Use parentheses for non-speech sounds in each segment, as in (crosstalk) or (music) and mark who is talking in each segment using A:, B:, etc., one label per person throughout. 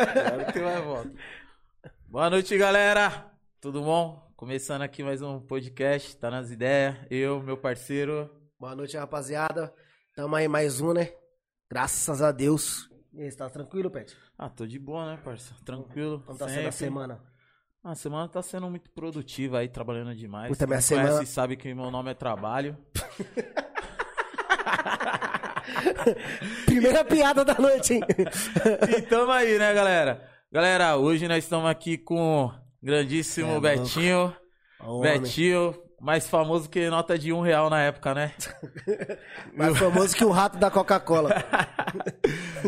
A: Agora tem mais volta. Boa noite, galera. Tudo bom? Começando aqui mais um podcast, tá nas ideias. Eu, meu parceiro.
B: Boa noite, rapaziada. Tamo aí mais um, né? Graças a Deus. E aí, você tá tranquilo, Pet?
A: Ah, tô de boa, né, parceiro? Tranquilo.
B: Como tá sendo a semana?
A: A semana tá sendo muito produtiva aí, trabalhando demais.
B: Puta, minha
A: Quem
B: semana-
A: conhece sabe que meu nome é trabalho. (laughs) (laughs)
B: Primeira piada da noite, hein? (laughs)
A: E tamo aí, né, galera? Galera, hoje nós estamos aqui com o grandíssimo
B: É.
A: Betinho.
B: Homem.
A: Betinho, mais famoso que nota de um real na época, né? (laughs)
B: Mais famoso que o rato da Coca-Cola.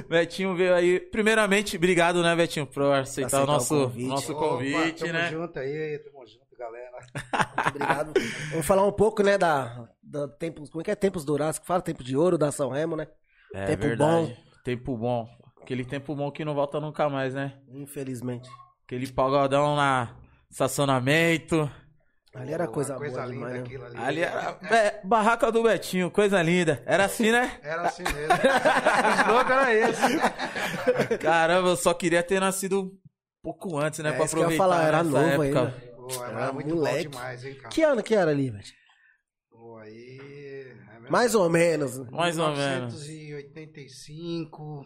A: Betinho veio aí. Primeiramente, obrigado, né, Betinho, por aceitar,
B: Aceitar
A: o
B: o
A: nosso
B: convite.
A: nosso
C: Opa,
A: convite,
C: tamo
A: né?
C: junto aí, tamo junto, galera.
B: Muito obrigado. Vamos falar um pouco, né, da, da tempos, como é que é? Tempos dourados, que fala tempo de ouro da São Remo, né?
A: É
B: Tempo
A: verdade. Tempo bom. Aquele tempo bom que não volta nunca mais, né?
B: Infelizmente.
A: Aquele pagodão na estacionamento.
B: Ali era coisa,
C: uma coisa
B: boa
C: linda
B: demais, né?
C: aquilo ali.
A: Ali era é, barraca do Betinho, coisa linda. Era assim, né?
C: Era assim mesmo. (laughs) o slogan era esse.
A: Caramba, eu só queria ter nascido um pouco antes, né?
B: É
A: pra
B: isso que eu ia
A: aproveitar
B: falar, era novo
A: época.
B: ainda.
C: Pô, era,
B: Era
C: muito
B: moleque.
C: bom demais, hein, cara.
B: Que ano que era ali, velho?
C: Aí... é.
B: Mais ou menos.
A: Mais ou menos.
C: 1985,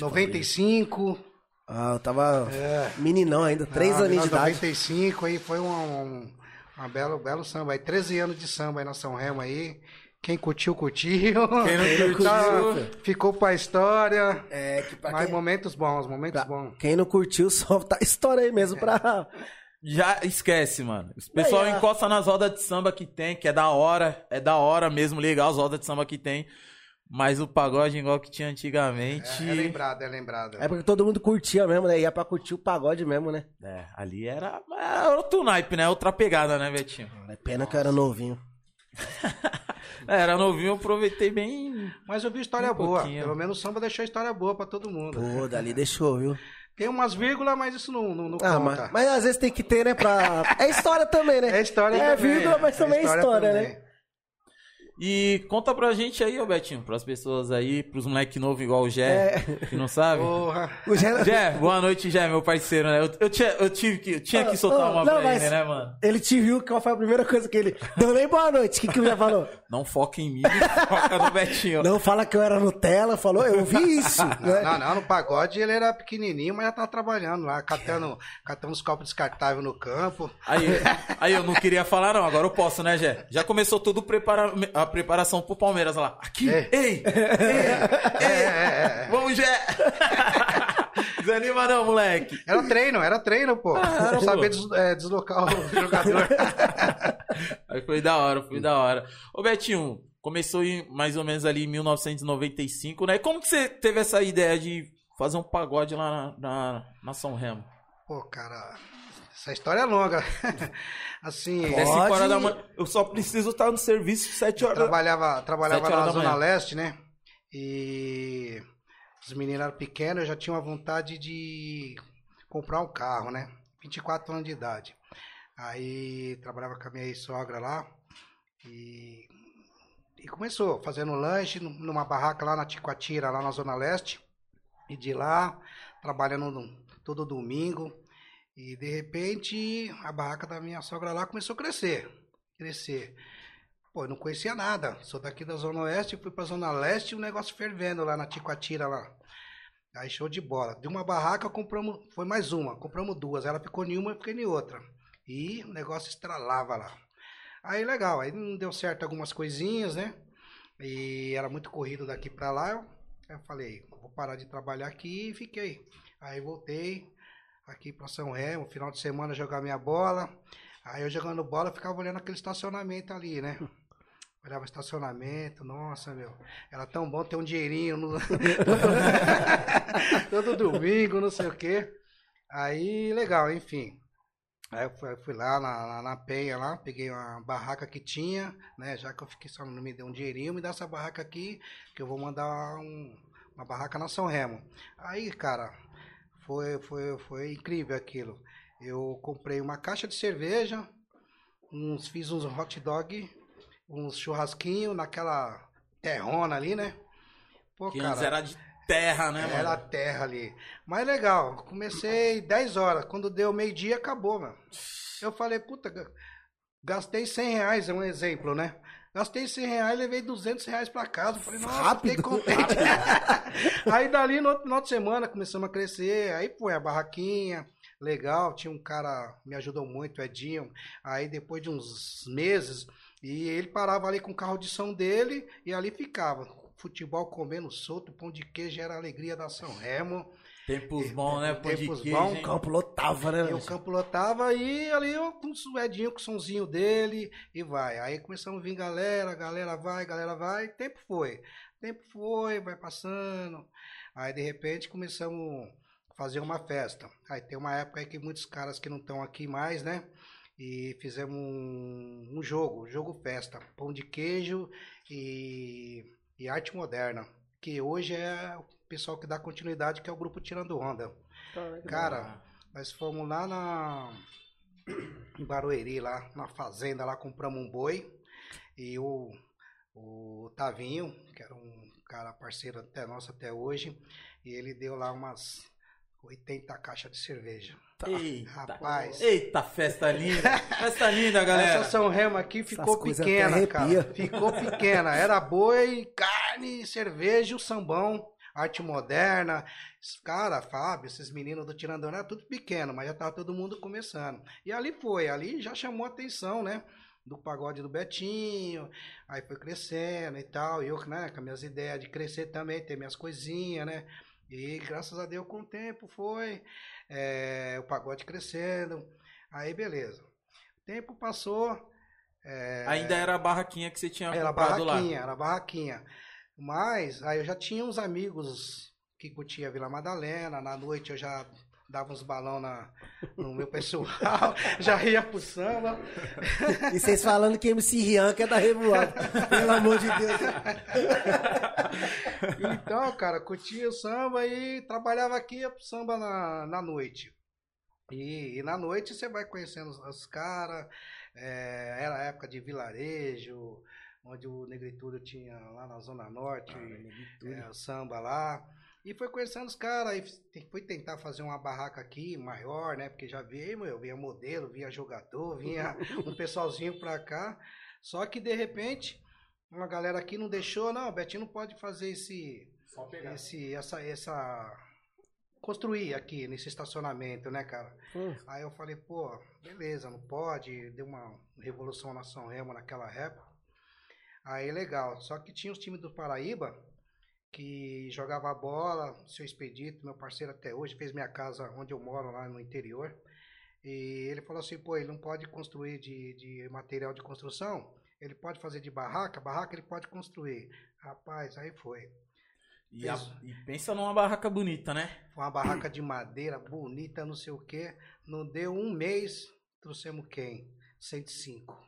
C: 95.
B: Ah, eu tava
C: É.
B: meninão ainda, três
C: Não,
B: aninhos de idade.
C: 95 aí foi um, um, uma belo, belo samba aí. 13 anos de samba aí na São Remo aí. Quem curtiu, curtiu.
A: Quem não curtiu,
B: curtiu,
C: Ficou pra história.
B: É, que pra
C: Mas
B: quem,
C: momentos bons, momentos
B: pra
C: bons.
B: quem não curtiu, (laughs) só tá história aí mesmo pra...
A: Já esquece, mano. O pessoal encosta nas rodas de samba que tem, que é da hora. É da hora mesmo, legal as rodas de samba que tem. Mas o pagode igual que tinha antigamente.
C: É, é lembrado, é lembrado.
B: É porque todo mundo curtia mesmo, né? Ia pra curtir o pagode mesmo, né?
A: É, ali era, era outro naipe, né? Outra pegada, né, Betinho?
B: É pena que eu era novinho. (laughs)
A: É, era novinho, eu aproveitei bem.
C: Mas eu vi história
A: Um
C: boa.
A: pouquinho.
C: Pelo menos o samba deixou história boa pra todo mundo.
B: Pô, dali deixou, viu?
C: Tem umas vírgulas, mas isso não, não, não
B: Ah,
C: conta.
B: mas, mas às vezes tem que ter, né? Pra... É história também, né?
C: É história
B: É
C: também.
B: vírgula, mas também é história,
C: também.
B: né?
A: E conta pra gente aí, ô Betinho, pras pessoas aí, pros moleque novo igual o Jé, que não sabe.
C: Porra.
B: O Gé-
A: Jé, boa noite, Jé, meu parceiro, né? Eu, eu, tinha, eu tive que, eu tinha que soltar
B: Ô,
A: uma
B: não,
A: pra ele, né, mano?
B: Ele te viu, qual foi a primeira coisa que ele... Deu nem boa noite, o que que o já falou?
A: Não foca em mim, (laughs) foca no Betinho.
B: Não fala que eu era Nutella, falou, eu vi isso, né?
C: Não, não, no pagode ele era pequenininho, mas já tava trabalhando lá, catando, catando os copos descartáveis no campo.
A: Aí, aí eu não queria falar, não, agora eu posso, né, Jé? Já começou tudo prepara, a preparação pro Palmeiras lá. Aqui,
C: É.
A: ei, ei, (laughs) ei, vamos, Jé! (laughs) Desanima não, moleque.
C: Era treino, era treino, pô.
A: Ah, era,
C: Saber des- é, deslocar o (laughs) jogador.
A: Aí foi da hora, foi da hora. Ô Betinho, começou em mais ou menos ali em 1995, né? Como que você teve essa ideia de fazer um pagode lá na, na, na São Remo?
C: Pô, cara, essa história é longa. (laughs) Assim,
A: Até
B: Pode.
A: 5 horas da manhã. Eu só preciso estar no serviço 7 horas.
C: trabalhava, trabalhava
A: Sete horas
C: na
A: da
C: Zona
A: manhã.
C: Leste, né? E os meninos eram pequenos, eu já tinha uma vontade de comprar um carro, né? 24 anos de idade. Aí trabalhava com a minha ex-sogra lá e, e começou fazendo lanche num- numa barraca lá na Ticoatira, lá na Zona Leste. E de lá, trabalhando todo domingo. E de repente a barraca da minha sogra lá começou a crescer. Crescer. Pô, eu não conhecia nada. Sou daqui da Zona Oeste, fui pra Zona Leste e o negócio fervendo lá na Ticoatira lá. Aí show de bola. De uma barraca compramos, foi mais uma, compramos duas. Ela ficou em uma e fiquei em outra. E o negócio estralava lá. Aí legal, aí não deu certo algumas coisinhas, né? E era muito corrido daqui pra lá. Eu falei, vou parar de trabalhar aqui e fiquei. Aí voltei aqui pra São Remo, final de semana jogar minha bola. Aí eu jogando bola, eu ficava olhando aquele estacionamento ali, né? (laughs) Olhava estacionamento, nossa, meu. Era tão bom ter um dinheirinho no... (laughs) todo domingo, não sei o quê. Aí, legal, enfim. Aí eu fui, eu fui lá na, na, na Penha lá, peguei uma barraca que tinha, né? Já que eu fiquei só não me deu um dinheirinho, me dá essa barraca aqui, que eu vou mandar um- uma barraca na São Remo. Aí, cara, foi, foi, foi incrível aquilo. Eu comprei uma caixa de cerveja, uns, fiz uns hot dog, uns churrasquinhos naquela terrona ali, né? Pô,
A: Que
C: cara,
A: antes era de terra, né, mano?
C: Era terra ali. Mas legal, comecei 10 horas. Quando deu meio-dia, acabou, mano. Eu falei, puta, ga- gastei 100 reais, é um exemplo, né? Gastei 100 reais, levei 200 reais pra casa. Falei, nossa,
B: Rápido.
C: fiquei contente. (laughs) aí dali, no outro final de semana, começamos a crescer. Aí foi a barraquinha, legal. Tinha um cara, me ajudou muito, Edinho. Aí depois de uns meses, e ele parava ali com o carro de som dele e ali ficava. Futebol comendo solto, pão de queijo era a alegria da São Remo.
A: Tempos bons, né? De
C: Tempos bons?
B: O campo lotava, né?
C: E o campo lotava e ali eu com o Edinho, com o sonzinho dele, e vai. Aí começamos a vir galera, galera vai, galera vai, tempo foi. Tempo foi, vai passando. Aí de repente começamos a fazer uma festa. Aí tem uma época aí que muitos caras que não estão aqui mais, né? E fizemos um, um jogo, jogo festa, pão de queijo e, e arte moderna. Que hoje é pessoal que dá continuidade, que é o grupo Tirando Onda. Cara, nós fomos lá na em Barueri, lá na fazenda, lá compramos um boi e o, o Tavinho, que era um cara parceiro até nosso até hoje, e ele deu lá umas 80 caixas de cerveja.
A: Eita.
C: Rapaz.
A: Eita, festa linda. (laughs) Festa linda, galera.
C: Essa São Remo aqui ficou pequena, cara. Ficou pequena. Era boi, carne, cerveja, e o sambão, arte moderna. Cara, Fábio, esses meninos do Tirandona era tudo pequeno, mas já tava todo mundo começando. E ali foi, ali já chamou a atenção, né? Do pagode do Betinho, aí foi crescendo e tal. E eu, né, com as minhas ideias de crescer também, ter minhas coisinhas, né? E graças a Deus, com o tempo foi é, o pagode crescendo. Aí, beleza. O tempo passou. é,
A: Ainda era a barraquinha que você tinha
C: era
A: comprado lá.
C: barraquinha, era barraquinha. Mas aí eu já tinha uns amigos que curtia Vila Madalena. Na noite eu já dava uns balão na, no meu pessoal, (laughs) já ia pro samba.
B: E vocês falando que MC Rian que é da Revoada. (laughs) Pelo amor de Deus.
C: Então, cara, curtia o samba e trabalhava aqui pro samba na, na noite. E, e na noite você vai conhecendo os, os caras. é, era época de vilarejo, onde o Negritudo tinha lá na Zona Norte, é, o samba lá. E foi conhecendo os caras, fui tentar fazer uma barraca aqui maior, né? Porque já veio, meu, vinha modelo, vinha jogador, vinha (laughs) um pessoalzinho pra cá. Só que de repente, uma galera aqui não deixou, não, o Betinho não pode fazer esse,
A: Só pegar.
C: esse, essa, essa, construir aqui nesse estacionamento, né, cara?
B: Hum.
C: Aí eu falei, pô, beleza, não pode, deu uma revolução na São Remo naquela época. Aí legal, só que tinha os times do Paraíba que jogava bola, seu Expedito, meu parceiro até hoje, fez minha casa onde eu moro lá no interior. E ele falou assim, pô, ele não pode construir de, de material de construção, ele pode fazer de barraca, barraca ele pode construir. Rapaz, aí foi.
A: E, a- e pensa numa barraca bonita, né?
C: Foi uma barraca de madeira bonita, não sei o quê. Não deu um mês, trouxemos quem? 105.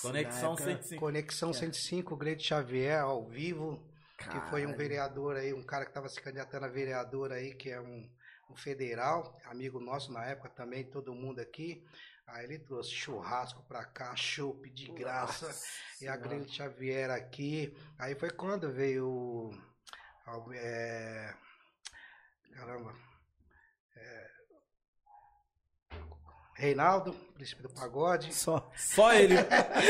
A: Conexão
B: na época-
A: 105.
C: Conexão 105, Grande Xavier, ao vivo. Que foi um
B: Caralho.
C: vereador aí, um cara que estava se candidatando a vereador aí, que é um, um federal, amigo nosso na época também, todo mundo aqui. Aí ele trouxe churrasco pra cá, chopp de graça. E a Grande Xavier aqui. Aí foi quando veio. é, caramba. É, Reinaldo, príncipe do pagode.
B: Só.
A: Só ele. (laughs)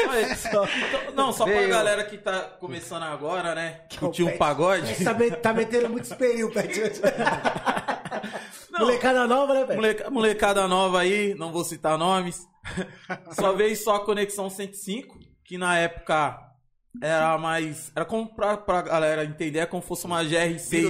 A: Só ele. Então, não, só pra
C: Veio.
A: galera que tá começando agora, né? Que curtiu um pagode.
B: Tá, tá metendo muito espelho, Pet. (laughs) Molecada nova, né, Pet?
A: moleca- molecada nova aí, não vou citar nomes. (laughs) Só veio só a Conexão 105, que na época era mais. Era como pra, pra galera entender, é como fosse uma
C: Filho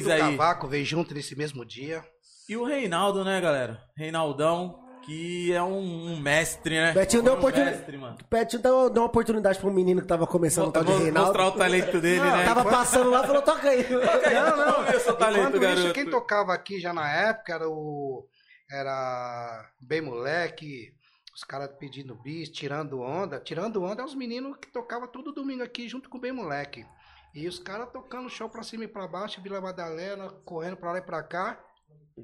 A: GR6
C: do
A: aí.
C: Cavaco veio junto nesse mesmo dia.
A: E o Reinaldo, né, galera? Reinaldão, que é um, um mestre, né?
B: Betinho deu
A: um
B: oportunidade.
A: mestre, mano.
B: Pet deu, deu uma oportunidade pro menino que tava começando o tal de Reinaldo.
A: mostrar o talento dele,
C: Não,
A: né?
B: Tava passando lá e falou, toca aí.
A: Não, não, eu sou talento,
C: Enquanto
A: garoto.
C: isso, quem tocava aqui já na época era o. Era bem moleque, os caras pedindo bis, tirando onda. Tirando onda é os meninos que tocavam todo domingo aqui junto com o bem moleque. E os caras tocando show pra cima e pra baixo, Vila Madalena, correndo pra lá e pra cá.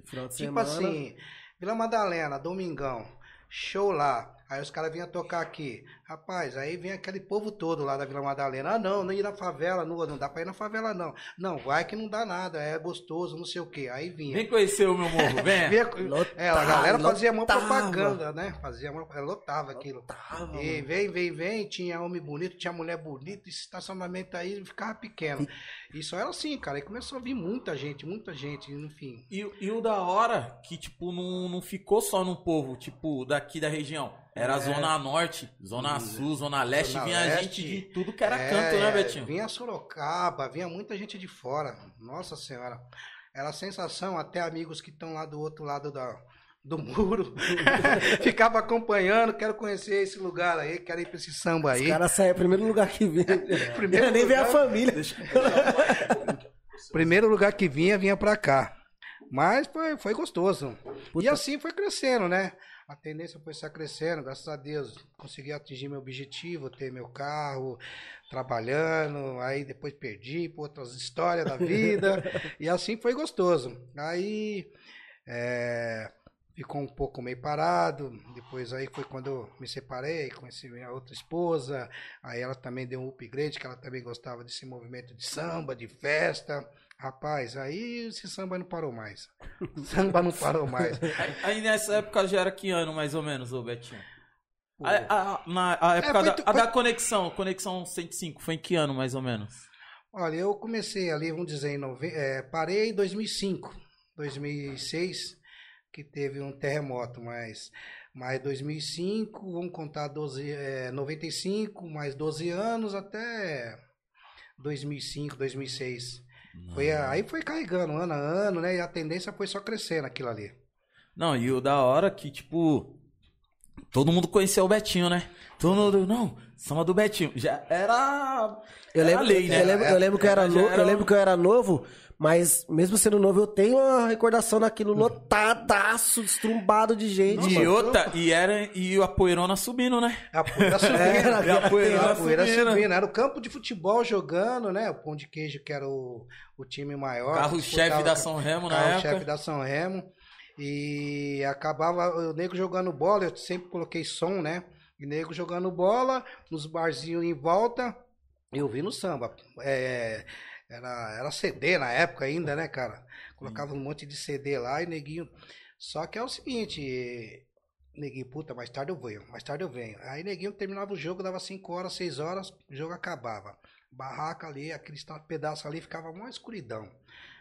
B: Final de
C: Tipo
B: semana.
C: assim, Vila Madalena, domingão, show lá. Aí os caras vinham tocar aqui. Rapaz, aí vem aquele povo todo lá da Vila Madalena. Ah, não, não ir na favela, não, não dá pra ir na favela, não. Não, vai que não dá nada, é gostoso, não sei o quê. Aí vinha.
A: Vem conhecer o meu morro, (laughs) vem.
C: Vinha-
B: Lotava,
C: é, a galera fazia uma
B: lotava.
C: propaganda, né? Fazia uma, lotava aquilo.
B: Lotava,
C: E vem, vem, vem, tinha homem bonito, tinha mulher bonita, esse estacionamento aí ficava pequeno. E só era assim, cara. Aí começou a vir muita gente, muita gente, enfim.
A: E, e o da hora, que, tipo, não, não ficou só no povo, tipo, daqui da região. Era a
C: É.
A: Zona Norte, Zona Sul, Zona Leste,
C: Zona
A: vinha
C: Leste.
A: gente de tudo que era
C: É,
A: canto, né, Betinho?
C: Vinha Sorocaba, vinha muita gente de fora. Nossa Senhora. Era a sensação, até amigos que estão lá do outro lado da, do muro. (laughs) Ficava acompanhando, quero conhecer esse lugar aí, quero ir pra esse samba
B: Os
C: aí.
B: caras saem, é o primeiro lugar que vem. (laughs)
C: Primeiro
B: Nem vem a família.
C: Primeiro lugar que vinha, vinha pra cá. Mas foi, foi gostoso. E
B: Puta.
C: assim foi crescendo, né? A tendência foi só crescendo, graças a Deus. Consegui atingir meu objetivo, ter meu carro, trabalhando. Aí depois perdi por outras histórias da vida. (laughs) e assim foi gostoso. Aí é, ficou um pouco meio parado. Depois aí foi quando eu me separei, conheci minha outra esposa. Aí ela também deu um upgrade, que ela também gostava desse movimento de samba, de festa. Rapaz, aí esse samba não parou mais. samba não parou mais. (laughs)
A: Aí, nessa época já era que ano, mais ou menos, ô Betinho? A, a- na, a época
C: foi
A: da, a
C: foi-
A: da conexão, conexão 105, foi em que ano, mais ou menos?
C: Olha, eu comecei ali, vamos dizer, em nove... é, parei em 2005, 2006, que teve um terremoto, mas, mas 2005, vamos contar 12, é, 95, mais 12 anos até 2005, 2006. Foi, aí foi carregando ano a ano, né? E a tendência foi só crescendo aquilo ali.
A: Não, e o da hora que, tipo, todo mundo conhecia o Betinho, né? Todo mundo, não, samba do Betinho. Já era.
B: Eu
A: era
B: lembro,
A: lei, né?
B: eu, lembro, eu lembro que eu era
A: era
B: eu lembro que eu era novo, mas mesmo sendo novo, eu tenho uma recordação daquilo lotadaço, estrumbado de gente.
A: E outra, e era e a poeirona subindo, né?
C: A poeira (laughs) subindo.
B: Era,
A: a
C: poeira
A: subindo.
C: subindo. Era o campo de futebol jogando, né? O Pão de Queijo, que era o, o time maior.
A: Carro-chefe da São Remo na
C: carro-chefe
A: época.
C: da São Remo. E acabava o nego jogando bola, eu sempre coloquei som, né? E nego jogando bola, nos barzinhos em volta, eu vi no samba. É, era, era CD na época ainda, né, cara? Colocava um monte de CD lá e neguinho. Só que é o seguinte, neguinho, puta, mais tarde eu venho, mais tarde eu venho. Aí neguinho terminava o jogo, dava 5 horas, 6 horas, o jogo acabava. Barraca ali, aquele pedaço ali ficava uma escuridão.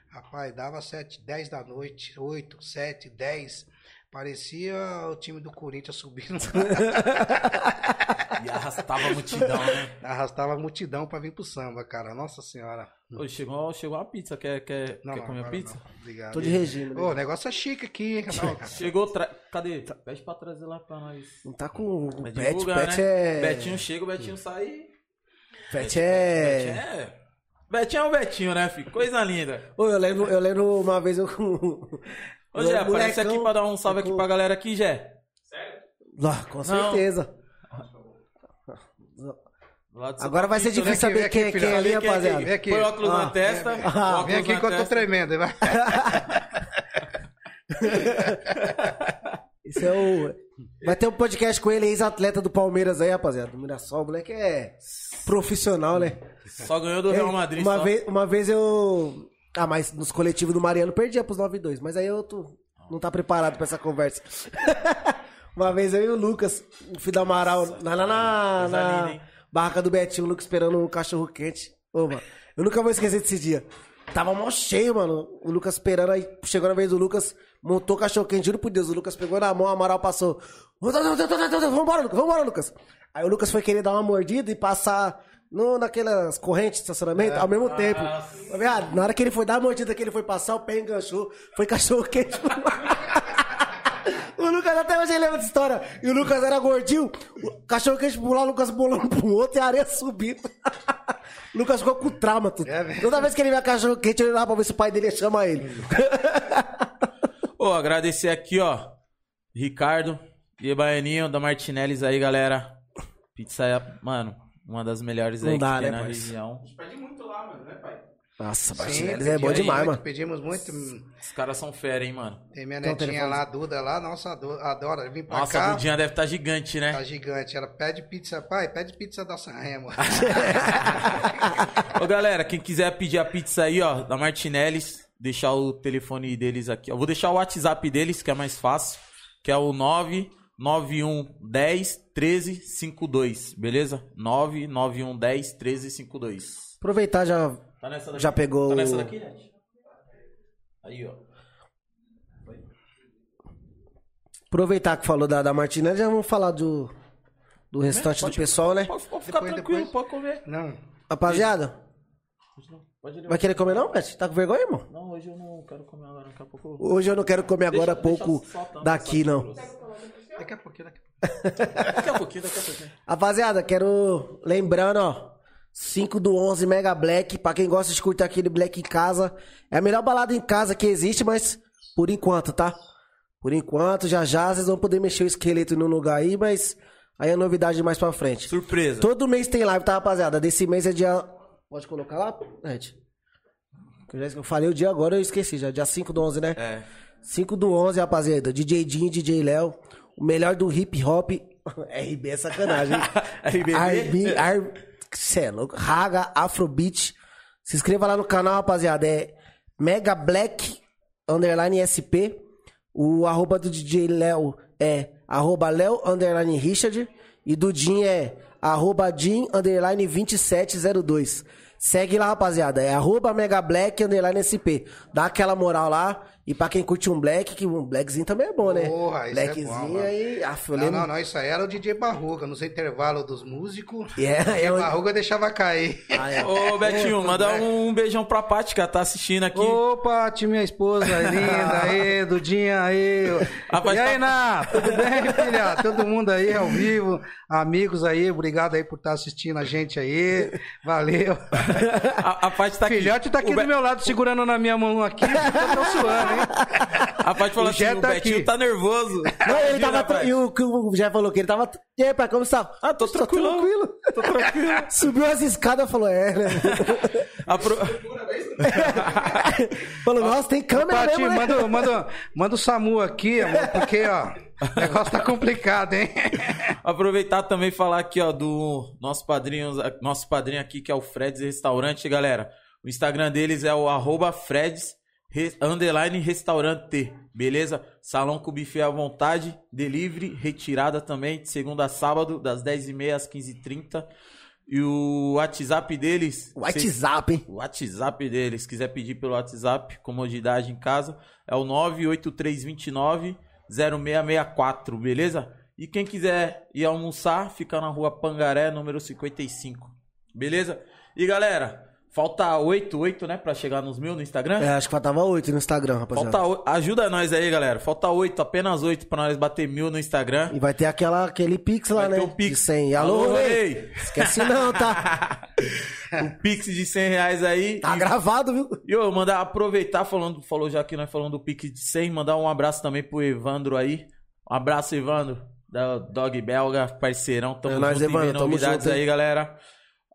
C: Rapaz, dava 7, 10 da noite, 8, 7, 10. Parecia o time do Corinthians subindo. (laughs)
A: E arrastava a multidão, né?
C: Arrastava a multidão pra vir pro samba, cara. Nossa senhora.
A: Ô, chegou, chegou uma pizza, quer, quer,
C: Não,
A: quer
C: não,
A: comer
C: agora
A: pizza?
C: não. Obrigado.
B: Tô de regime, né?
C: Ô, o negócio é chique aqui, hein? (laughs)
A: Chegou, tra... cadê? Pede pra trazer lá pra nós.
B: Não tá com o
A: divulgar,
B: pet
A: né?
B: é...
A: Betinho chega, o Betinho sai. Betinho
B: é...
A: é. Betinho é o Betinho, né, filho? Coisa linda.
B: Ô, eu lembro, eu lembro uma vez eu com...
A: Ô, Jé, aparece aqui pra dar um salve aqui pra galera aqui, Jé.
B: Ah, com
A: Não.
B: certeza. Agora vai ser
A: São
B: difícil
C: Vem
B: saber
C: aqui,
B: quem,
C: aqui,
B: quem é ali,
C: aqui,
B: rapaziada.
C: vem aqui.
A: Põe o óculos
B: Ah,
A: na testa.
B: ah,
C: Vem aqui que eu tô tremendo. Vai. (laughs)
B: Esse é o... Vai ter um podcast com ele, ex-atleta do Palmeiras aí, rapaziada. Do Mirassol, o moleque é profissional, né?
A: Só ganhou do Real Madrid.
B: Uma
A: só.
B: vez, uma vez eu. Ah, mas nos coletivos do Mariano perdia pros 9-2. Mas aí eu tô, não tá preparado pra essa conversa. (laughs) uma vez eu e o Lucas, o filho do Amaral, lá na, na,
A: Coisa
B: na
A: linda, hein?
B: Barraca do Betinho, o Lucas esperando um cachorro quente. Ô, mano, eu nunca vou esquecer desse dia. Tava mó cheio, mano. O Lucas esperando, aí chegou na vez do Lucas, montou o cachorro quente, juro por Deus. O Lucas pegou na mão, o Amaral passou. Vambora, Lucas, vambora, Lucas. Aí o Lucas foi querer dar uma mordida e passar no, naquelas correntes de estacionamento ao mesmo tempo. Ô, Viado, na hora que ele foi dar a mordida que ele foi passar, o pé enganchou. Foi cachorro quente. (laughs) (laughs) O Lucas até hoje lembra dessa história. E o Lucas era gordinho. O cachorro quente pular, o Lucas pulando pro outro e a areia subindo. (laughs) O Lucas ficou com trauma. Tudo.
C: É?
B: Toda vez que ele via cachorro quente, ele olhava pra ver se o pai dele ia chamar ele. (laughs)
A: Ô, agradecer aqui, ó. Ricardo e Baianinho da Martinellis aí, galera. Pizza é, mano, uma das melhores
B: Não
A: aí
B: dá,
A: que tem
B: né,
A: na região.
D: Pede muito lá, mano, né, pai?
B: Nossa,
C: Sim,
B: Martinelli é bom demais,
C: muito,
B: mano.
C: Pedimos muito.
A: Os caras são fera, hein, mano.
C: Tem minha
B: Então,
C: netinha lá, a Duda lá, nossa, ado- adora vir pra
A: Nossa, a
C: cá.
A: Dudinha deve estar gigante, né?
C: Tá gigante. Ela pede pizza, pai, pede pizza da Sanremo. (laughs)
A: Ô, galera, quem quiser pedir a pizza aí, ó, da Martinellis, deixar o telefone deles aqui. Eu vou deixar o WhatsApp deles, que é mais fácil, que é o 99110 1352, beleza? 99110 1352.
B: Aproveitar já.
A: Tá nessa daqui?
B: Já pegou
A: Tá nessa daqui, gente? Aí, ó.
B: Aproveitar que falou da, da Martinelli, já vamos falar do, do restante do pessoal, né?
A: Pode, pode ficar
C: Depois,
A: tranquilo,
C: depois.
A: pode comer.
C: Não.
B: Rapaziada,
A: Pode
B: vai querer comer não, Pet? Tá com vergonha, irmão?
A: Não, hoje eu não quero comer agora, daqui a pouco. eu-
B: Hoje eu não quero comer agora há
A: Deixa-
B: pouco
A: deixa
B: daqui, não.
C: Daqui a pouquinho, daqui a pouquinho.
A: Daqui a pouquinho, daqui a pouquinho.
B: Rapaziada, quero. Lembrando, ó. 5 do 11 Mega Black. Pra quem gosta de curtir aquele Black em casa. É a melhor balada em casa que existe, mas por enquanto, tá? Por enquanto, já já vocês vão poder mexer o esqueleto no lugar aí, mas aí é novidade mais pra frente.
A: Surpresa.
B: Todo mês tem live, tá, rapaziada? Desse mês é dia. Pode colocar lá, Ed? Eu falei o dia agora, eu esqueci já. Dia 5 do 11, né?
A: É.
B: 5 do 11, rapaziada. DJ Jim, DJ Léo. O melhor do hip hop. (laughs) RB é sacanagem. RB, (laughs) R... Cê é louco. Raga, Afrobeat. Se inscreva lá no canal, rapaziada. É Mega Black Underline SP. O arroba do DJ Léo é arroba Léo Underline Richard. E do Jim é arroba Jim Underline 2702. Segue lá, rapaziada. É arroba Mega Black Underline SP. Dá aquela moral lá. E pra quem curte um black, que um blackzinho também é bom, né?
C: Porra, isso é
B: Blackzinho
C: bom, mano.
B: aí. Af, eu
C: Não,
B: lembro-
C: não, não, isso aí era o DJ Barruga, nos intervalos dos músicos. (laughs)
B: É,
C: DJ
B: é o-
C: Barruga deixava cair.
B: Ah, é.
A: Ô, Betinho, manda um beijão pra Paty, que ela tá assistindo aqui.
C: Opa, tia, minha esposa (laughs) linda, aí, Dudinha, aí.
A: Rapaz,
C: e aí,
A: tá-
C: Ná, tudo bem, filha? Todo mundo aí ao vivo, amigos aí, obrigado aí por estar assistindo a gente aí, valeu. (laughs)
A: A, a Paty tá aqui.
C: Filhote tá aqui
A: O Be-
C: do meu lado, segurando na minha mão aqui, eu tô suando, hein?
A: Paty falou assim, o
C: tá
A: Betinho
C: aqui.
A: tá nervoso.
B: Não, ele
A: Imagina,
B: tava. E o que o Jé falou que ele tava. E aí, pai, como está?
A: Ah, tô tranquilo.
B: tranquilo.
A: Tô tranquilo. (laughs)
B: Subiu as escadas e falou, é, né? (laughs)
A: Apro... (laughs)
B: falou, nossa, tem câmera
C: Pati,
B: mesmo, né?
C: manda, manda, manda o Samu aqui, amor, porque, ó, o negócio tá complicado, hein?
A: Aproveitar também e falar aqui, ó, do nosso padrinho, nosso padrinho aqui, que é o Freds Restaurante, galera. O Instagram deles é o arroba Freds re- underline restaurante, beleza? Salão com buffet à vontade, delivery, retirada também, de segunda a sábado, das 10h30 às 15h30. E o WhatsApp deles... vocês-
B: WhatsApp, hein?
A: o WhatsApp deles, se quiser pedir pelo WhatsApp, comodidade em casa, é o 98329 0664, beleza? E quem quiser ir almoçar, fica na rua Pangaré, número 55, beleza? E galera, falta 8, 8, né, pra chegar nos mil no Instagram?
B: É, acho que faltava oito no Instagram, rapaziada.
A: Falta oi- ajuda nós aí, galera. Falta 8, apenas 8 pra nós bater mil no Instagram.
B: E vai ter aquela, aquele Pix lá,
A: Vai
B: né?
A: ter um Pix.
B: De 100. Alô,
A: Alô?
B: Rei. Esquece não, tá? (laughs)
A: o Pix de 100 reais aí.
B: Tá
A: E-
B: gravado, viu?
A: E eu mandar aproveitar, falando, falou já que nós falando do Pix de 100, mandar um abraço também pro Evandro aí. Um abraço, Evandro, da Dog Belga, parceirão. Tamo
B: É nóis, Evandro, tamo
A: novidades
B: junto,
A: aí, galera.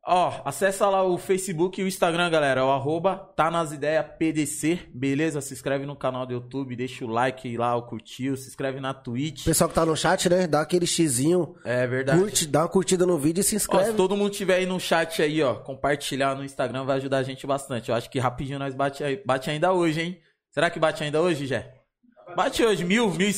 A: Ó, acessa lá o Facebook e o Instagram, galera. O arroba tá nas ideias PDC, beleza? Se inscreve no canal do YouTube, deixa o like lá, o curtiu, se inscreve na Twitch.
B: Pessoal que tá no chat, né? Dá aquele xizinho,
A: É verdade.
B: curte, dá uma curtida no vídeo e se
A: Ó,
B: inscreve.
A: se todo mundo tiver aí no chat aí, ó, compartilhar no Instagram vai ajudar a gente bastante. Eu acho que rapidinho nós bate, bate ainda hoje, hein? Será que bate ainda hoje, Jé? Bate hoje, mil, mil.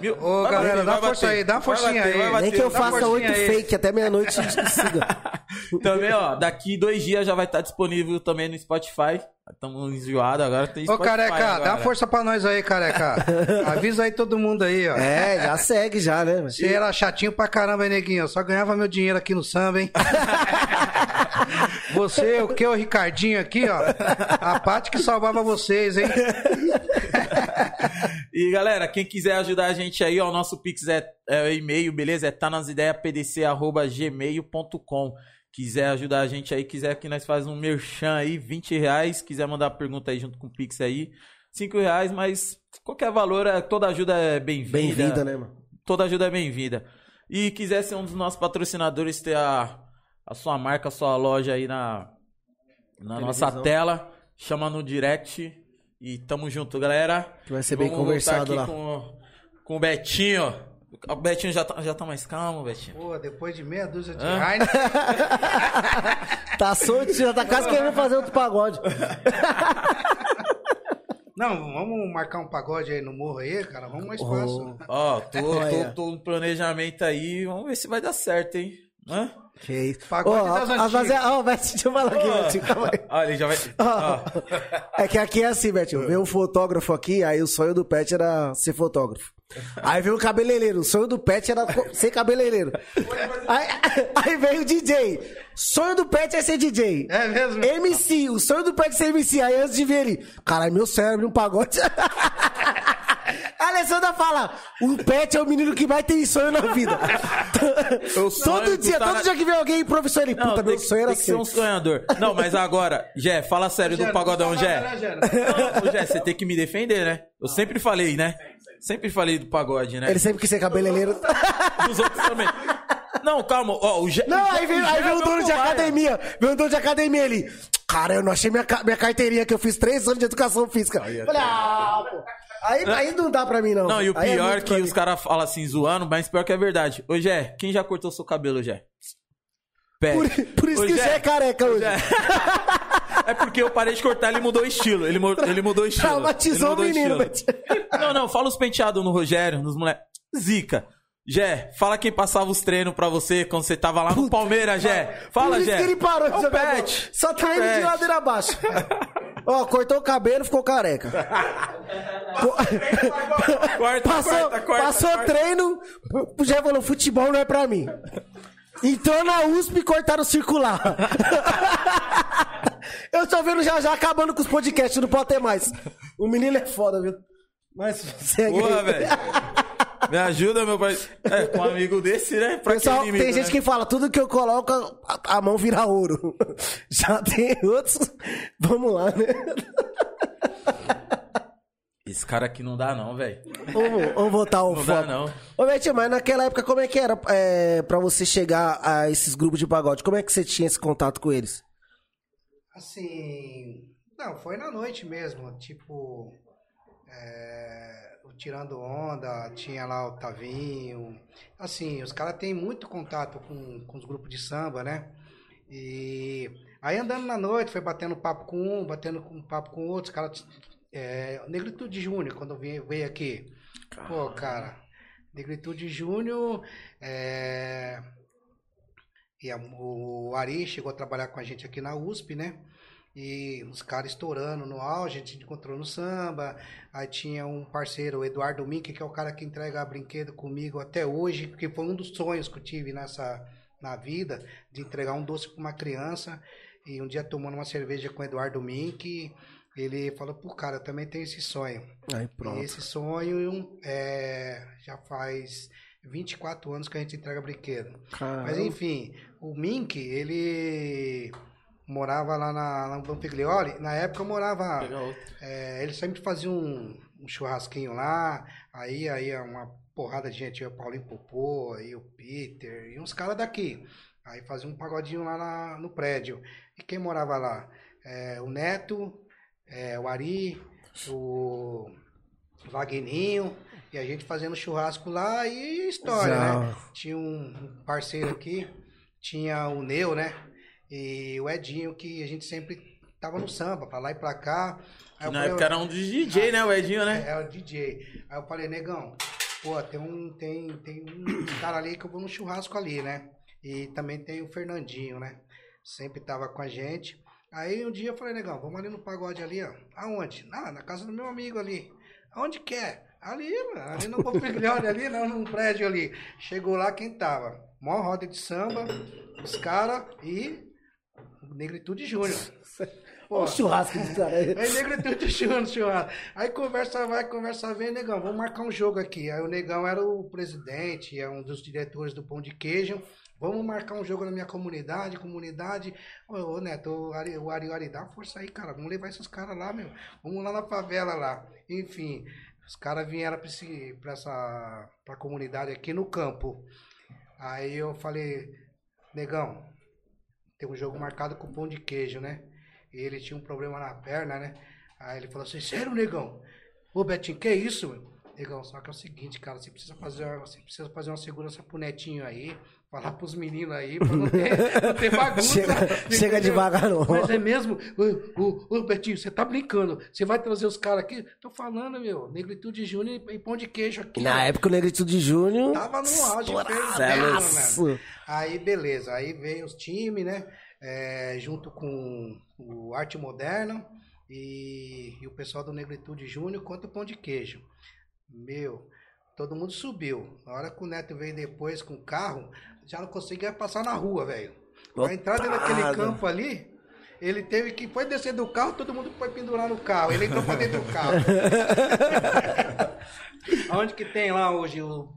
A: mil.
C: Ô,
A: Vai
C: galera,
A: bater,
C: dá força
A: bater.
C: aí, dá uma forcinha
A: bater,
C: aí.
B: Nem que eu
C: dá
B: faça oito fake até meia-noite e siga. (laughs)
A: Também, ó, daqui dois dias já vai estar disponível também no Spotify. Estamos enjoados, agora tem
C: Ô,
A: Spotify.
C: careca,
A: agora.
C: dá força pra nós aí, careca. (laughs) Avisa aí todo mundo aí, ó.
B: É, já segue já, né?
C: Você era chatinho pra caramba, hein, neguinho? Eu só ganhava meu dinheiro aqui no samba, hein? (laughs) Você, o que? O Ricardinho aqui, ó. A parte que salvava vocês, hein? (laughs)
A: E galera, quem quiser ajudar a gente aí, ó, o nosso Pix é, é o e-mail, beleza? É tá nas ideias pdc@gmail.com. Quiser ajudar a gente aí, quiser que nós faz um merchan aí, 20 reais. Quiser mandar pergunta aí junto com o Pix aí, 5 reais, mas qualquer valor, é, toda ajuda é bem-vinda.
B: Bem-vinda, né, mano?
A: Toda ajuda é bem-vinda. E quiser ser um dos nossos patrocinadores, ter a, a sua marca, a sua loja aí na, na nossa tela, chama no direct e tamo junto, galera.
B: Que vai ser bem
A: Vamos voltar
B: conversado
A: aqui
B: lá.
A: Com, com o Betinho. O Betinho já tá, já tá mais calmo, Betinho.
C: Pô, depois de meia dúzia de
A: Hã?
C: Heineken, (laughs)
B: Tá solto, já tá quase querendo fazer outro pagode. (laughs)
C: Não, vamos marcar um pagode aí no morro aí, cara. Vamos mais fácil.
A: Ó, tô,
B: Olha.
A: tô, tô no planejamento aí. Vamos ver se vai dar certo, hein? Hã?
B: Que isso.
C: Pagode
B: Ó,
C: das antigas.
B: Ó, Betinho, deixa eu falar aqui,
A: Ó,
B: Betinho, calma aí.
A: Ó, ele já vai.
B: Ó. É que aqui é assim, Betinho. Veio um fotógrafo aqui, aí o sonho do Pet era ser fotógrafo. Aí veio o cabeleireiro. O sonho do Pet era ser cabeleireiro. Aí, aí veio o DJ. Sonho do Pet é ser DJ.
C: É mesmo?
B: MC. O sonho do Pet é ser MC. Aí antes de ver ele, caralho, meu cérebro, um pagode. A (laughs) Alessandra fala: o Pet é o menino que mais tem sonho na vida.
A: Eu sonho
B: todo dia, todo dia que vem alguém, professor, ele,
A: Não,
B: puta, meu
A: que-
B: sonho era
A: que ser
B: ser.
A: um sonhador. Não, mas agora, Jé, fala sério do pagodão, Jé. Não, Jé, você tem que me defender, né? Eu sempre falei, né? Sempre falei do pagode, né?
B: Ele sempre quis ser cabeleireiro.
A: Dos outros também. Não, calma, ó, o Jé.
B: Não,
A: o
B: aí veio,
A: o
B: aí
A: é
B: veio o
A: meu
B: dono de academia. Veio o dono de academia ali. Cara, eu não achei minha, minha carteirinha que eu fiz três anos de educação física. Falei, ah, pô. Aí, aí não dá pra mim, não.
A: Não, e o
B: é
A: pior
B: muito
A: que os caras falam assim, zoando, mas pior que é verdade. Ô, Jé, quem já cortou seu cabelo, Jé? Pé.
B: Por, por isso
A: Ô,
B: que você é careca hoje.
A: Jé. (laughs) É porque eu parei de cortar, ele mudou o estilo. Ele, ele mudou o estilo.
B: Traumatizou o menino,
A: estilo. Não, não, fala os penteados no Rogério, nos moleques. Zica. Jé, fala quem passava os treinos pra você quando você tava lá no Palmeiras, Jé. Fala, Jé.
B: ele parou de
A: É o
B: jogar.
A: Pet.
B: Só tá
A: É o
B: indo de ladeira abaixo. (laughs) Ó, cortou o cabelo, ficou careca. Co-
A: Corta, (laughs)
B: passou
A: corta, corta,
B: passou treino, o Jé falou, futebol não é pra mim. Entrou na USP e cortaram o circular. (laughs) Eu tô vendo já já acabando com os podcasts, não pode ter mais. O menino é foda, viu? Mas segue
A: Porra, velho. Me ajuda, meu pai. É, com um amigo desse, né? Pra
B: Pessoal,
A: que inimigo,
B: tem gente
A: né?
B: que fala, tudo que eu coloco, a, a mão vira ouro. (laughs) Já tem outros. Vamos lá, né?
A: Esse cara aqui não dá, não, velho.
B: Vamos, vamos voltar ao
A: Não
B: foco.
A: dá, não.
B: Ô, Betinho, mas naquela época, como é que era é, pra você chegar a esses grupos de pagode? Como é que você tinha esse contato com eles?
C: Assim. Não, foi na noite mesmo. Tipo. é, o Tirando Onda, tinha lá o Tavinho. Assim, os caras têm muito contato com, com os grupos de samba, né? E aí andando na noite, foi batendo papo com um, batendo com papo com outro, os caras. É, Negritude Júnior, quando veio, veio aqui. Pô, cara, Negritude Júnior. É, e a- o Ari chegou a trabalhar com a gente aqui na USP, né? E os caras estourando no auge, a gente encontrou no samba. Aí tinha um parceiro, o Eduardo Mink, que é o cara que entrega brinquedo comigo até hoje, porque foi um dos sonhos que eu tive nessa na vida, de entregar um doce para uma criança. E um dia tomando uma cerveja com o Eduardo Mink, ele falou, pô, cara, eu também tenho esse sonho.
B: Aí
C: E esse sonho é, já faz 24 anos que a gente entrega brinquedo. Mas enfim, o Mink, ele morava lá na, na Dom Figlioli. Na época eu morava. É, ele sempre fazia um, um churrasquinho lá. Aí aí uma porrada de gente, o Paulinho Popô, aí o Peter, e uns caras daqui. Aí fazia um pagodinho lá na- no prédio. E quem morava lá? É, o Neto, é, o Ari, o Vagninho. E a gente fazendo churrasco lá e história, né? Tinha um parceiro aqui, tinha o Neu, né? E o Edinho, que a gente sempre tava no samba, pra lá e pra cá. Aí
A: na
C: falei,
A: época era um dos DJ, né? O Edinho, né?
C: é, é o DJ. Aí eu falei, negão, pô, tem um, tem, tem um cara ali que eu vou no churrasco ali, né? E também tem o Fernandinho, né? Sempre tava com a gente. Aí um dia eu falei, negão, vamos ali no pagode ali, ó. Aonde? Ah, na casa do meu amigo ali. Aonde quer? Ali, mano, ali no Pompilhone, ali, não, num prédio ali. Chegou lá quem tava? Mó roda de samba, os caras e o Negritude Júnior. (laughs)
B: Olha o churrasco do cara.
C: Aí negritude churrasco, churrasco. Aí conversa vai, conversa vem, negão, vamos marcar um jogo aqui. Aí o negão era o presidente, é um dos diretores do Pão de Queijo. Vamos marcar um jogo na minha comunidade, comunidade. Ô, ô Neto, o Ari, o Ari, o Ari, dá força aí, cara. Vamos levar esses caras lá, meu. Vamos lá na favela lá. Enfim, os caras vieram pra, esse, pra essa pra comunidade aqui no campo. Aí eu falei, negão, tem um jogo marcado com pão de queijo, né? E ele tinha um problema na perna, né? Aí ele falou assim, sério, negão? Ô, Betinho, que isso, meu? Negão, só que é o seguinte, cara, você precisa fazer uma, você precisa fazer uma segurança pro netinho aí, falar pros meninos aí, pra não ter, (laughs) não ter bagunça.
B: Chega- chega devagar, não.
C: Mas é mesmo? Ô, ô, Betinho, você tá brincando. Você vai trazer os caras aqui? Tô falando, meu, negritude júnior e pão de queijo aqui.
B: Na
C: ó.
B: época o Negritude Júnior.
C: Tava no auge, velho. Aí, beleza. Aí veio os times, né? É, junto com o Arte Moderna e, e o pessoal do Negritude Júnior contra o Pão de Queijo. Meu, todo mundo subiu. Na hora que o Neto veio depois com o carro, já não conseguia passar na rua, velho. Entrar dentro daquele campo ali, ele teve que foi descer do carro, todo mundo foi pendurar no carro. Ele entrou pra dentro do carro. (laughs) Onde que tem lá hoje o-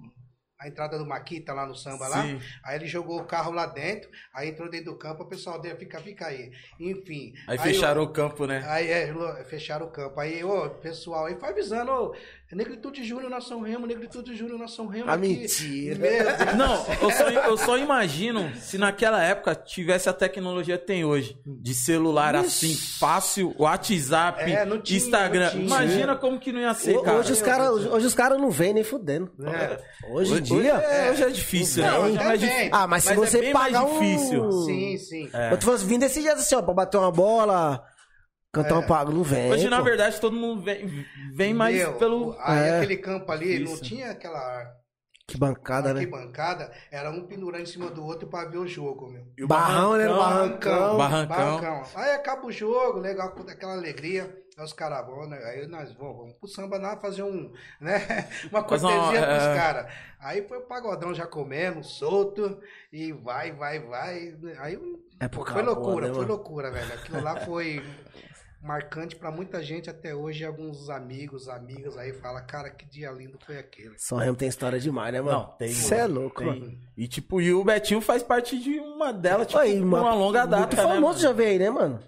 C: a entrada do Maquita lá no samba lá?
A: Sim.
C: Aí ele jogou o carro lá dentro, aí entrou dentro do campo, o pessoal dele fica, fica aí. Enfim.
A: Aí fecharam
C: o
A: o campo, né?
C: Aí é, fecharam o campo. Aí, ô, pessoal, aí foi avisando, ô, Negritude Júnior na São Remo, Negritude Júnior na São Remo.
B: Ah, mentira.
A: Não, eu só, eu só imagino se naquela época tivesse a tecnologia que tem hoje. De celular assim, fácil, WhatsApp,
C: É, não tinha,
A: Instagram.
C: não tinha.
A: Imagina como que não ia ser, cara.
B: Hoje os caras hoje os cara não vêm nem fudendo.
C: É.
B: Hoje em
A: Hoje,
B: dia.
A: é, hoje é difícil, né?
B: Não,
A: Hoje é mais
C: bem.
A: difícil.
B: Ah, mas se
A: Mas é
B: você
A: mais
B: pagar um...
A: difícil.
C: Sim, sim.
A: É.
B: Eu tô falando, vim desse jeito assim, ó, pra bater uma bola, cantar
C: É.
B: pago, não vem.
A: Hoje, na
B: pô.
A: verdade, todo mundo vem, vem mais
C: Meu,
A: pelo.
C: Aí
B: É.
C: aquele campo ali não
A: Isso.
C: tinha aquela
B: Que bancada, né?
C: arquibancada, era um pendurando em cima do outro pra ver o jogo, meu.
A: E o
B: Barrão, né? no
A: Barrancão.
B: Barrancão.
A: Barrancão.
C: Aí acaba o jogo, legal, com aquela alegria. Aí os caras vão, né? Aí nós vamos, vamos pro samba lá fazer um, né? (laughs) Uma
A: Fazer uma-
C: cortesia pros
A: é.
C: caras. Aí foi o pagodão já comendo, solto, e vai, vai, vai. Aí
B: É por
C: foi loucura,
B: né,
C: foi loucura, velho. Aquilo lá foi (laughs) marcante pra muita gente até hoje. Alguns amigos, amigas aí falam, cara, que dia lindo foi aquele.
B: São Remo tem história demais, né, mano?
A: Não, tem.
B: Você é louco,
A: Tem.
B: mano.
A: E tipo, e o Betinho faz parte de uma delas, tipo,
B: Aí,
A: uma, longa data,
B: Muito
A: né,
B: famoso
A: mano?
B: já veio aí, né, mano?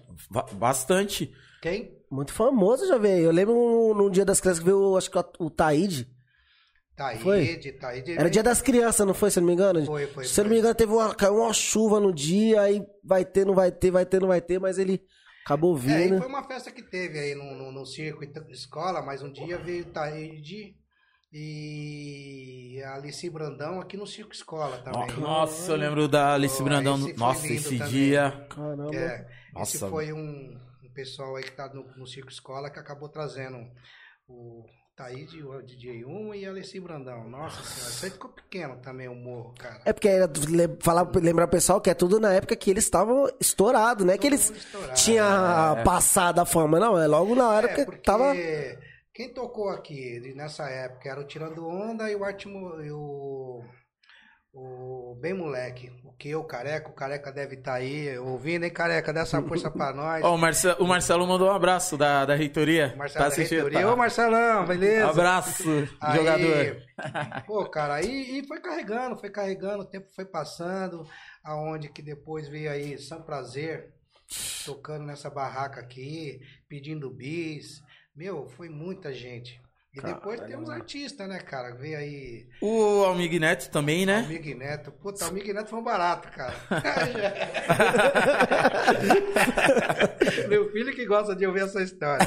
A: Bastante.
C: Quem?
B: Muito famoso já veio. Eu lembro num, dia das crianças que veio, acho que o Taíde.
C: Taíde,
B: Foi?
C: Taíde.
B: Era dia das crianças, não foi, se eu não me engano?
C: Foi, foi,
B: Se eu não
C: foi.
B: me engano, teve uma, caiu uma chuva no dia, aí vai ter, não vai ter, vai ter, não vai ter, mas ele acabou
C: É, e
B: vindo.
C: foi uma festa que teve aí no, no, no circuito da escola, mas um dia veio Taíde e a Alice Brandão aqui no Circo Escola também.
A: Nossa, eu lembro da Alice Brandão.
C: esse
A: Nossa, esse
C: também.
A: dia.
B: Caramba.
C: É,
A: Nossa,
C: esse foi um, um pessoal aí que tá no, no Circo Escola que acabou trazendo o Taíde, o DJ 1 e a Alice Brandão. Nossa senhora, isso aí ficou pequeno também o morro, cara.
B: É porque era falar, lembrar o pessoal que é tudo na época que eles estavam estourados, né? Que eles
C: mundo estourado.
B: tinham passado a fama, não. É logo na hora
C: É,
B: que
C: porque
B: tava.
C: quem tocou aqui nessa época era o Tirando Onda e o Artimo, e o, o Bem Moleque. O que o Careca, o Careca deve estar aí ouvindo, hein, Careca? Dá essa força pra nós.
A: Ó, o, Marcelo, o Marcelo mandou um abraço da, da reitoria.
C: Marcelo
A: tá
C: da
A: assistindo?
C: Reitoria.
A: Tá.
C: Ô, Marcelão, beleza?
A: Abraço, (laughs)
C: Aí,
A: jogador.
C: Pô, cara, aí e foi carregando, foi carregando, o tempo foi passando, aonde que depois veio aí São Prazer, tocando nessa barraca aqui, pedindo bis. Meu, foi muita gente. E depois
B: Caralho,
C: temos
B: mano.
C: artistas, né, cara? Veio aí
A: O Almig Neto também, né?
C: Almig Neto. Puta, Almig Neto foi um barato, cara. (laughs) Meu filho que gosta de ouvir essa história.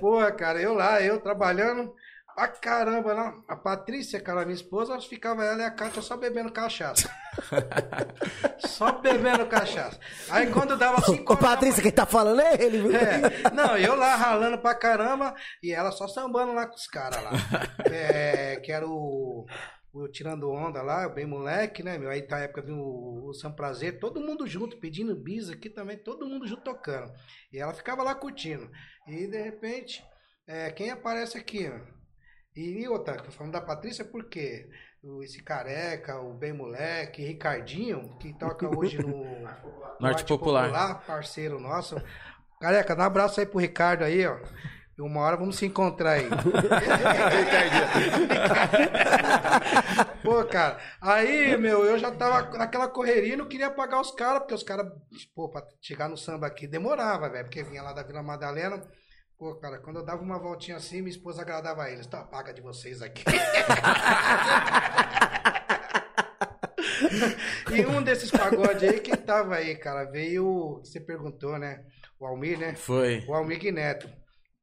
C: Pô, cara, eu lá, eu trabalhando pra caramba lá. A Patrícia, cara, minha esposa, ficava ela e a Kátia só bebendo cachaça. (laughs) Só bebendo cachaça. Aí quando dava cinco
B: Ô, Patrícia, quem tá falando é ele, viu?
C: é, não, eu lá ralando pra caramba e ela só sambando lá com os caras lá. (laughs) É, que era o, o Tirando Onda lá, bem moleque, né, meu? Aí tá a época do o São Prazer, todo mundo junto, pedindo bis aqui também, todo mundo junto tocando. E ela ficava lá curtindo. E de repente, é, quem aparece aqui, ó? E outra, tô falando da Patrícia porque o- esse careca, o bem moleque, Ricardinho, que toca hoje no, (laughs) no
A: Arte Popular.
C: parceiro nosso. Careca, dá um abraço aí pro Ricardo aí, ó. E uma hora vamos se encontrar aí. (laughs) Pô, cara, aí, meu, eu já tava naquela correria e não queria pagar os caras, porque os caras, pô, pra chegar no samba aqui demorava, velho, porque vinha lá da Vila Madalena. Pô, cara, quando eu dava uma voltinha assim, minha esposa agradava eles. Então, paga de vocês aqui. (laughs) e um desses pagodes aí, quem tava aí, cara, veio, você perguntou, né? o Almir, né?
A: Foi.
C: O Almir Neto,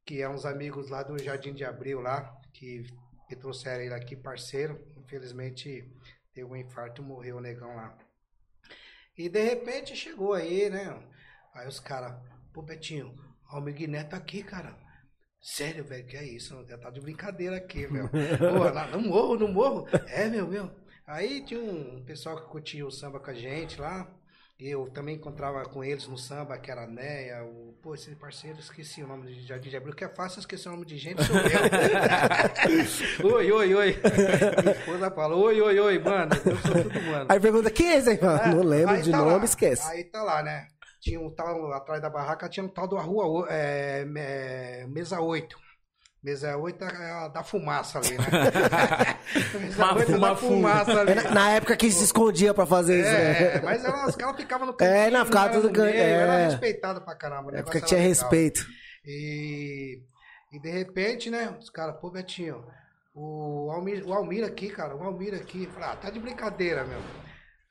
C: que é uns amigos lá do Jardim de Abril lá, que, que trouxeram ele aqui, parceiro. Infelizmente, teve um infarto e morreu o negão lá. E de repente chegou aí, né? Aí os caras, pô, Betinho, o Almir Neto tá aqui, cara. Sério, velho, que é isso? Já tá de brincadeira aqui, velho. (laughs) Pô, lá, não morro, não morro. É, meu, meu. Aí tinha um pessoal que curtia o samba com a gente lá. Eu também encontrava com eles no samba, que era a Neia, o... Pô, esse parceiro, esqueci o nome de Jardim de Abril, que é fácil esquecer o nome de gente, sou eu. (laughs) oi, oi, oi. Minha esposa fala, oi, oi, oi, mano, eu sou tudo mano.
B: Aí pergunta, quem é esse aí? Fala,
C: É,
B: não lembro de
C: tá
B: nome,
C: lá.
B: esquece.
C: Aí tá lá, né? Tinha um tal, atrás da barraca, tinha um tal da rua, é, é, mesa 8. Mesa 8 é a da fumaça ali, né? (laughs) mesa
A: Uma
C: 8 é
A: fuma-
C: da fumaça ali.
B: É na, na época que se escondia pra fazer isso,
C: É,
B: né?
C: mas ela, os caras ficavam no (laughs)
B: É, não, ficava
C: era
B: tudo
C: no
B: can-
C: meio,
B: é.
C: Era respeitado pra caramba.
B: Na época tinha
C: legal.
B: respeito.
C: E, e de repente, né, os caras, pô, Betinho, o Almir, o Almir aqui, cara, o Almir aqui. Falei, ah, tá de brincadeira, meu.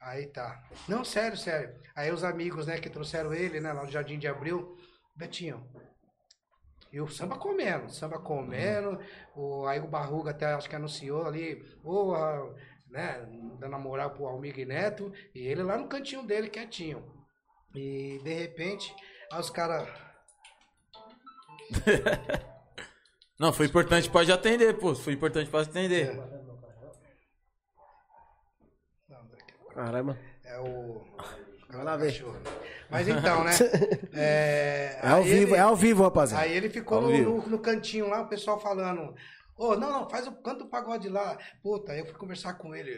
C: Aí tá. Não, sério, sério. Aí os amigos, né, que trouxeram ele, né, lá no Jardim de Abril, Betinho. E o samba comendo, samba comendo. O, aí o Barruga até acho que anunciou ali, ah, né, dando a moral pro Almir Neto. E ele lá no cantinho dele, quietinho. E de repente, aí os caras. (laughs)
A: Não, foi importante, pode atender, pô. Foi importante, pode atender.
B: Caramba.
C: É o.
B: Vai lá ver.
C: Cachorro. Mas então, né? (laughs) É,
B: É ao vivo,
C: ele-
B: é ao vivo, rapaziada.
C: Aí ele ficou no, no- no cantinho lá, o pessoal falando. Ô, não, não, faz o canto o pagode lá. Puta, aí eu fui conversar com ele.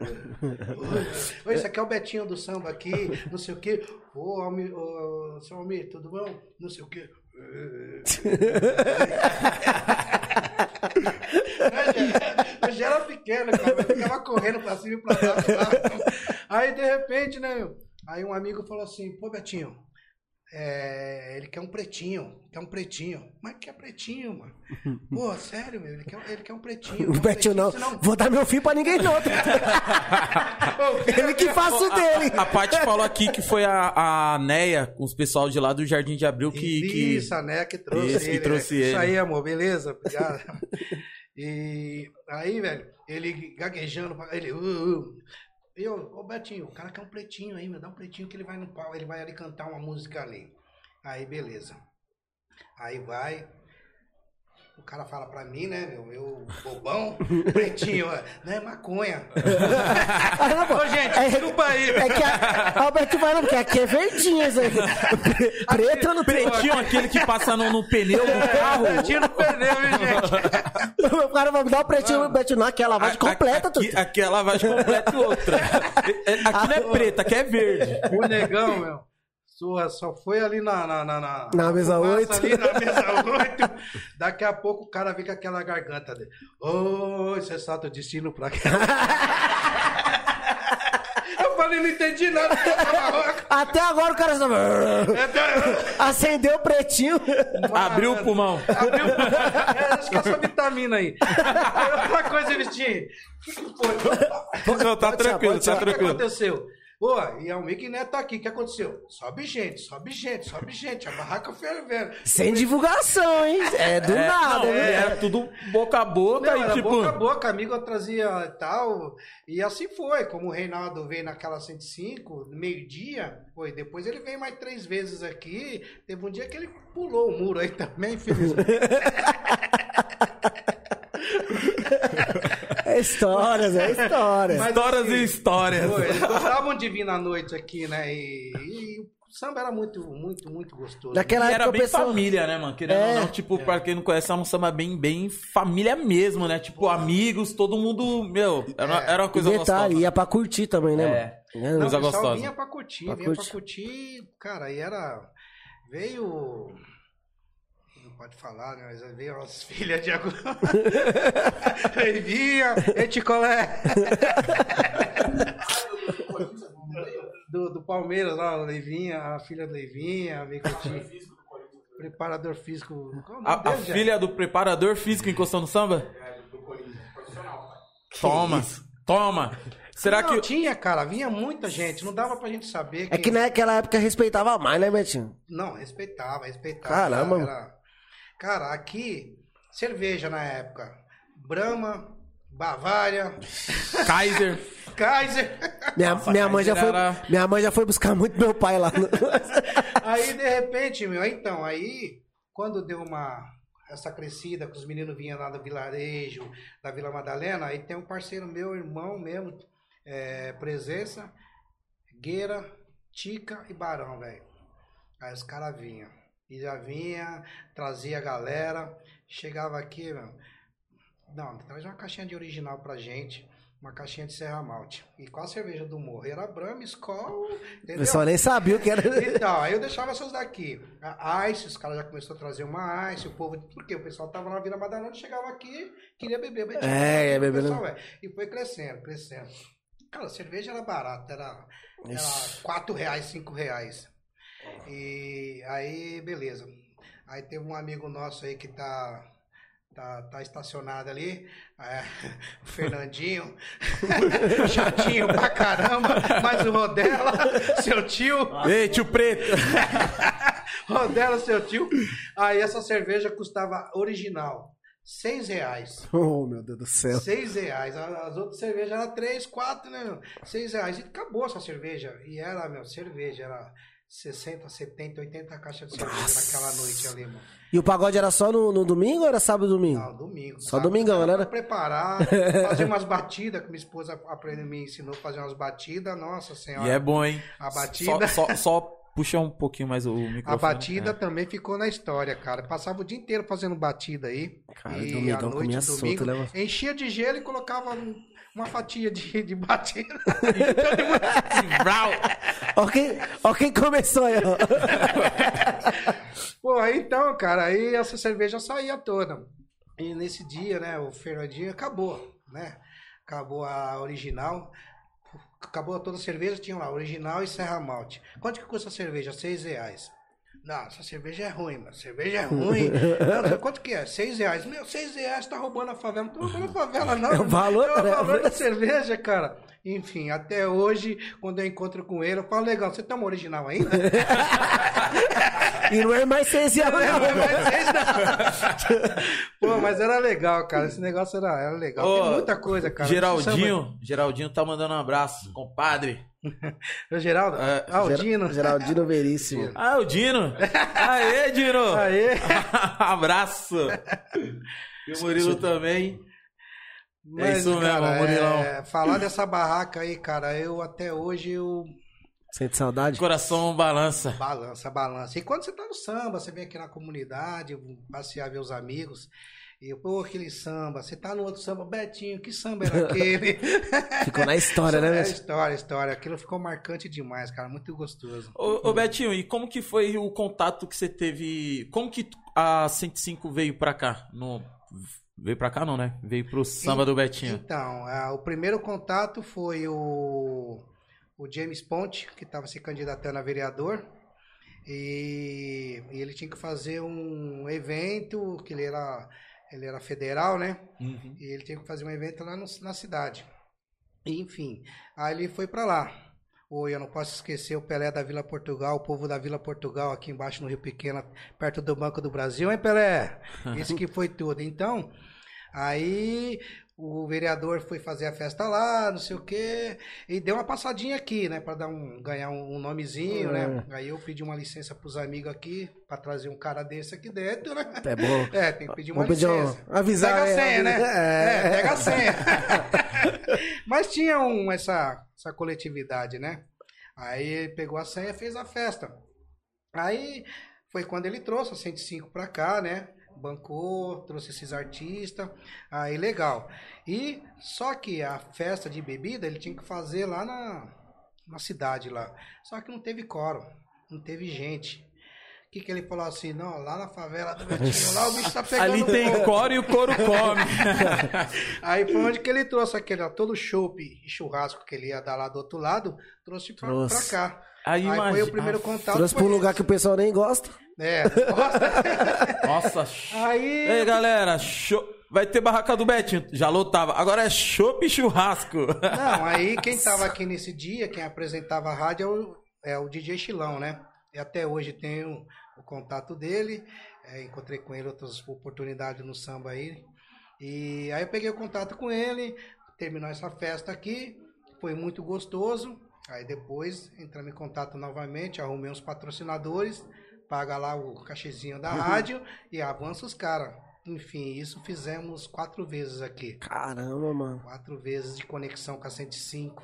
C: (laughs) Oi, esse aqui é o Betinho do samba aqui, não sei o quê. Ô, Almir, ô, seu Almir, tudo bom? Não sei o quê. (laughs) Eu já era pequeno, cara, eu ficava correndo pra cima e pra lá. Aí, de repente, né, aí um amigo falou assim, pô, Betinho, é, ele quer um pretinho, quer um pretinho. Mas que é pretinho, mano? (laughs) Pô, sério, meu, ele quer, ele quer um pretinho.
B: O
C: quer um
B: Betinho não.
C: senão-
B: Vou dar meu filho pra ninguém não. (laughs) (laughs) Ele que faz o dele.
A: A Paty falou aqui que foi a, a Neia, com os pessoal de lá do Jardim de Abril, que. que...
C: Isso, a né, que trouxe
A: Isso, que
C: ele.
A: trouxe
C: né? Isso
A: ele.
C: aí, amor, beleza? Obrigado. e aí, velho, ele gaguejando, ele... Uh, uh. Eu, ô Betinho, o cara quer um pretinho aí, meu, dá um pretinho que ele vai no pau, ele vai ali cantar uma música ali. Aí, beleza. Aí vai... O cara fala pra mim, né, meu, eu bobão, (laughs) pretinho, ó, não é maconha. Ô, gente, desculpa aí.
B: É que a, Alberto vai não, porque aqui é verdinho isso aí. (laughs) Preto não tem.
A: Pretinho, aquele que passa no, no pneu do carro.
C: Pretinho não perdeu, viu, gente? (laughs)
B: O cara vai me dar o pretinho, o Betinho não, aqui é a lavagem completa,
A: aqui,
B: tudo.
A: aqui é lavagem completa e outra. É- é- Aqui não é preta, aqui é verde.
C: O negão, meu. Só foi ali na. Na, na, na,
B: Na mesa
C: fumaça
B: oito.
C: Ali na (laughs) mesa 8. Daqui a pouco o cara vem com aquela garganta dele. Ô, você salta o destino pra cá. (laughs) Eu falei, não entendi nada.
B: Até agora o cara só... acendeu o pretinho.
A: Abriu o pulmão.
C: Abriu. É, acho que é essa vitamina aí. Outra coisa, Vitinho. O que que foi?
A: Não, tá
B: Pode
A: tranquilo, tá
C: O que
A: tranquilo.
C: aconteceu? Pô, e a Almir Neto tá aqui. O que aconteceu? Sobe gente, sobe gente, sobe gente. A barraca fervendo.
B: Sem divulgação, hein? É do
A: É,
B: nada,
A: não,
B: viu?
A: Era tudo boca a boca
C: Não,
A: e
C: era
A: tipo.
C: boca a boca, amigo trazia tal. E assim foi. Como o Reinaldo veio naquela 105, meio-dia, foi. Depois ele veio mais três vezes aqui. Teve um dia que ele pulou o muro aí também, infelizmente. (laughs)
B: É histórias, é histórias.
C: Mas,
A: Histórias
C: assim,
A: e histórias.
C: Pô, eles gostavam de vir na noite aqui, né? E, e o samba era muito, muito, muito gostoso.
B: Naquela
A: E
B: época
A: era bem
B: pessoal...
A: família, né, mano? Querendo
B: É.
A: ou não, tipo, pra quem não conhece, é um samba bem, bem família mesmo, né? Tipo, amigos, todo mundo, meu, era, era uma
B: E
A: coisa
B: detalhe,
A: gostosa.
B: ia pra curtir também, né,
A: É.
B: mano?
C: Não,
A: coisa gostosa.
C: vinha pra curtir,
B: Pra
C: vinha
B: curtir.
C: pra curtir, cara, e era. Veio. Não pode falar, né? Mas veio as (laughs) filhas de agora. (laughs) Aí vinha, eticolé. do, do Palmeiras lá, o Leivinha, a filha do Leivinha, veio curtir. Preparador físico. Qual é o nome
A: A, a filha do preparador físico encostou no samba? Toma, toma. Será
C: não,
A: que.
C: tinha, cara, vinha muita gente, não dava pra gente saber.
B: É que naquela época respeitava mais, né, Betinho?
C: Não, respeitava, respeitava.
B: Caramba.
C: Era- Cara, aqui, cerveja na época. Brahma, Bavária, (laughs)
A: Kaiser.
C: Kaiser.
B: Minha, minha, mãe já foi,
A: era-
B: minha mãe já foi buscar muito meu pai lá. no- (laughs)
C: Aí, de repente, meu, então, aí, quando deu uma. Essa crescida, que os meninos vinham lá do vilarejo, da Vila Madalena, aí tem um parceiro meu, irmão mesmo, é, presença, Gueira, Tica e Barão, velho. Aí os caras vinham. E já vinha, trazia a galera, chegava aqui, meu. Não, traz uma caixinha de original pra gente, uma caixinha de Serra Malte. E qual a cerveja do morro? Era Brahma, Skol,
B: O
C: entendeu?
B: pessoal nem sabia o que era.
C: Então, aí eu deixava essas daqui. A Ice, os caras já começaram a trazer uma Ice, o povo. Porque o pessoal tava na Vila Madalena, chegava aqui, queria beber. beber
B: É,
C: o
B: beber,
C: pessoal, é. E foi crescendo, crescendo. Cara, a cerveja era barata, era, era
B: Ixi.
C: 4 reais, 5 reais. E aí, beleza. Aí teve um amigo nosso aí que tá. Tá, tá estacionado ali, é, o Fernandinho, (laughs) chatinho pra caramba, mas o Rodela, seu tio,
A: Ei, tio Preto. (laughs)
C: Rodela, seu tio. Aí essa cerveja custava original, seis reais.
B: Oh, meu Deus do céu.
C: Seis reais. As outras cervejas eram três, quatro, né? Seis reais. E acabou essa cerveja. E era, meu, cerveja. Era 60, 70, 80 caixas de cerveja naquela noite ali, mano.
B: E o pagode era só no, no domingo ou era sábado e domingo?
C: Não, domingo.
B: Só domingão, né?
C: Pra preparar, fazer umas batidas, que minha esposa aprendeu, me ensinou a fazer umas batidas. Nossa senhora.
A: E é bom, hein?
C: A batida.
A: Só, só, só puxa um pouquinho mais o microfone.
C: A batida
A: É.
C: também ficou na história, cara. Passava o dia inteiro fazendo batida aí.
B: Cara,
C: e
B: domingão
C: à noite,
B: comia
C: domingo,
B: solto, né,
C: enchia de gelo e colocava um- uma fatia de, de batida. (laughs)
A: Brau.
B: Ó quem, começou aí, ó. (laughs)
C: Pô, então, cara, aí essa cerveja saía toda. E nesse dia, né, o Fernandinho acabou, né? Acabou a original. Acabou toda a cerveja, tinha lá, original e Serra Malte. Quanto que custa a cerveja? Seis reais. Não, essa cerveja é ruim, mano. Cerveja é ruim. (laughs) Não, quanto que é? Seis reais. Meu, seis reais tá roubando a favela. Não tô roubando a favela, não. (laughs)
B: É o valor,
C: É o
B: né?
C: valor da cerveja, cara. Enfim, até hoje, quando eu encontro com ele, eu falo, legal, você toma original ainda? (laughs)
B: E não é mais seis reais,
C: Não,
B: não.
C: mas vocês não. Pô, mas era legal, cara. Esse negócio era, era legal.
A: Ô,
C: Tem muita coisa, cara.
A: Geraldinho, Geraldinho tá mandando um abraço, compadre.
C: O Geraldo?
A: É,
C: ah, o
B: Ger-
C: Dino.
B: Geraldino Veríssimo. (laughs)
A: Ah, o Dino. Aê, Dino.
C: Aê. (laughs)
A: abraço. E o Murilo também.
C: Mas,
A: isso mesmo,
C: cara,
A: Murilão.
C: é, falar dessa barraca aí, cara, eu até hoje eu
B: Sente saudade?
A: Coração balança.
C: balança, balança. E quando você tá no samba, você vem aqui na comunidade, passear, ver os amigos. E, pô, aquele samba, você tá no outro samba, Betinho, que samba era (laughs) aquele?
B: Ficou na história, né, (laughs)
C: É,
B: velho?
C: história, história. Aquilo ficou marcante demais, cara, muito gostoso.
A: Ô, ô, Betinho, e como que foi o contato que você teve? Como que a 105 veio pra cá? No... Veio pra cá não, né? Veio pro samba do Betinho.
C: Então, ah, o primeiro contato foi o, o James Ponte, que estava se candidatando a vereador. E, e ele tinha que fazer um evento, que ele era, ele era federal, né?
A: Uhum.
C: E ele tinha que fazer um evento lá no- na cidade. Enfim, aí ele foi para lá. Oi, eu não posso esquecer o Pelé da Vila Portugal, o povo da Vila Portugal aqui embaixo no Rio Pequeno, perto do Banco do Brasil, hein, Pelé? (laughs) Isso que foi tudo. Então, aí o vereador foi fazer a festa lá, não sei o quê, e deu uma passadinha aqui, né, para dar um ganhar um, um nomezinho, né? Aí eu pedi uma licença pros amigos aqui para trazer um cara desse aqui dentro, né?
B: É bom. (laughs)
C: É, tem que pedir uma
B: Vamos pedir um-
C: licença.
B: avisar,
C: Pega a
B: é,
C: senha, né?
B: avisa-
C: É,
B: é.
C: pega a senha. (laughs) Mas tinha um, essa, essa coletividade, né? Aí ele pegou a senha fez a festa. Aí foi quando ele trouxe a 105 pra cá, né? Bancou, trouxe esses artistas. Aí legal. E só que a festa de bebida ele tinha que fazer lá na, na cidade lá. Só que não teve coro, não teve gente. O que, que ele falou assim? Não, lá na favela do Betinho, lá o bicho tá pegando
A: Ali tem
C: fogo.
A: core e o couro come. (laughs)
C: Aí foi onde que ele trouxe aquele, todo chopp e churrasco que ele ia dar lá do outro lado, trouxe pra,
B: Trouxe.
C: pra cá.
A: Aí,
C: Aí foi
A: imagina-
C: o primeiro contato.
B: Trouxe pra
C: foi
B: um lugar que o pessoal nem gosta.
C: É. (laughs)
A: Nossa. (laughs)
C: Aí.
A: Ei, galera, show. vai ter barraca do Betinho. Já lotava. Agora é chopp e churrasco.
C: Não, (laughs) aí quem tava aqui nesse dia, quem apresentava a rádio é o, é o DJ Chilão, né? E até hoje tenho o contato dele. é, encontrei com ele outras oportunidades no samba aí. E aí eu peguei o contato com ele, terminou essa festa aqui, foi muito gostoso. Aí depois entramos em contato novamente, arrumei uns patrocinadores, paga lá o cachezinho da rádio e avança os caras. Enfim, isso fizemos quatro vezes aqui.
B: Caramba, mano.
C: Quatro vezes de conexão com a 105.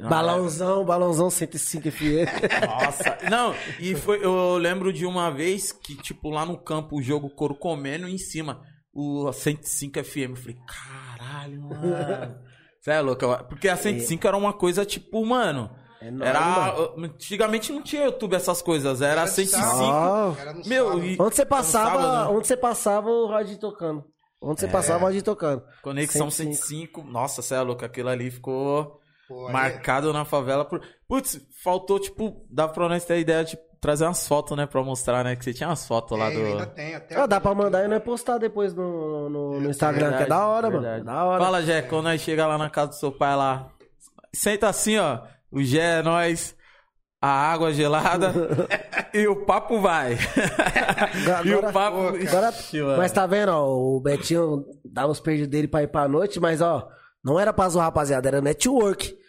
B: Balãozão, balãozão 105 FM. (laughs)
A: Nossa, não, e foi, eu lembro de uma vez que, tipo, lá no campo, o jogo couro comendo em cima, o 105 FM. Eu falei, caralho, mano. (laughs) Você é louco? Porque a 105 era uma coisa, tipo, mano.
B: É nóis,
A: Era. Antigamente não tinha YouTube essas coisas, era
C: Era de
A: 105.
B: sábado.
C: Era no
A: Meu,
C: sábado.
A: e-
B: Onde você passava,
A: sábado, né?
B: onde você passava o rádio tocando. Onde você
A: É.
B: passava o rádio tocando.
A: Conexão
B: 105.
A: 105. Nossa, você é louco, aquilo ali ficou
C: Pô,
A: marcado na favela. Por... Putz, faltou, tipo, dá pra nós ter a ideia de trazer umas fotos, né, pra mostrar, né, que você tinha umas fotos lá
C: ainda
A: do...
C: tem, até
B: Ah, dá pra mandar e nós postar depois no, no, no Instagram, que é da hora,
A: verdade.
B: mano. Da hora.
A: Fala, Jé, quando nós chega lá na casa do seu pai lá, senta assim, ó, o Jé é nós, a água gelada (laughs) e o papo vai. (laughs) e o papo...
B: Agora,
A: Ixi,
B: mas tá vendo, ó, o Betinho dá os perdidos dele pra ir pra noite, mas ó, não era pra zoar, rapaziada, era network.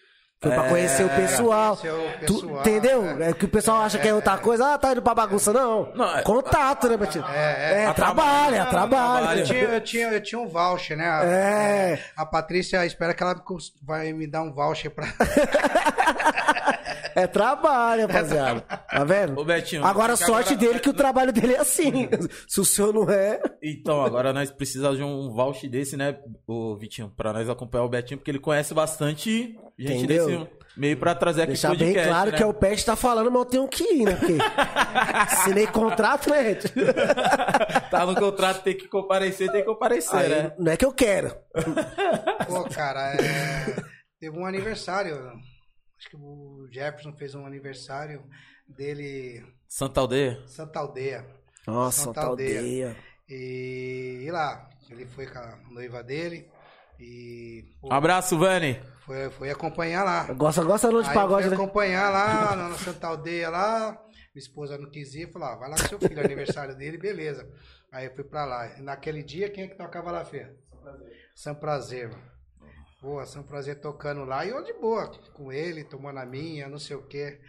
B: Foi pra
A: É,
B: conhecer o pessoal.
C: conhecer o
B: Tu-
C: pessoal,
B: entendeu?
C: é.
B: É que o pessoal acha que é outra coisa. Ah, tá indo pra bagunça. Não.
A: Não, é-
B: Contato, né, Betinho?
C: É, é.
B: É, trabalha,
C: Eu
B: trabalha.
C: tinha, eu, tinha, eu tinha um voucher, né? A,
B: É.
C: a Patrícia espera que ela vai me dar um voucher pra. (laughs)
B: É trabalho, rapaziada. Tá vendo?
A: Ô, Betinho,
B: Agora, a
A: que
B: sorte
A: agora-
B: dele é que o trabalho dele é assim. Se o seu não é.
A: Então, agora nós precisamos de um voucher desse, né, o Vitinho, pra nós acompanhar o Betinho, porque ele conhece bastante gente
B: Entendeu?
A: desse meio pra trazer aqui
B: Deixar
A: podcast,
B: bem claro
A: né?
B: que é o Pet tá falando, mas eu tenho que ir, né? Porque assinei contrato, né, gente? (laughs)
A: Tá no contrato, tem que comparecer, tem que comparecer,
B: Aí,
A: né?
B: não é que eu quero.
C: Pô, cara, é, teve um aniversário. Acho que o Jefferson fez um aniversário dele,
A: Santa Aldeia?
C: Santa Aldeia.
B: Nossa,
C: Santa
B: Santa
C: Aldeia.
B: aldeia.
C: E, e lá, ele foi com a noiva dele e pô,
A: Um abraço, Vani.
C: foi, foi acompanhar lá.
B: Gosta, gosta não de
C: Aí
B: pagode, né?
C: acompanhar lá na Santa Aldeia lá. Minha esposa não quis ir, falou, ah, vai lá com seu filho, é aniversário dele, beleza. Aí eu fui pra lá. E naquele dia, quem é que tocava lá, Fê? São Prazer, mano. Boa, São Prazer tocando lá. E eu de boa, com ele, tomando a minha, não sei o quê.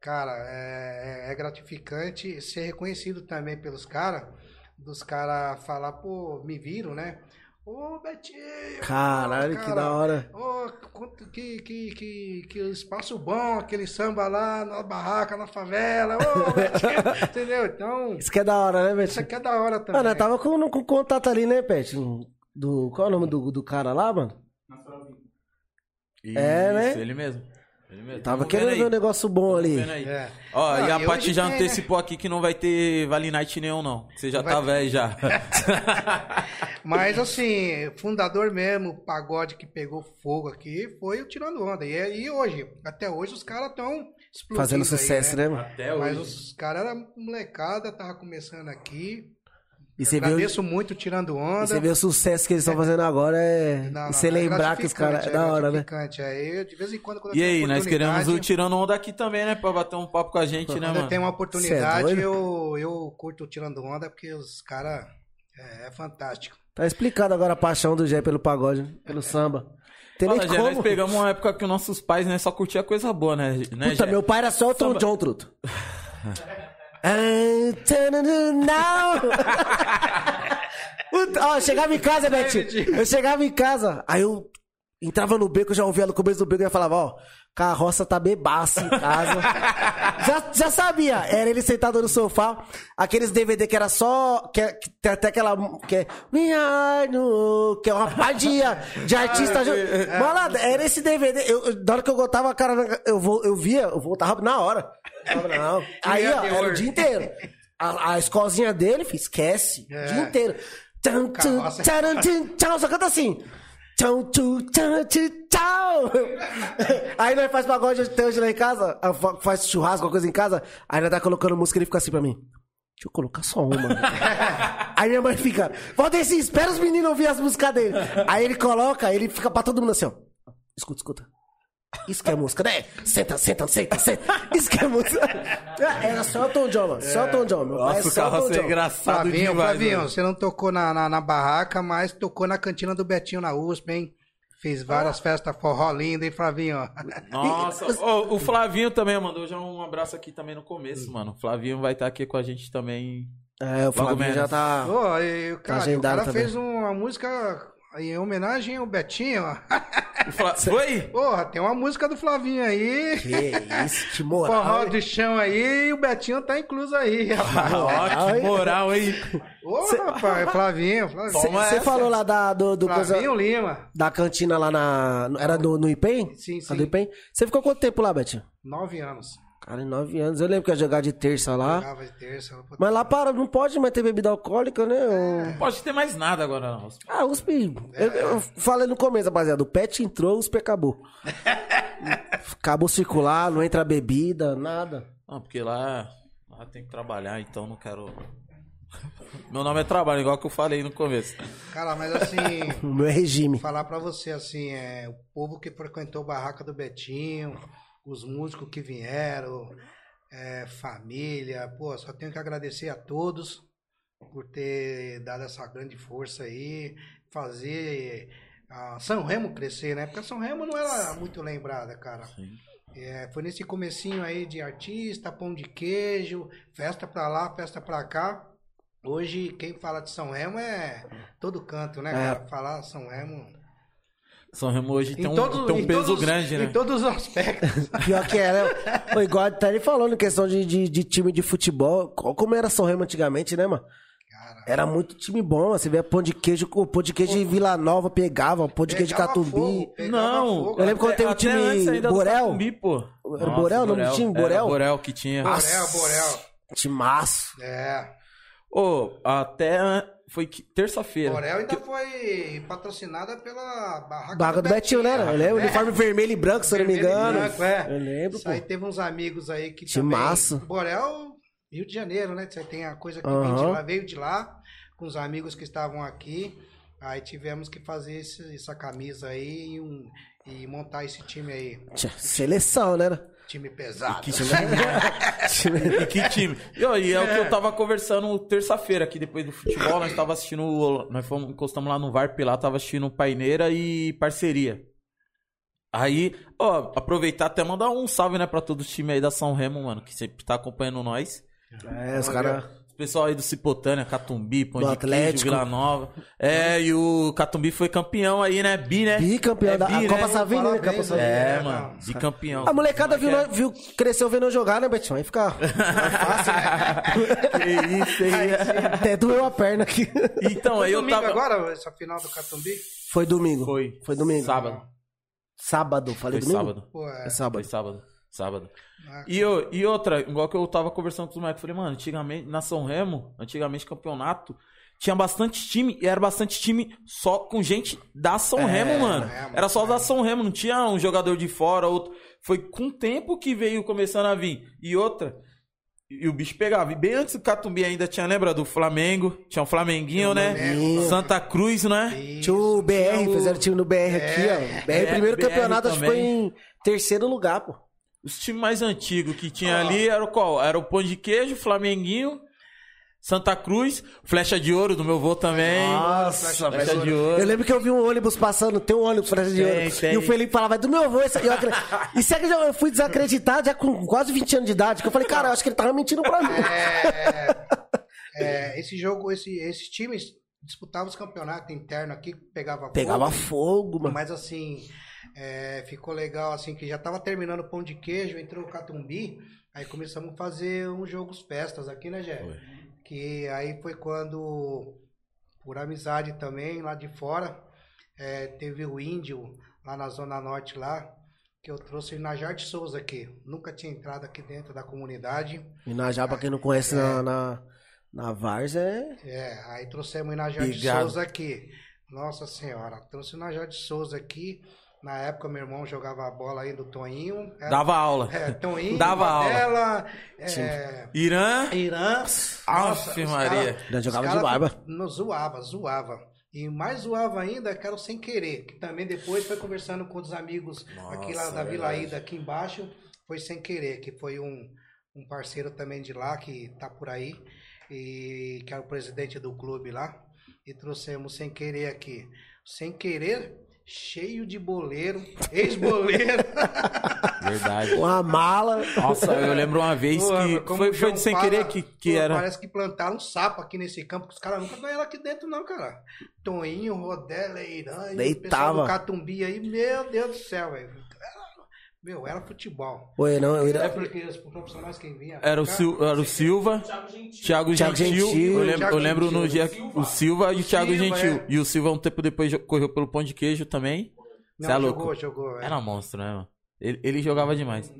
C: Cara, é, é- é gratificante ser reconhecido também pelos caras. Dos caras falar, pô, me viram, né? Ô, Betinho!
B: Caralho, que
C: cara,
B: da hora.
C: Ô, quanto que, que, que, que espaço bom, aquele samba lá na barraca, na favela. Ô, (laughs) Betinho, entendeu? Então,
B: Isso que é da hora, né,
C: isso
B: Pet?
C: aqui é da hora também.
B: Mano, eu tava com, com contato ali, né, Pet? Do, qual é o nome do, do cara lá, mano? É, né?
A: Isso, ele mesmo. Ele mesmo.
B: Tava querendo ver um
A: aí.
B: negócio bom ali.
A: Aí.
C: É.
A: Ó,
C: Não,
A: e a Paty já
C: tem, né?
A: antecipou aqui que não vai ter Vale Night nenhum, não. Você já
C: Vai
A: tá velho já. (laughs)
C: Mas assim, fundador mesmo, o pagode que pegou fogo aqui foi o Tirando Onda. E, e hoje, até hoje, os caras estão explodindo.
B: Fazendo
C: aí,
B: sucesso, né, mano?
A: Até
C: Mas
A: hoje.
C: os caras eram molecada, tava começando aqui.
B: E você vê, o,
C: Agradeço muito Tirando
B: e
C: Onda.
B: você vê o sucesso que eles estão fazendo agora é.
C: Não,
B: e
C: não,
B: você
C: é
B: lembrar que os caras. É
C: gratificante,
B: da hora, né?
C: É, eu, de vez em quando, quando eu
A: E
C: tenho
A: aí, nós queremos o Tirando Onda aqui também, né? Pra bater um papo com a gente, né,
C: Quando eu
A: mano?
C: tenho uma
B: é
C: oportunidade, eu, eu curto tirando onda, porque os caras é, é fantástico.
B: Tá explicado agora a paixão do Jé pelo pagode, né? pelo samba. Tem
A: Fala, Jé, nós pegamos uma época que os nossos pais, né, só curtia coisa boa, né? né
B: Puta,
A: Jé?
B: meu pai era só o Tom. John, truto. (laughs) Tanana, Não! (laughs) Puta, ó, eu chegava em casa, Betinho. Eu chegava em casa, aí eu entrava no beco, eu já ouvia no começo do beco e falava, ó, carroça tá bebaço em casa. (laughs) já, já sabia, era ele sentado no sofá, aqueles DVD que era só. Que, é- que tem até aquela. Que é. Are no, que é uma par de, artista. (laughs) junto. Malandro, era esse DVD. Eu, eu- na hora que eu botava a cara, eu, vou, eu via, eu voltava na hora. Falava, Não. (laughs) Aí, ó, era o dia inteiro. A, a escolinha dele, esquece. O dia inteiro. Tcharam, tchim, tchau, só canta assim. Tchau, tchau, tchau, tchau. Aí nós faz pagode até hoje lá em casa, fa- faz churrasco, alguma coisa em casa, aí nós tá colocando música e ele fica assim pra mim. Deixa eu colocar só uma. (laughs) Aí minha mãe fica, Valdeci, espera os meninos ouvir as músicas dele. Aí ele coloca, ele fica pra todo mundo assim, ó. Escuta, escuta. Isso que é música, né? Senta, senta, senta, senta. Isso que é música. Era só o Tom John, mano. Só o Tom John, meu pai.
A: Nossa,
B: É
A: o
B: só o
A: carro
B: Tom
A: é engraçado
C: Flavinho,
A: demais.
C: Flavinho,
A: mano.
C: você não tocou na, na, na barraca, mas tocou na cantina do Betinho na USP, hein? Fez várias festas forró linda, hein, Flavinho?
A: Nossa, (laughs) Ô, o Flavinho também mandou já um abraço aqui também no começo, mano. O Flavinho vai estar aqui com a gente também.
B: É, o Flavinho já tá.
C: Ô, e o cara, o
B: agendado
C: cara
B: também.
C: fez uma música em homenagem ao Betinho.
A: O (laughs) Fla... Foi?
C: Porra, tem uma música do Flavinho aí.
B: Que isso, que
C: Forró
B: moral. hein?
C: de chão aí e o Betinho tá incluso aí, rapaz.
A: Ó, que moral, hein?
C: Ô, rapaz, Flavinho, Flavinho.
B: Você falou lá da, do, do coisa-
C: Flavinho Lima,
B: da cantina lá na. Era no, no IPEM?
C: Sim,
B: A
C: sim.
B: do IPEM? Você ficou quanto tempo lá, Betinho?
C: nove anos.
B: Cara, em nove anos. Eu lembro que ia jogar de terça lá.
C: Jogava de terça.
B: Mas lá para, não pode mais ter bebida alcoólica, né? Ou-
A: Não pode ter mais nada agora, não.
B: Ah, USP. Eu, eu falei no começo, rapaziada. O pet entrou, o USP acabou. (laughs) acabou circular, não entra bebida, nada.
A: Não, porque lá, lá tem que trabalhar, então não quero. (laughs) Meu nome é trabalho, igual que eu falei no começo.
C: Cara, mas assim, (laughs)
B: O meu é regime.
C: falar pra você assim, é o povo que frequentou a barraca do Betinho, os músicos que vieram, é, família, pô, só tenho que agradecer a todos por ter dado essa grande força aí, fazer a São Remo crescer, né? Porque a São Remo não era muito lembrada, cara. É, foi nesse comecinho aí de artista, pão de queijo, festa pra lá, festa pra cá. Hoje, quem fala de São Remo é todo canto, né,
B: É.
C: cara? Falar São Remo.
A: São Remo hoje tem
C: Em
A: um, tem um peso
C: todos-
A: grande, né?
C: Em todos os aspectos. (laughs)
B: Pior que né? Pô, igual até ele falando em questão de, de, de time de futebol. co- Como era São Remo antigamente, né, mano?
C: Cara,
B: Era muito time bom. Você vê pão de queijo, o pão de queijo de Vila Nova pegava, pão de queijo de Catumbi.
C: fogo,
A: Não,
C: fogo.
B: Eu lembro quando
A: até-
B: tem o time Borel.
A: Catumbi, pô.
B: Era Borel o nome do time?
A: Era
B: Borel?
A: Borel que tinha.
C: Borel, Borel.
B: Timaço.
C: É.
A: Ô, até foi que- terça-feira.
C: Borel ainda foi patrocinada pela barraca,
B: Barra do Betinho, né? Eu lembro,
C: É.
B: uniforme vermelho e branco, se eu não me
C: e
B: engano.
C: branco, é.
B: Eu lembro,
C: Isso
B: pô.
C: aí teve uns amigos aí que
B: Timaço.
C: também... Borel, Rio de Janeiro, né? Você tem a coisa que vem de lá, veio de lá, com os amigos que estavam aqui. Aí tivemos que fazer esse- essa camisa aí e, um- e montar esse time aí.
B: Tchê, Seleção, né?
C: Time pesado.
A: Que time. (laughs) e que time. E, ó, e é o que eu tava conversando terça-feira aqui, depois do futebol, nós tava assistindo. Nós fomos, encostamos lá no VARP lá, tava assistindo Paineira e parceria. Aí, ó, aproveitar até mandar um salve, né, pra todo o time aí da São Remo, mano, que sempre tá acompanhando nós.
B: É, os caras.
A: Pessoal aí do Cipotânia, Catumbi, Pão
B: Do
A: de
B: Atlético.
A: Queijo, Vila Nova. É, e o Catumbi foi campeão aí, né? Bi, né?
B: Bicampeão
A: É
B: da
A: bi,
B: a Copa
A: né?
B: Savini, né? Copa
C: Parabéns,
B: Savini.
A: É,
C: É,
A: mano. Bicampeão.
B: A molecada viu,
A: Mas
B: nós- viu, cresceu vendo eu jogar, né, Betinho? Aí fica. (laughs)
A: que isso aí.
B: Até doeu a perna aqui.
A: Então, aí eu
C: domingo
A: tava.
C: agora, essa final do Catumbi?
B: Foi domingo.
A: Foi.
B: Foi domingo.
A: Sábado.
B: Sábado, falei
A: Foi
B: domingo?
A: sábado.
C: Pô, é.
B: É
A: Foi
B: sábado.
A: Sábado.
C: Ah,
A: E, eu, e outra, igual que eu tava conversando com os moleques, falei, mano, antigamente, na São Remo, antigamente campeonato, tinha bastante time, e era bastante time só com gente da São Remo, mano.
C: é, mano.
A: Era só da São Remo, não tinha um jogador de fora, outro. Foi com o tempo que veio começando a vir. E outra, e o bicho pegava. E bem antes do Catumbi ainda tinha, lembra do Flamengo? Tinha um Flamenguinho, né? Santa Cruz, né?
B: Tinha o BR, fizeram time no BR aqui, ó. BR,
A: É,
B: primeiro
A: BR
B: campeonato, acho que foi
A: também.
B: em terceiro lugar, pô.
A: Os times mais antigos que tinha
C: Ó.
A: ali era o qual? Era o Pão de Queijo, Flamenguinho, Santa Cruz, Flecha de Ouro do meu vô também.
B: Nossa,
A: Flecha de
B: Eu
A: Ouro.
B: lembro que eu vi um ônibus passando, tem um ônibus flecha de
A: Tem,
B: ouro.
A: tem.
B: E o Felipe falava, é do meu avô. Isso, aqui, eu acre... isso é que eu fui desacreditado já com quase 20 anos de idade. Que eu falei, cara, eu acho que ele tava mentindo pra mim.
C: É, é, esse jogo, esse, esses times disputavam os campeonatos internos aqui, pegava fogo.
B: Pegava fogo, mano.
C: Mas assim, é, ficou legal assim que já tava terminando o pão de queijo, entrou o Catumbi, aí começamos a fazer uns jogos festas aqui, né, Jé? Que aí foi quando, por amizade também, lá de fora, é, teve o índio lá na Zona Norte lá, que eu trouxe na Jarte Souza aqui. Nunca tinha entrado aqui dentro da comunidade.
B: E na já, pra quem não conhece, na, na, na Vars é...
C: É, aí trouxemos o Inajá de. Souza aqui. Nossa Senhora, trouxe o Inajá de Souza aqui. Na época, meu irmão jogava a bola aí do Toninho. Era-
A: Dava aula.
C: É, Toninho,
A: Dava aula.
C: É,
A: Irã.
C: Irã.
A: Aff, Maria.
C: cara-
B: jogava de
C: cara
B: barba.
C: Nos zoava, zoava. E mais zoava ainda que era o sem querer, que também depois foi conversando com os amigos aqui lá
A: Nossa,
C: da
A: é
C: Vila. Ida, aqui embaixo, foi sem querer, que foi um, um parceiro também de lá, que tá por aí, e que era o presidente do clube lá, e trouxemos sem querer aqui. Sem querer, cheio de boleiro, ex-boleiro. (laughs)
A: Verdade.
B: Uma mala.
A: Nossa, eu lembro uma vez
C: Pô,
A: que
C: como
A: foi, foi sem
C: fala,
A: querer que, que
C: pô,
A: era.
C: Parece que plantaram um sapo aqui nesse campo, que os caras nunca ganharam aqui dentro, não, cara. Toninho, Rodela, Irã, e o pessoal
B: Deitava.
C: do Catumbi aí, meu Deus do céu, velho. Era- Meu, era futebol.
B: Oi, não, eu
C: É
B: ia...
C: porque os profissionais quem vinha.
A: Era o, Sil, era o Silva, Thiago
B: Thiago
A: Gentil.
B: Gentil.
A: Eu lembro,
C: Thiago
A: eu lembro no
C: Gentil.
A: dia o Silva e o Thiago
C: Silva,
A: Gentil.
C: é.
A: E o Silva um tempo depois correu pelo pão de queijo também.
C: Não,
A: Você é
C: jogou,
A: louco.
C: jogou. é.
A: Era monstro, né, mano? Ele, ele jogava demais.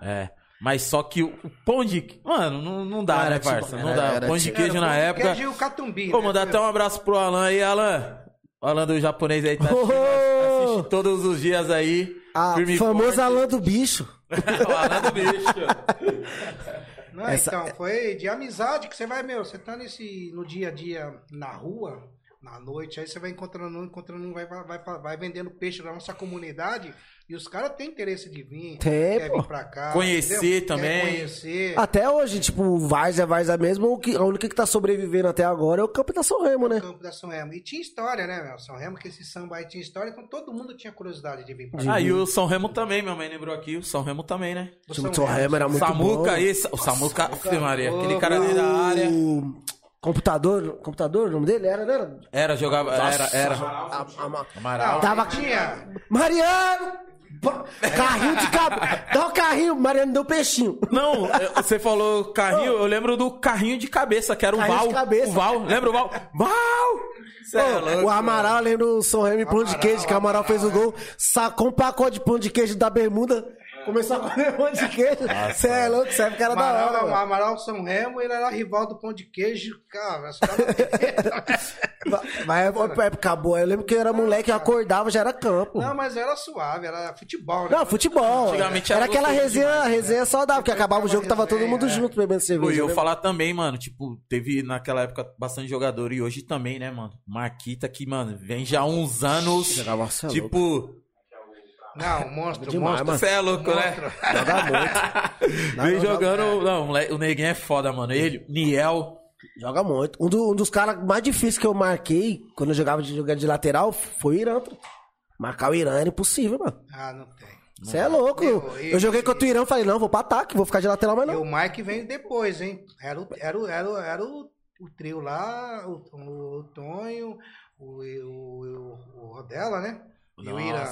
A: É. Mas só que o, pão de. Mano, não, não dá,
B: Era
A: né,
B: tipo-
A: parça? Não
B: era-
A: dá.
B: era
A: pão de
B: tipo-
A: queijo
C: Era
A: na
C: pão de
A: época.
C: queijo e o Catumbi.
A: Pô,
C: né?
A: mandar até um abraço pro Alan aí, Alan. O Alan do japonês aí tá assistindo,
B: Ô!
A: assiste todos os dias aí.
B: A
A: firme
B: famosa do bicho.
A: o (laughs) Alan do bicho.
C: Não,
B: Essa-
C: então, foi de amizade que você vai, meu, você tá nesse, no dia a dia na rua, na noite, aí você vai encontrando um, encontrando um, vai, vai, vai, vai vendendo peixe na nossa comunidade, e os caras têm interesse de vir,
B: Tem,
C: quer
B: pô.
C: vir pra cá.
A: Conhecer
C: entendeu? Quer
A: também.
C: conhecer.
B: Até hoje, tipo, o Várzea, Várzea mesmo, o que- a única que tá sobrevivendo até agora é o Campo da São Remo, né?
C: o campo da São Remo. E tinha história, né, meu? São Remo, que esse samba aí tinha história, então todo mundo tinha curiosidade de vir pra cá.
A: Ah, e o São Remo também, minha mãe lembrou aqui. O São Remo também, né?
C: O
B: O time de São Remo era muito
A: Samuca,
B: bom.
A: esse. O Samuca, Ave Maria, aquele cara ali da área.
B: O computador, computador, o nome dele era, né? Era.
A: Era, jogava. Era, era.
B: A- a-
A: Amaral.
B: Tava-
C: Tinha.
B: Mariano! Carrinho de cabo. Dá o carrinho, Mariano deu peixinho.
A: Não, eu- você falou carrinho, eu lembro do carrinho de cabeça, que era o
B: Carrinho
A: Val.
B: de cabeça.
A: O Val, lembra o Val? Val! Cê é louco,
B: o Amaral, lembra do São Remo e pão de queijo, que o Amaral fez o gol, sacou um pacote de pão de queijo da bermuda, começou a comer pão de queijo. Você é louco, você é porque era da hora.
C: Amaral,
B: mano.
C: Amaral São Remo, ele era rival do Pão de Queijo, cara.
B: Mas (laughs) é época boa. Eu lembro que eu era moleque, eu acordava, já era campo.
C: Não, mas era suave, era futebol, né?
B: Não, futebol.
A: Antigamente era
B: Era aquela resenha,
A: demais, né?
B: resenha saudável, que acabava o jogo, tava todo
C: resenha,
B: mundo
C: é.
B: junto bebendo cerveja.
A: e eu
B: né?
A: falar também, mano, tipo, teve naquela época bastante jogador e hoje também, né, mano? Marquita que, mano, vem já há uns anos.
B: É
A: tipo,
C: Não, monstro,
B: Demais,
C: monstro.
B: mano.
A: você é louco, né?
B: Joga muito. (laughs)
A: Vem
B: não,
A: jogando. Não, o neguinho é foda, mano. Ele, Niel.
B: Joga muito. Um, do- um dos caras mais difíceis que eu marquei quando eu jogava de de lateral foi o Irã. Marcar o Irã era impossível, mano.
C: Ah, não tem.
B: Você é louco.
C: Meu,
B: eu
C: e-
B: joguei contra o Irã falei, não, vou pra ataque, vou ficar de lateral, mas
C: E
B: não.
C: o Mike veio depois, hein? Era o, era o, era o, era o, o trio lá, o, o, o Tonho, o, o, o, o Rodela, né? E o Irã.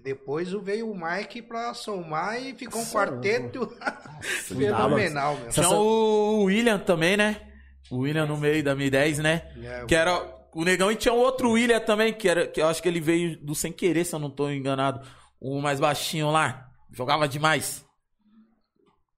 C: E depois veio o Mike pra somar e ficou um
B: Nossa,
C: quarteto fenomenal, meu.
A: Tinha o William também, né? O William no meio da 1010, né?
C: É,
A: Que era o negão e tinha um outro William também, que era que eu acho que ele veio do sem querer, se eu não tô enganado. O mais baixinho lá. Jogava demais.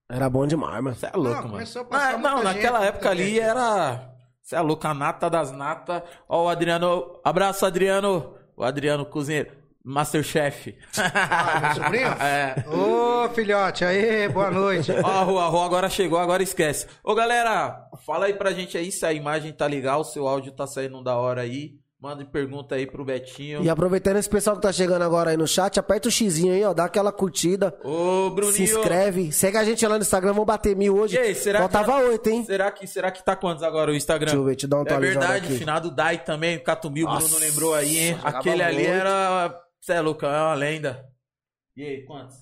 B: Era bom demais, mano.
A: Você é louco,
C: Não,
A: mano.
C: começou a passar
A: não,
C: muita
A: naquela
C: gente,
A: época ali
C: gente.
A: era. Você é louco, a nata das natas. Ó, o Adriano. Abraço, Adriano. O Adriano Cozinheiro. Masterchef.
C: Ah, meu sobrinho? (laughs)
A: é.
C: Ô, filhote, aí, boa noite.
A: Ó, a rua, a rua agora chegou, agora esquece. Ô, galera, fala aí pra gente aí se a imagem tá legal, se o áudio tá saindo da hora aí. Manda pergunta aí pro Betinho.
B: E aproveitando esse pessoal que tá chegando agora aí no chat, aperta o xizinho aí, ó, dá aquela curtida.
A: Ô, Bruninho.
B: Se inscreve, segue a gente lá no Instagram, vamos bater mil hoje.
A: E aí, será
B: Faltava
A: que...
B: oito, hein?
A: Será que, será que tá quantos agora o Instagram?
B: Deixa eu ver, te dá um
A: É verdade,
B: aqui.
A: finado Dai também, Catumbi, o Bruno lembrou aí, hein? Aquele ali
B: muito.
A: era. Você é louco, é uma lenda. E aí, quantos?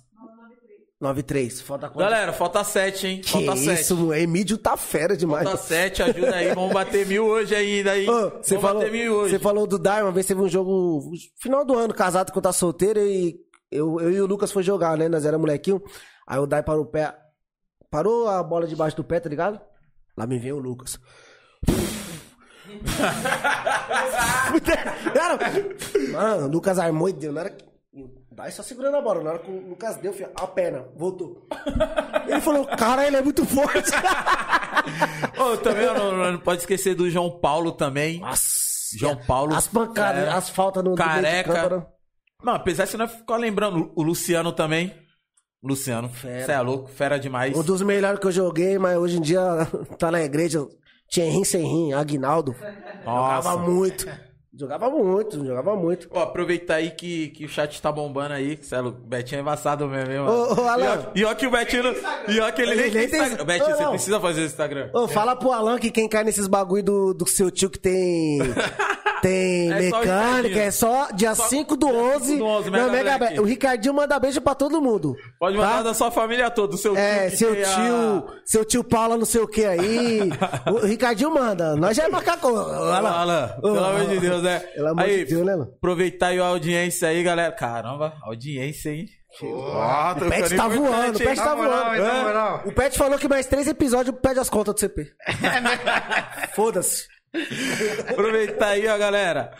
B: 93, falta quanto?
A: Galera, falta sete, hein?
B: que
A: Falta
B: isso, o Emílio tá fera demais.
A: Falta sete, ajuda aí, vamos bater mil hoje ainda aí.
B: Ô, você,
A: vamos
B: falou,
A: bater mil hoje.
B: você falou do Dai, uma vez teve um jogo final do ano, casado com tá solteiro, e eu, eu e o Lucas foi jogar, né? Nós era molequinho. Aí o Dai parou o pé. Parou a bola debaixo do pé, tá ligado? Lá me veio o Lucas. Cara, mano, o Lucas armou e deu. Na hora que. só segurando a bola. Na hora que o Lucas deu, filho, a perna, voltou. Ele falou, cara, ele é muito forte.
A: Ô, também não, não- não pode esquecer do João Paulo também.
B: Nossa.
A: João Paulo.
B: As pancadas,
A: Cara,
B: as faltas no no de
A: Careca.
B: campo, né?
A: Não, apesar que você não ficou lembrando. O Luciano também. Luciano,
B: Fera.
A: você é louco, fera demais.
B: Um dos melhores que eu joguei, mas hoje em dia (laughs) tá na igreja. Tinha rim sem rim, Aguinaldo.
A: Nossa.
B: Jogava muito. Jogava muito, jogava muito.
A: Ó, aproveitar aí que, que o chat tá bombando aí, que é. O Betinho é embaçado mesmo, hein, mano.
B: Ô, ô, Alan.
A: E ó, e ó que o Betinho. E ó que ele nem
B: Ele
A: tem
B: nem tem-
A: Instagram. Betinho,
B: Ô,
A: você
B: não.
A: precisa fazer o Instagram.
B: Ô, fala pro Alan que quem cai nesses bagulho do, do seu tio que tem. (laughs) Tem
A: É só
B: mecânica,
A: Ricardinho.
B: é só dia
A: Só
B: 5 do
A: dia
B: 11.
A: 5 do 11,
B: não,
A: Mega
B: Mega
A: Black.
B: O Ricardinho manda beijo pra todo mundo.
A: Pode mandar
B: tá?
A: da sua família toda, do seu tio.
B: É, seu
A: tem a-
B: tio, seu tio Paula não sei o que aí. (laughs) o Ricardinho manda. Nós já é macaco.
A: Alan, Alan, pelo amor de Deus, né?
B: Pelo amor
A: aí,
B: de Deus, né, mano?
A: aproveitar aí a audiência aí, galera. Caramba, audiência, hein? Ó, tô
B: O Pet tá voando, o? Pet tá voando. O Pet falou que mais três episódios pede as contas do CP. (laughs) Foda-se.
A: Aproveitar aí, ó, galera.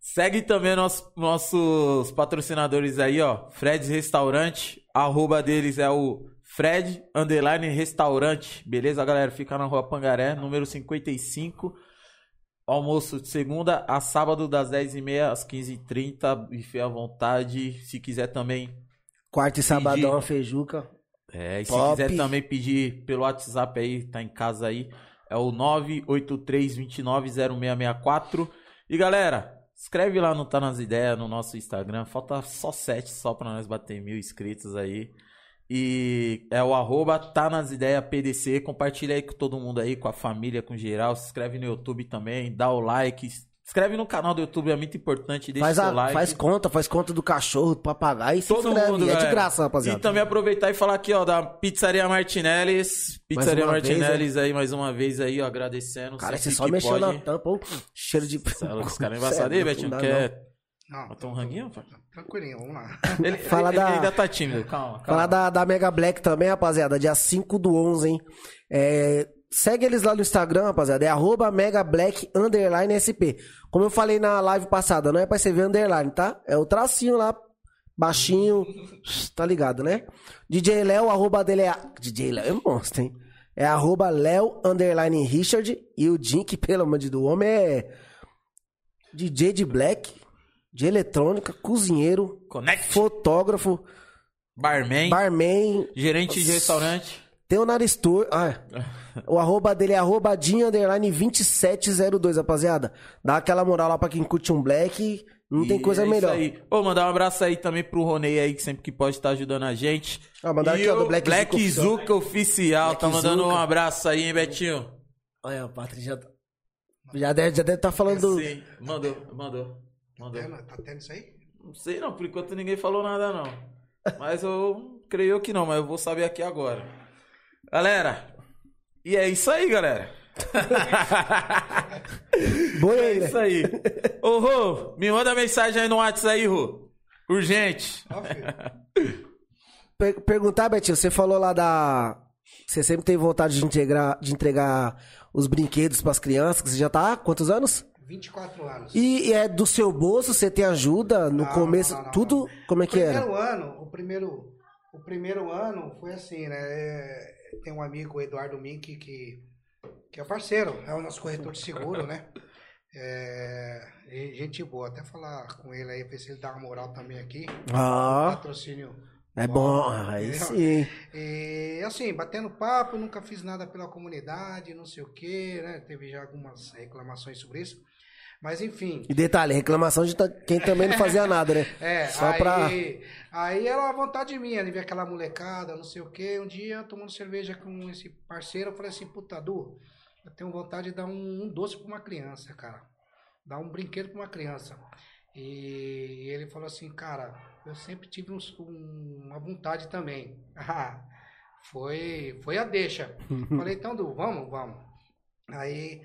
A: Segue também nos- nossos patrocinadores aí, ó. Fred's Restaurante. Arroba deles é o Fred Underline Restaurante. Beleza, galera? Fica na rua Pangaré, número 55. Almoço de segunda a sábado, das 10h30 às 15h30. Buffet à vontade. Se quiser também.
B: Quarto e sabadão, a feijuca.
A: É, e se
B: Top.
A: quiser também pedir pelo WhatsApp aí, tá em casa aí. É o 983290664. E galera, escreve lá no Tá Nas Ideias, no nosso Instagram. Falta só sete só pra nós bater mil inscritos aí. E é o arroba Tá Nas Ideias PDC. Compartilha aí com todo mundo aí, com a família, com geral. Se inscreve no YouTube também, dá o like. Inscreve no canal do YouTube, é muito importante. Deixa
B: Faz,
A: seu
B: a,
A: like.
B: faz conta, faz conta do cachorro, do papagaio e se
A: Todo
B: inscreve.
A: mundo,
B: é de graça, rapaziada.
A: E também aproveitar e falar aqui, ó, da Pizzaria Martinellis. Pizzaria
B: vez,
A: Martinellis aí, mais uma vez aí, ó, agradecendo.
B: Cara, você só mexeu
A: pode.
B: na tampa, ô, cheiro de...
A: Os caras
B: é
A: embaçados aí, Betinho. Quer
C: Não,
A: botar um ranguinho?
C: tranquilinho, vamos lá.
A: Ele,
B: Fala
A: ele,
B: da-
A: ele ainda tá tímido, calma. calma.
B: Falar da, da Mega Black também, rapaziada, dia 5 do 11, hein? É, segue eles lá no Instagram, rapaziada, é arroba Mega Black underline SP. Como eu falei na live passada, não é pra você ver underline, tá? É o tracinho lá, baixinho, tá ligado, né? DJ Léo, arroba dele é... DJ Léo é monstro, hein? É arroba Léo underline Richard e o Jink, pelo amor de Deus, o homem é DJ de Black, de eletrônica, cozinheiro,
A: Connect,
B: fotógrafo,
A: barman,
B: barman,
A: gerente de restaurante.
B: Tem o Nariz. Ah, o arroba dele é arroba Dinho underline 2702, rapaziada. Dá aquela moral lá pra quem curte um black. Não tem
A: E
B: coisa
A: é isso
B: melhor.
A: Aí. Ô, mandar um abraço aí também pro Ronei aí, que sempre que pode estar ajudando a gente.
B: Ah, mandar aqui, ó, do
A: o
B: Black
A: Black
B: Zuka
A: Zuka Oficial.
B: Black
A: tá mandando um
B: Zuka.
A: abraço aí, hein, Betinho?
B: Olha, o Patrick já, já deve estar já deve tá falando do.
A: Sim, mandou, mandou. Mandou.
C: Tendo- Tá tendo isso aí?
A: Não sei não, por enquanto ninguém falou nada não. Mas eu creio que não, mas eu vou saber aqui agora. Galera, e é isso aí, galera. (laughs)
B: Boa
A: É
B: aí, né?
A: isso aí. Ô, Rô, me manda mensagem aí no WhatsApp aí, Rô. Urgente.
B: Per- perguntar, Betinho, você falou lá da. Você sempre tem vontade de, integrar, de entregar os brinquedos pras crianças, que você já tá há quantos anos?
C: 24 anos.
B: E, e é do seu bolso, você tem ajuda no
C: Não,
B: começo,
C: não, não, não,
B: tudo?
C: não.
B: Como é que
C: o
B: era?
C: primeiro ano, o primeiro, o primeiro ano foi assim, né? É, Tem um amigo, Eduardo Mink, que, que é parceiro, é o nosso corretor de seguro, né? É, gente boa, até falar com ele aí, ver se ele dá uma moral também aqui.
B: Ah,
C: Patrocínio.
B: é bom. Aí
C: entendeu?
B: sim.
C: E assim, batendo papo, nunca fiz nada pela comunidade, não sei o quê, né? Teve já algumas reclamações sobre isso. Mas enfim,
B: E detalhe, reclamação de quem também não fazia nada, né? (laughs)
C: É,
B: Só
C: aí,
B: pra.
C: aí era a vontade minha, de ver aquela molecada, não sei o quê. Um dia, tomando cerveja com esse parceiro, eu falei assim, puta, Du, eu tenho vontade de dar um, um doce pra uma criança, cara. Dar um brinquedo pra uma criança. E ele falou assim, cara, eu sempre tive uns- um- uma vontade também. (laughs) Foi, foi a deixa. (laughs) Falei, então, Du, vamos, vamos. Aí,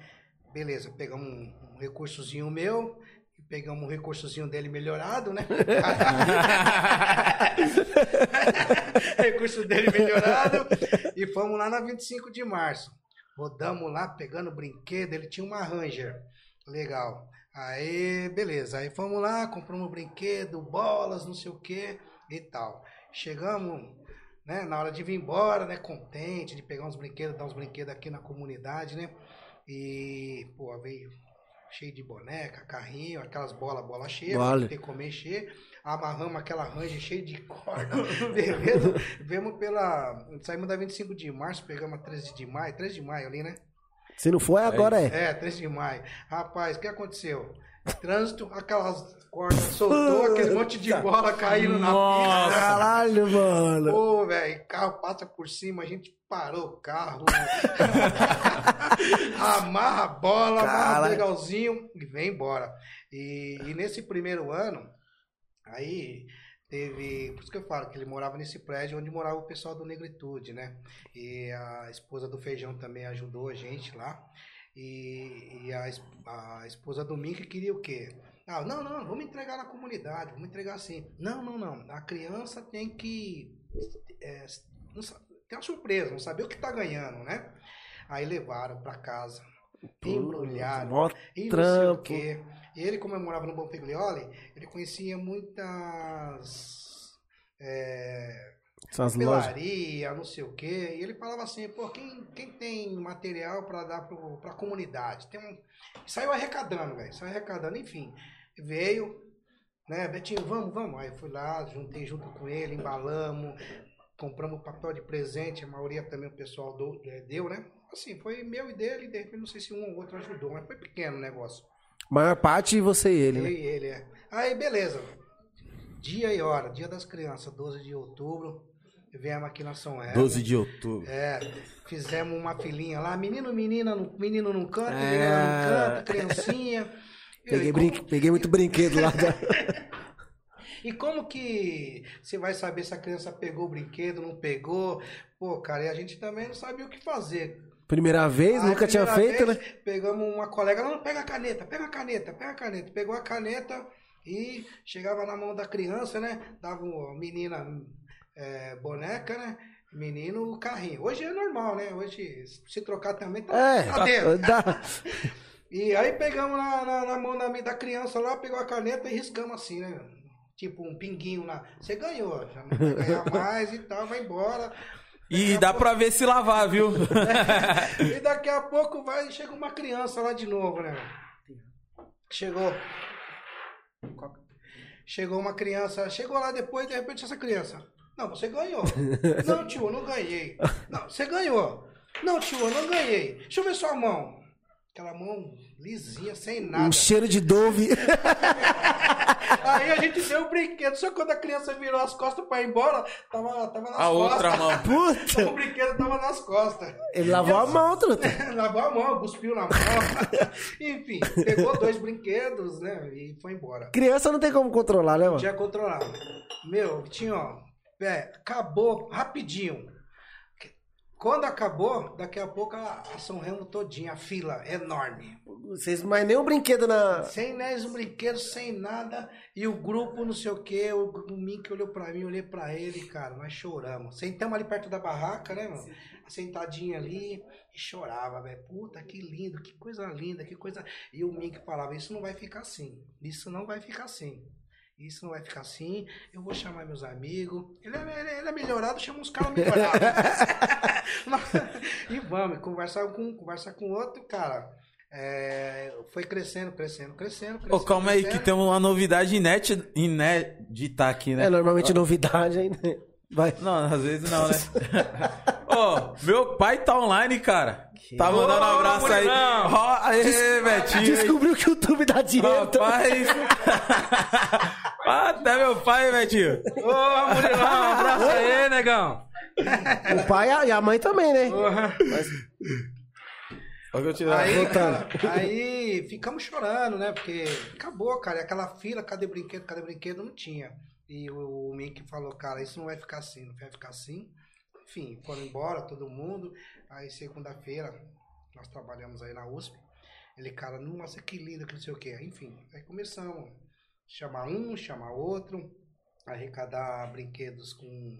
C: beleza, pegamos um, um recursozinho meu, pegamos um recursozinho dele melhorado, né? (laughs) Recurso dele melhorado. E fomos lá na 25 de março. Rodamos lá pegando brinquedo. Ele tinha uma Ranger. Legal. Aí, beleza. Aí fomos lá, compramos brinquedo, bolas, não sei o que e tal. Chegamos, né, na hora de vir embora, né, contente de pegar uns brinquedos, dar uns brinquedos aqui na comunidade, né? E, pô, veio cheio de boneca, carrinho, aquelas bolas, bola cheia,
B: Vale.
C: tem que comer cheio. Amarramos aquela ranja cheia de corda. (laughs) Bebendo, vemos pela. Saímos da 25 de março, pegamos a 13 de maio, 13 de maio ali, né?
B: Se não for, é agora é.
C: É, 13 de maio. Rapaz, o que aconteceu? Trânsito, aquelas cordas soltou, aquele monte de bola caindo na pista.
B: Caralho, mano.
C: Pô, velho, carro passa por cima, a gente parou o carro. (laughs) amarra a bola, amarra
B: Caralho.
C: legalzinho e vem embora. E, e nesse primeiro ano, aí teve. Por isso que eu falo que ele morava nesse prédio onde morava o pessoal do Negritude, né? E a esposa do Feijão também ajudou a gente lá. E, e a, a esposa do Mink queria o quê? Ah, não, não, vamos entregar na comunidade, vamos entregar assim. Não, não, não. A criança tem que. é, tem uma surpresa, não saber o que tá ganhando, né? Aí levaram pra casa, embrulharam,
B: Mó
C: e não sei o
B: trampo.
C: quê. E ele, como eu morava no Bom Figlioli, ele conhecia muitas. É,
B: Essas lojas.
C: papelaria, não sei o quê. E ele falava assim, pô, quem, quem tem material pra dar pro, pra comunidade? Tem um... Saiu arrecadando, velho. Saiu arrecadando, enfim. Veio, né, Betinho, vamos, vamos. Aí fui lá, juntei junto com ele, embalamos, compramos papel de presente, a maioria também o pessoal do- eh, deu, né? Assim, foi meu e dele, de repente não sei se um ou outro ajudou, mas foi pequeno o negócio.
B: Maior parte você e ele,
C: Eu
B: né?
C: e ele, é. Aí, beleza. Dia e hora, dia das crianças, 12 de outubro. Viemos aqui na São Hélio.
A: 12 de outubro.
C: É, fizemos uma filinha lá, menino, menina, no- menino num canto,
B: É.
C: menina num canto, criancinha. (laughs)
B: Peguei,
C: como-
B: brinque- peguei muito brinquedo lá. Da... (laughs)
C: E como que você vai saber se a criança pegou o brinquedo, não pegou? Pô, cara, e a gente também não sabia o que fazer.
B: Primeira vez,
C: Aí,
B: nunca tinha
C: primeira
B: feito,
C: vez,
B: né?
C: Pegamos uma colega, não, pega a caneta, pega a caneta, pega a caneta. Pegou a caneta e chegava na mão da criança, né? Dava uma menina é, boneca, né? Menino o carrinho. Hoje é normal, né? Hoje, se trocar também, tá,
B: É,
C: tá dentro.
B: dá.
C: E aí pegamos na, na, na mão da, da criança lá, pegou a caneta e riscamos assim, né? Tipo um pinguinho lá. Você ganhou, já não vai ganhar (laughs) mais e tal, vai embora.
A: E dá pra ver se lavar, viu? (laughs)
C: E daqui a pouco vai chega uma criança lá de novo, né? Chegou. Chegou uma criança, chegou lá depois, de repente essa criança. Não, você ganhou. (laughs) Não, tio, eu não ganhei. Não, você ganhou. Não, tio, eu não ganhei. Deixa eu ver sua mão. Aquela mão lisinha, sem nada.
B: Um cheiro de Dove. (laughs)
C: Aí a gente deu o brinquedo. Só quando a criança virou as costas pra ir embora, tava, tava nas
A: A
C: costas.
A: outra mão. (laughs)
B: Puta!
C: O brinquedo tava nas costas.
B: Ele lavou a mão, truta.
C: Lavou a mão, cuspiu na mão. Enfim, pegou dois brinquedos, né? E foi embora.
B: Criança não tem como controlar, né, mano?
C: Já controlado. Meu, tinha, ó. É, acabou rapidinho. Quando acabou, daqui a pouco a, a São Remo todinha, a fila enorme.
B: Vocês, mas nem um brinquedo na.
C: Sem nés, um brinquedo, sem nada. E o grupo, não sei o quê. O, o Mink olhou pra mim, olhei pra ele, cara. Nós choramos. Sentamos ali perto da barraca, né, mano? Sentadinho ali e chorava, velho. Puta, que lindo, que coisa linda, que coisa. E o Mink falava: Isso não vai ficar assim. Isso não vai ficar assim. Isso não vai ficar assim. Eu vou chamar meus amigos. Ele é, ele é- ele é melhorado, chama uns caras melhorados. (laughs) e vamos, conversar com um, conversar com outro, cara. É, foi crescendo, crescendo, crescendo, crescendo.
A: Ô, calma aí, que
C: crescendo.
A: tem uma novidade inédita, inédita aqui, né?
B: É normalmente novidade ainda. Vai.
A: Não, às vezes não, né? (laughs) Ô, meu pai tá online, cara. Tá mandando um
D: Ô,
A: abraço aí. Ó, Aê, Betinho.
B: Descobriu que o YouTube dá dinheiro.
A: Rapaz. (laughs) Até meu pai, Betinho.
D: Ô, Murilão, um abraço aí, negão.
B: O pai e a- mãe também, né?
A: Olha que eu tirar.
C: Aí,
B: Voltando.
C: cara, aí ficamos chorando, né? Porque acabou, cara. E aquela fila, cadê brinquedo, cadê brinquedo? Não tinha. E o, o Mickey falou, cara, isso não vai ficar assim, não vai ficar assim. Enfim, foram embora todo mundo. Aí segunda-feira, nós trabalhamos aí na USP. Ele, cara, nossa, que lindo, que não sei o quê. Enfim, aí começamos chamar um, chamar outro, arrecadar brinquedos com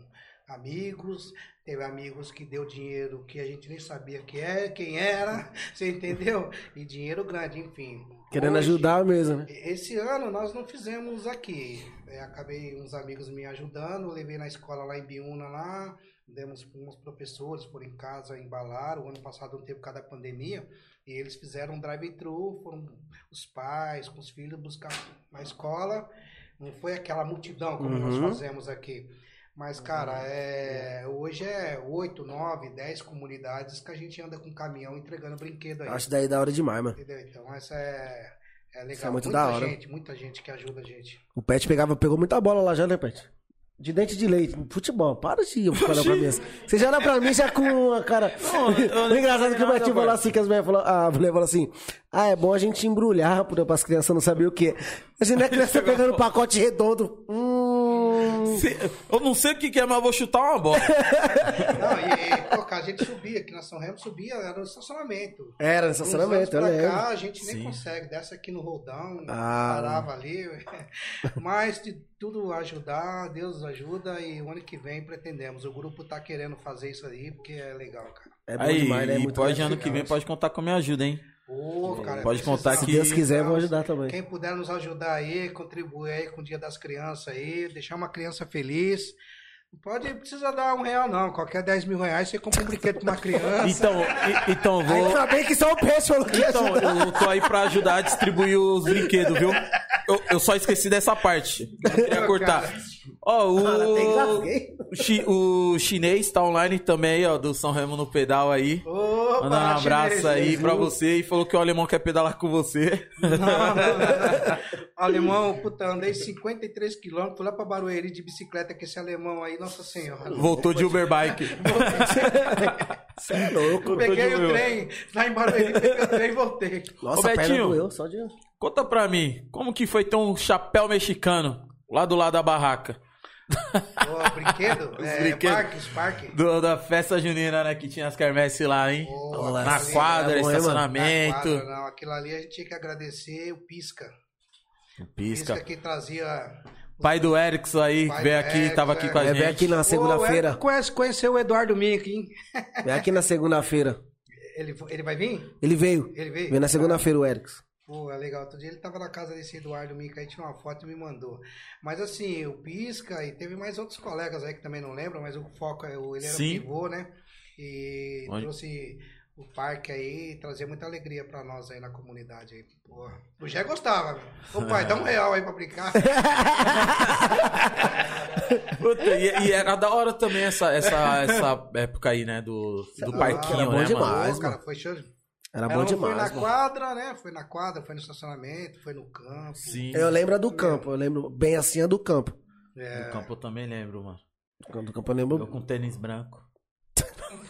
C: amigos, teve amigos que deu dinheiro que a gente nem sabia que é, quem era, (laughs) você entendeu? E dinheiro grande, enfim.
B: Querendo
C: Hoje,
B: ajudar mesmo, né?
C: Esse ano nós não fizemos aqui. É, acabei uns amigos me ajudando, levei na escola lá em Biúna lá, demos para uns professores, foram em casa, embalaram. O ano passado não teve por causa da pandemia, e eles fizeram um drive-thru, foram os pais com os filhos buscar na escola. Não foi aquela multidão como nós
B: Uhum.
C: fazemos aqui. Mas, cara, é, hoje é 8, 9, 10 comunidades que a gente anda com caminhão entregando brinquedo aí.
B: Acho daí da hora demais, mano.
C: Entendeu? Então, essa é, é legal.
B: Isso é muito
C: muita
B: da hora.
C: gente, muita gente que ajuda a gente.
B: O Pet pegava, pegou muita bola lá já, né, Pet? De dente de leite, futebol. Para de (laughs) olhar pra mim. Você já olha pra mim já com a cara. (laughs)
A: eu
B: o
A: nem
B: engraçado é que o Betinho falou assim, que as mulheres falou, a mulher falou assim: Ah, é bom a gente embrulhar para as crianças não saber o que. Assim, não é criança (laughs) pegando um pacote redondo. Hum.
A: Se- Eu não sei o que que é, mas eu vou chutar uma bola. (laughs)
C: Não, e, e pô, cara, a gente subia aqui na São Remo, subia, era no estacionamento.
B: Era no estacionamento, eu lembro.
C: cá, a gente nem
A: Sim.
C: consegue, desce aqui no roldão,
B: Ah.
C: parava ali. (laughs) Mas de tudo ajudar, Deus ajuda e o ano que vem pretendemos. O grupo tá querendo fazer isso aí, porque é legal, cara.
B: É bom
A: Aí,
B: demais, né? É
A: e
B: muito
A: pode
B: legal.
A: ano que vem, pode contar com a minha ajuda, hein?
C: Pô, cara,
A: Pode contar
B: Se
A: que-
B: Deus quiser, eu vou ajudar também.
C: Quem puder nos ajudar aí, contribuir aí com o Dia das Crianças aí, deixar uma criança feliz. Não pode precisa dar um real, não. Qualquer 10 mil reais você compra um brinquedo pra uma criança.
A: Então, e- então vou.
B: Ainda bem que só o Pet falou que
A: Então,
B: ajudar.
A: eu tô aí pra ajudar a distribuir os brinquedos, viu? Eu, eu só esqueci dessa parte. Eu queria cortar. Ó,
B: tem
A: o, chi- o chinês tá online também, ó, do São Remo no pedal aí.
C: Opa,
A: Mandando um abraço
C: chinês,
A: aí
C: viu?
A: pra você e falou que o alemão quer pedalar com você.
C: Não, não, (laughs) não. Alemão, puta, andei 53 quilômetros lá pra Barueri de bicicleta com esse alemão aí, nossa senhora.
A: Voltou de Uberbike. (laughs)
B: Você é louco.
C: Peguei o
A: meu.
C: trem, lá em Barueri, peguei o trem e voltei.
B: Nossa,
A: Ô,
B: a perna
A: Betinho.
B: doeu, só de...
A: Conta pra mim, como que foi ter um chapéu mexicano lá do lado da barraca?
C: Ô, brinquedo? (laughs) é,
A: brinquedos.
C: parques, parque.
A: Do- da festa junina, né? Que tinha as quermesses lá, hein?
B: Na
A: quadra,
B: é bom,
A: estacionamento.
C: Na quadra, não, aquilo ali a gente tinha que agradecer o Pisca.
A: Pisca.
C: Pisca que trazia.
A: Pai do Erickson aí,
C: Pai
A: que veio aqui,
C: Erickson,
A: tava aqui
C: é.
A: com a
B: É,
A: gente.
B: vem aqui na segunda-feira.
C: Conhece, conheceu o Eduardo Mink, hein?
B: Vem aqui na segunda-feira.
C: Ele, ele vai vir?
B: Ele veio.
C: Ele veio?
B: Veio na segunda-feira o Erickson.
C: Pô, é legal. Outro dia ele tava na casa desse Eduardo Mica aí, tirou uma foto e me mandou. Mas assim, o Pisca e teve mais outros colegas aí que também não lembram, mas o foco é o ele era
A: Sim.
C: pivô, né? E
A: Onde-
C: trouxe o parque aí trazia muita alegria pra nós aí na comunidade aí. Pô, o Jé gostava. Ô pai, dá um (laughs) real aí pra brincar. (laughs)
A: Puta, e, e era da hora também essa, essa, (laughs) essa época aí, né? Do, do
C: Ah,
A: parquinho,
B: era bom
A: né,
B: demais.
A: mano?
C: Cara, foi show.
B: Era
C: Ela
B: bom
C: não foi
B: demais.
C: na
B: mano.
C: quadra, né? Foi na quadra, foi no estacionamento, foi no campo.
A: Sim.
B: Eu lembro a do campo, eu lembro bem assim a do campo.
C: É,
A: No campo eu também lembro, mano.
B: Do campo eu
A: Eu
B: lembro.
A: com tênis branco.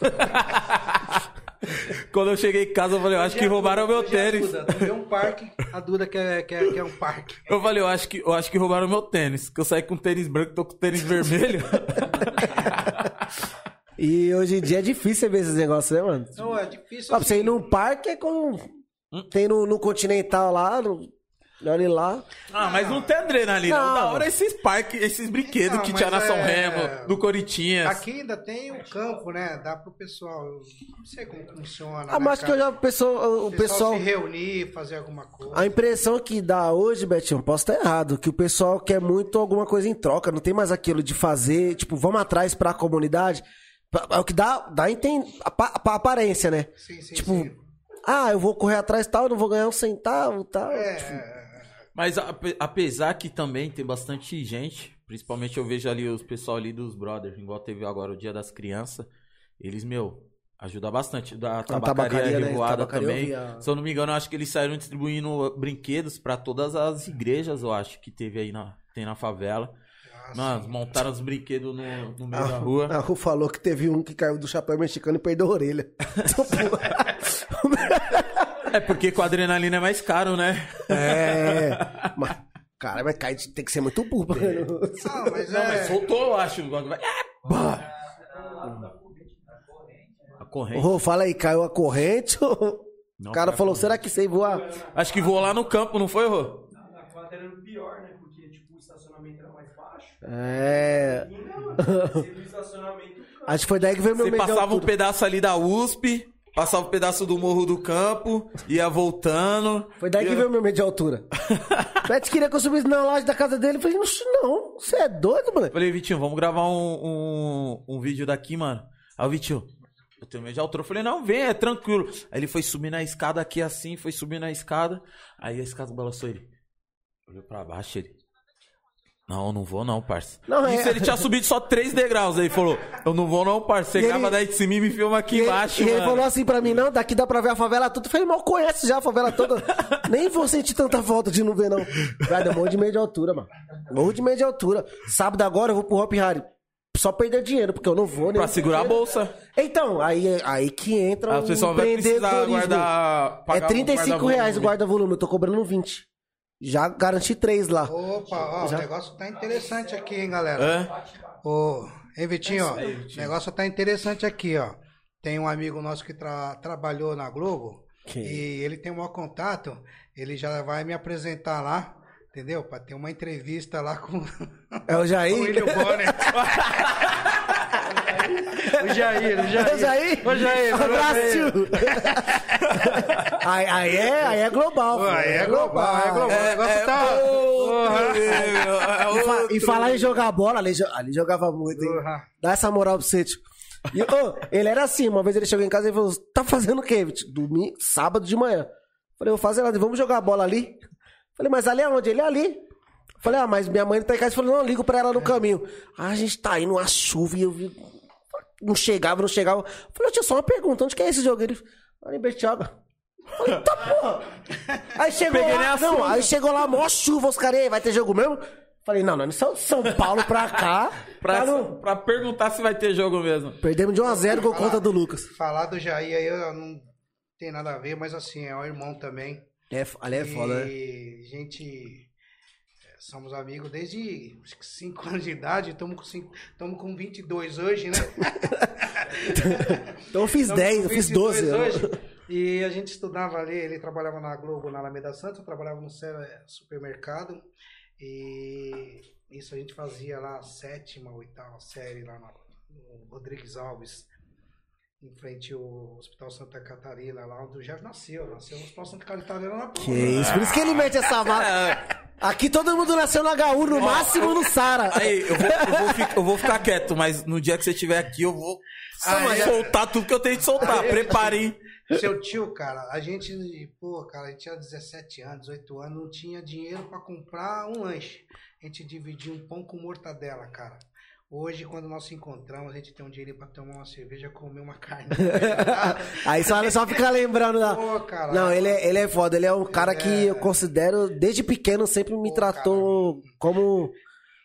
A: (laughs) Quando eu cheguei em casa, eu falei, eu acho que roubaram meu
C: é a
A: tênis.
C: Duda, vê um parque, a Duda quer, quer, quer um parque.
A: Eu falei, eu acho que, eu acho que roubaram meu tênis. Que eu saí com tênis branco, tô com tênis vermelho. (laughs)
B: E hoje em dia é difícil você ver esses negócios, né, mano?
C: Não, é difícil.
B: Ó, pra você ir num parque é com. Tem no, no Continental lá, no... olha lá.
A: Ah, mas não tem adrenalina.
B: Não.
A: Da hora esses parques, esses brinquedos
C: Não,
A: que
C: mas
A: tinha na São
C: é-
A: Remo, do Coritinas.
C: Aqui ainda tem o campo, né? Dá pro pessoal. eu Não sei como funciona.
B: Ah,
C: né,
B: mas que
C: cara?
B: eu já. O pessoal, o pessoal.
C: se reunir, fazer alguma coisa.
B: A impressão que dá hoje, Betinho, posso estar errado, que o pessoal quer muito alguma coisa em troca, não tem mais aquilo de fazer, tipo, vamos atrás pra comunidade. É o que dá, dá enten- a, pa- a aparência, né?
C: Sim, sim,
B: tipo,
C: sim.
B: ah, eu vou correr atrás tal, eu não vou ganhar um centavo tal. Tipo,
C: É,
A: Mas ape- apesar que também tem bastante gente, principalmente eu vejo ali os pessoal ali dos brothers, igual teve agora o Dia das Crianças, eles, meu, ajuda bastante. Da tabacaria,
B: tabacaria, né?
A: revoada
B: Tabacaria eu
A: também.
B: vi a-
A: Se eu não me engano, eu acho que eles saíram distribuindo brinquedos pra todas as igrejas, eu acho, que teve aí na, tem na favela.
C: Ah,
A: Mano, montaram os brinquedos no, no meio da
B: A,
A: rua.
B: a Ru falou que teve um que caiu do chapéu mexicano e perdeu a orelha. (laughs)
A: É porque com a adrenalina é mais caro, né?
B: é. Mas, cara, mas cai, tem que ser muito burro. pra-
C: Não, mas
A: Não,
C: é.
A: mas soltou, eu acho. o vai- Ah, bah! A corrente.
B: Rô, fala aí, caiu a corrente? O
A: Não,
B: cara
A: cara,
B: falou, será que sei voar?
A: Acho que voou lá no campo, não foi, Rô?
E: Na quadra era o pior, né? Porque, tipo, o estacionamento era mais baixo.
B: É. (laughs) Acho que foi daí que veio meu
A: Você
B: medo de
A: passava um
B: altura.
A: pedaço ali da USP, passava um pedaço do Morro do Campo, ia voltando.
B: Foi daí que
A: ia...
B: veio meu medo de altura. o (laughs) Pet queria que eu subisse na laje da casa dele. Eu falei, "Oxe, não, você é doido, moleque.
A: Falei, Vitinho, vamos gravar um, um, um vídeo daqui, mano. Aí o Vitinho, eu tenho medo de altura. Eu falei, não, vem, é tranquilo. Aí ele foi subir na escada aqui assim, foi subir na escada. Aí a escada balançou ele. Olhou pra baixo ele. Não, não vou não, parça.
B: Não, é-
A: Isso ele tinha subido só três degraus. Aí ele falou, eu não vou não, parça. Você
B: E ele-
A: grava daí de cima e me filma aqui
B: E ele,
A: embaixo,
B: e ele
A: mano.
B: falou assim pra mim, não, daqui dá pra ver a favela toda. Eu falei, mal conhece já a favela toda. (laughs) Nem vou sentir tanta falta de não ver, não. Velho, eu morro de medo de altura, mano. Morro de medo de altura. Sábado agora eu vou pro Hop Harry. Só perder dinheiro, porque eu não vou, né?
A: Pra segurar a bolsa.
B: Então, aí, aí que entra
A: A
B: o
A: pessoa vai precisar guardar...
B: É
A: pagar um
B: 35
A: guarda-volume.
B: reais o guarda-volume, eu tô cobrando 20. Já garanti 3 lá.
C: Opa, ó, o negócio tá interessante aqui, hein, galera.
A: É?
C: Ô, hein, Vitinho, ó, o negócio tá interessante aqui, ó. Tem um amigo nosso que tra- trabalhou na Globo e ele tem um maior contato, ele já vai me apresentar lá, entendeu? Pra ter uma entrevista lá com
B: É o (laughs)
C: o
B: Jair?
C: William Bonner. (laughs) o Jair, o
B: É
C: Jair.
B: o Jair?
C: Ô, Jair,
B: abraço, tio. aí, aí, é, aí é global.
C: Pô, aí é global, é global. o negócio tá... Porra.
B: E, fa- e falar em jogar bola, ali, jo- ali jogava muito, hein?
C: Porra.
B: Dá essa moral pro você, tio. E, ô, ele era assim, uma vez ele chegou em casa e falou: tá fazendo o quê, Vitor? Domingo, sábado de manhã. Falei, vou fazer nada, vamos jogar bola ali. Falei, mas ali aonde? Ele é ali. Falei, ah, mas minha mãe tá em casa. Falei, não, ligo pra ela no caminho. Ah, a gente tá indo uma chuva e eu vi. Não chegava, não chegava. Falei, tio, só uma pergunta, onde que é esse jogo? Ele, ali em Bertioga. Falei, tá porra. (laughs) Aí chegou
A: Peguei
B: lá, não, aí chegou lá, mó chuva, os caras, "E aí, vai ter jogo mesmo? Falei, não, nós não São São Paulo pra cá.
A: Pra,
B: Pra não-
A: pra perguntar se vai ter jogo mesmo.
B: Perdemos de 1 a 0 com conta do Lucas.
C: Falar do Jair aí eu não tem nada a ver, mas assim, é um irmão também.
B: É, ali é foda, né?
C: E gente, somos amigos desde 5 (laughs) anos de idade, estamos com, cinco- com 22 hoje, né?
B: Então eu fiz
C: Tamo
B: 10,
C: com
B: eu fiz
C: 22
B: 12.
C: hoje. E a gente estudava ali, ele trabalhava na Globo, na Alameda Santos, eu trabalhava no supermercado. E isso a gente fazia lá a sétima, oitava série lá na- no Rodrigues Alves, em frente ao Hospital Santa Catarina, lá onde o Jeff nasceu. Nasceu no Hospital Santa Catarina na
B: Que isso, por isso que ele mete essa (laughs) marca. Aqui todo mundo nasceu no HU, no máximo no Sara.
A: Aí, eu vou, eu, vou fi- eu vou ficar quieto, mas no dia que você estiver aqui, eu vou
C: é?
A: soltar tudo que eu tenho de soltar.
C: É?
A: Preparem.
C: Seu tio, cara, a gente, pô, cara, a gente tinha 17 anos, 18 anos, não tinha dinheiro pra comprar um lanche. A gente dividia um pão com mortadela, cara. Hoje, quando nós se encontramos, a gente tem um dinheiro pra tomar uma cerveja, comer uma carne. (laughs)
B: Aí só, só fica lembrando da.
C: Pô, cara.
B: Não, ele é, ele é foda. Ele é um cara que eu considero, desde pequeno, sempre me
C: Pô,
B: tratou como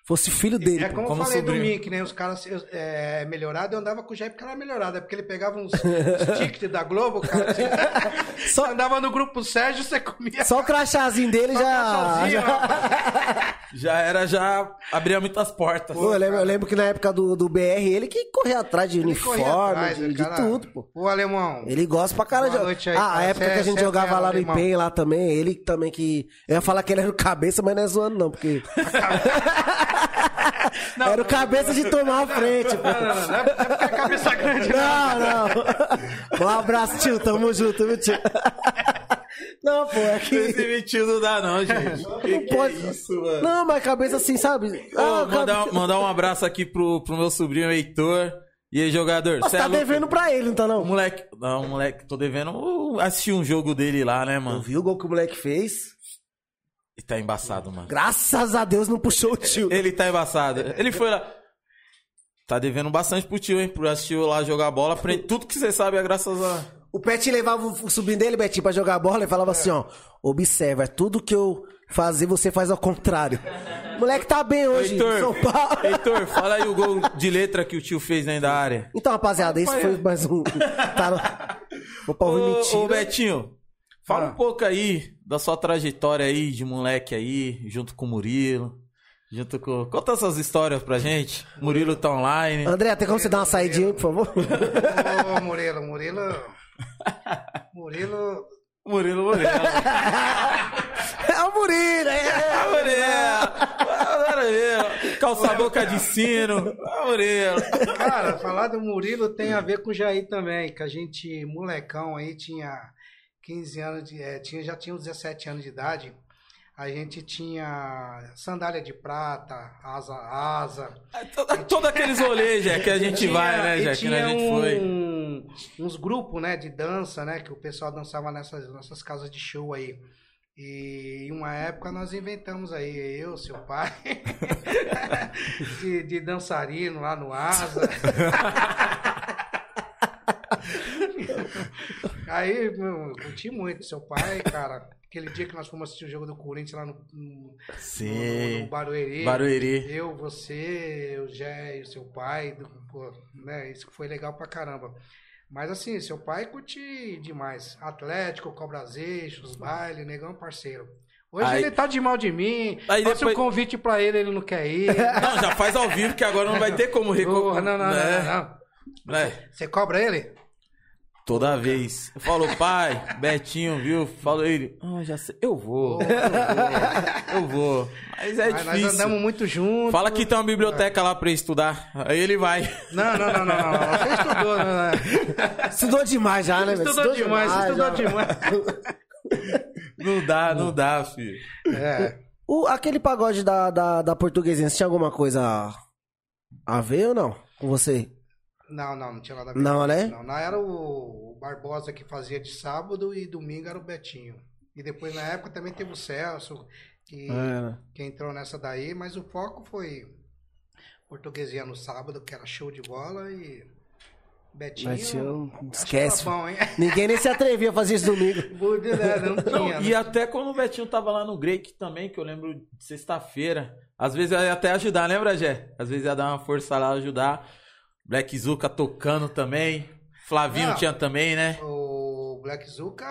B: fosse filho dele.
C: É como,
A: como
C: eu falei
A: sobrinho.
C: do Mick, né? Os caras é, melhorado, eu andava com o porque era melhorado. É porque ele pegava uns, (laughs) uns tickets da Globo, cara. Você
B: Só-
C: andava no grupo Sérgio, você comia.
B: Só o crachazinho dele
C: só
B: já. já...
A: Já era, já abria muitas portas.
B: Pô, eu, lembro, eu lembro que na época do, do BR, ele que corria atrás de
C: Ele
B: uniforme,
C: atrás,
B: de, de
C: cara.
B: tudo, pô.
C: Ô, alemão.
B: Ele gosta pra caralho.
C: Boa
B: de-
C: aí,
B: ah,
C: cara.
B: a época
C: Cê-
B: que a gente
C: é
B: jogava lá no
C: alemão.
B: IPEM lá também, ele também que. Eu ia falar que ele era o cabeça, mas não é zoando, não, porque. era o cabeça de tomar a frente, pô.
C: Não, não, não, não é porque é cabeça grande, não.
B: Não, não. Um abraço, tio. Tamo junto, viu, tio? Não, pô, é
A: Esse
B: que.
A: mentiu não dá, não, gente. Que, que
B: pode-
A: é isso, mano?
B: Não, mas cabeça assim, sabe?
A: Ô,
B: Ah,
A: mandar,
B: cabe-
A: mandar um abraço aqui pro, pro meu sobrinho Heitor. E aí, jogador?
B: Você
A: cê
B: tá
A: é
B: devendo pra ele, então
A: O
B: não?
A: moleque. Não, moleque, tô devendo assistir um jogo dele lá, né, mano?
B: vi o gol que o moleque fez.
A: E tá embaçado, mano.
B: Graças a Deus não puxou o tio.
A: Ele tá embaçado. Ele foi lá. Tá devendo bastante pro tio, hein? Por assistir lá jogar bola. Tudo que você sabe é graças a.
B: O Pet levava o sobrinho dele, Betinho, pra jogar bola e falava assim, ó. Observa, tudo que eu fazer, você faz ao contrário. O (laughs) moleque tá bem hoje, em São
A: Heitor,
B: Paulo.
A: Heitor, fala aí o gol (laughs) de letra que o tio fez dentro da área.
B: Então, rapaziada, esse foi mais um. (laughs) Tá no... Vou pra
A: Ô, ô. Betinho, fala
C: Ah.
A: um pouco aí da sua trajetória aí de moleque aí, junto com o Murilo. Junto com. Conta essas histórias pra gente. Murilo tá online.
B: André, tem como você dar uma saidinha aí, por favor?
C: Ô, Murilo, Murilo. Murilo.
A: Murilo, Murilo.
B: é o Murilo, é.
A: Ah, Murilo! Adoro ele. Calça boca de sino. Ah, Murilo.
C: Cara, falar do Murilo tem a ver com o Jair também, que a gente, molecão aí, tinha 15 anos de. eh, tinha, já tinha uns 17 anos de idade. A gente tinha sandália de prata, asa, asa.
A: Todo, todo aqueles rolês, (laughs) já que a gente
C: Tinha-
A: vai, né, já que
C: tinha
A: a gente foi.
C: um- uns grupos, né, de dança, né, que o pessoal dançava nessas, nessas casas de show aí. E em uma época nós inventamos aí, eu, seu pai, (laughs) de, de dançarino lá no Asa. (laughs) Aí, meu, eu curti muito seu pai, cara. Aquele dia que nós fomos assistir o jogo do Corinthians lá no, no, no,
A: Sim.
C: no Barueri.
A: Barueri.
C: Eu, você, o Jé e o seu pai, do- pô, né? Isso foi legal pra caramba. Mas assim, seu pai curte demais. Atlético, Cobras Eixos, baile, negão parceiro. Hoje
A: Aí-
C: ele tá de mal de mim.
A: Aí
C: Faça
A: depois-
C: um convite pra ele, ele não quer ir. (laughs)
A: Não, já faz ao vivo, que agora não vai ter como (laughs) recuperar.
C: não, não, não, não, não.
A: É,
C: Você cobra ele?
A: Toda vez. Falou, pai, Betinho, viu? Falou ele. Ah, já sei. Eu vou. Eu vou. Mas é
C: Mas nós
A: difícil.
C: andamos muito juntos.
A: Fala que tem uma biblioteca lá pra estudar. Aí ele vai.
C: Não, não, não, não, não. Você estudou, né?
B: Estudou demais já, né, velho?
C: Estudou demais, você estudou
B: já.
C: demais.
A: Não dá, não dá, filho.
C: É.
B: O, aquele pagode da, da, da portuguesinha, você tinha alguma coisa a ver ou não? Com você?
C: Não, não, não tinha nada a ver.
B: Não, né?
C: Não, não era o, Barbosa que fazia de sábado e domingo era o Betinho. E depois na época também teve o Celso, que,
B: É.
C: que entrou nessa daí, mas o foco foi Portuguesinha no sábado, que era show de bola, e Betinho.
B: Betinho, esquece.
C: bom? (laughs)
B: Ninguém nem se atrevia a fazer isso domingo. (laughs)
C: Né? Não
A: Não,
C: tinha.
A: e
C: né?
A: até quando o Betinho tava lá no Greek também, que eu lembro de sexta-feira. Às vezes eu ia até ajudar, lembra, Gé? Às vezes ia dar uma força lá, ajudar. Black Zuka tocando também. Flavinho
C: Não.
A: tinha também, né?
C: O Black Zuka,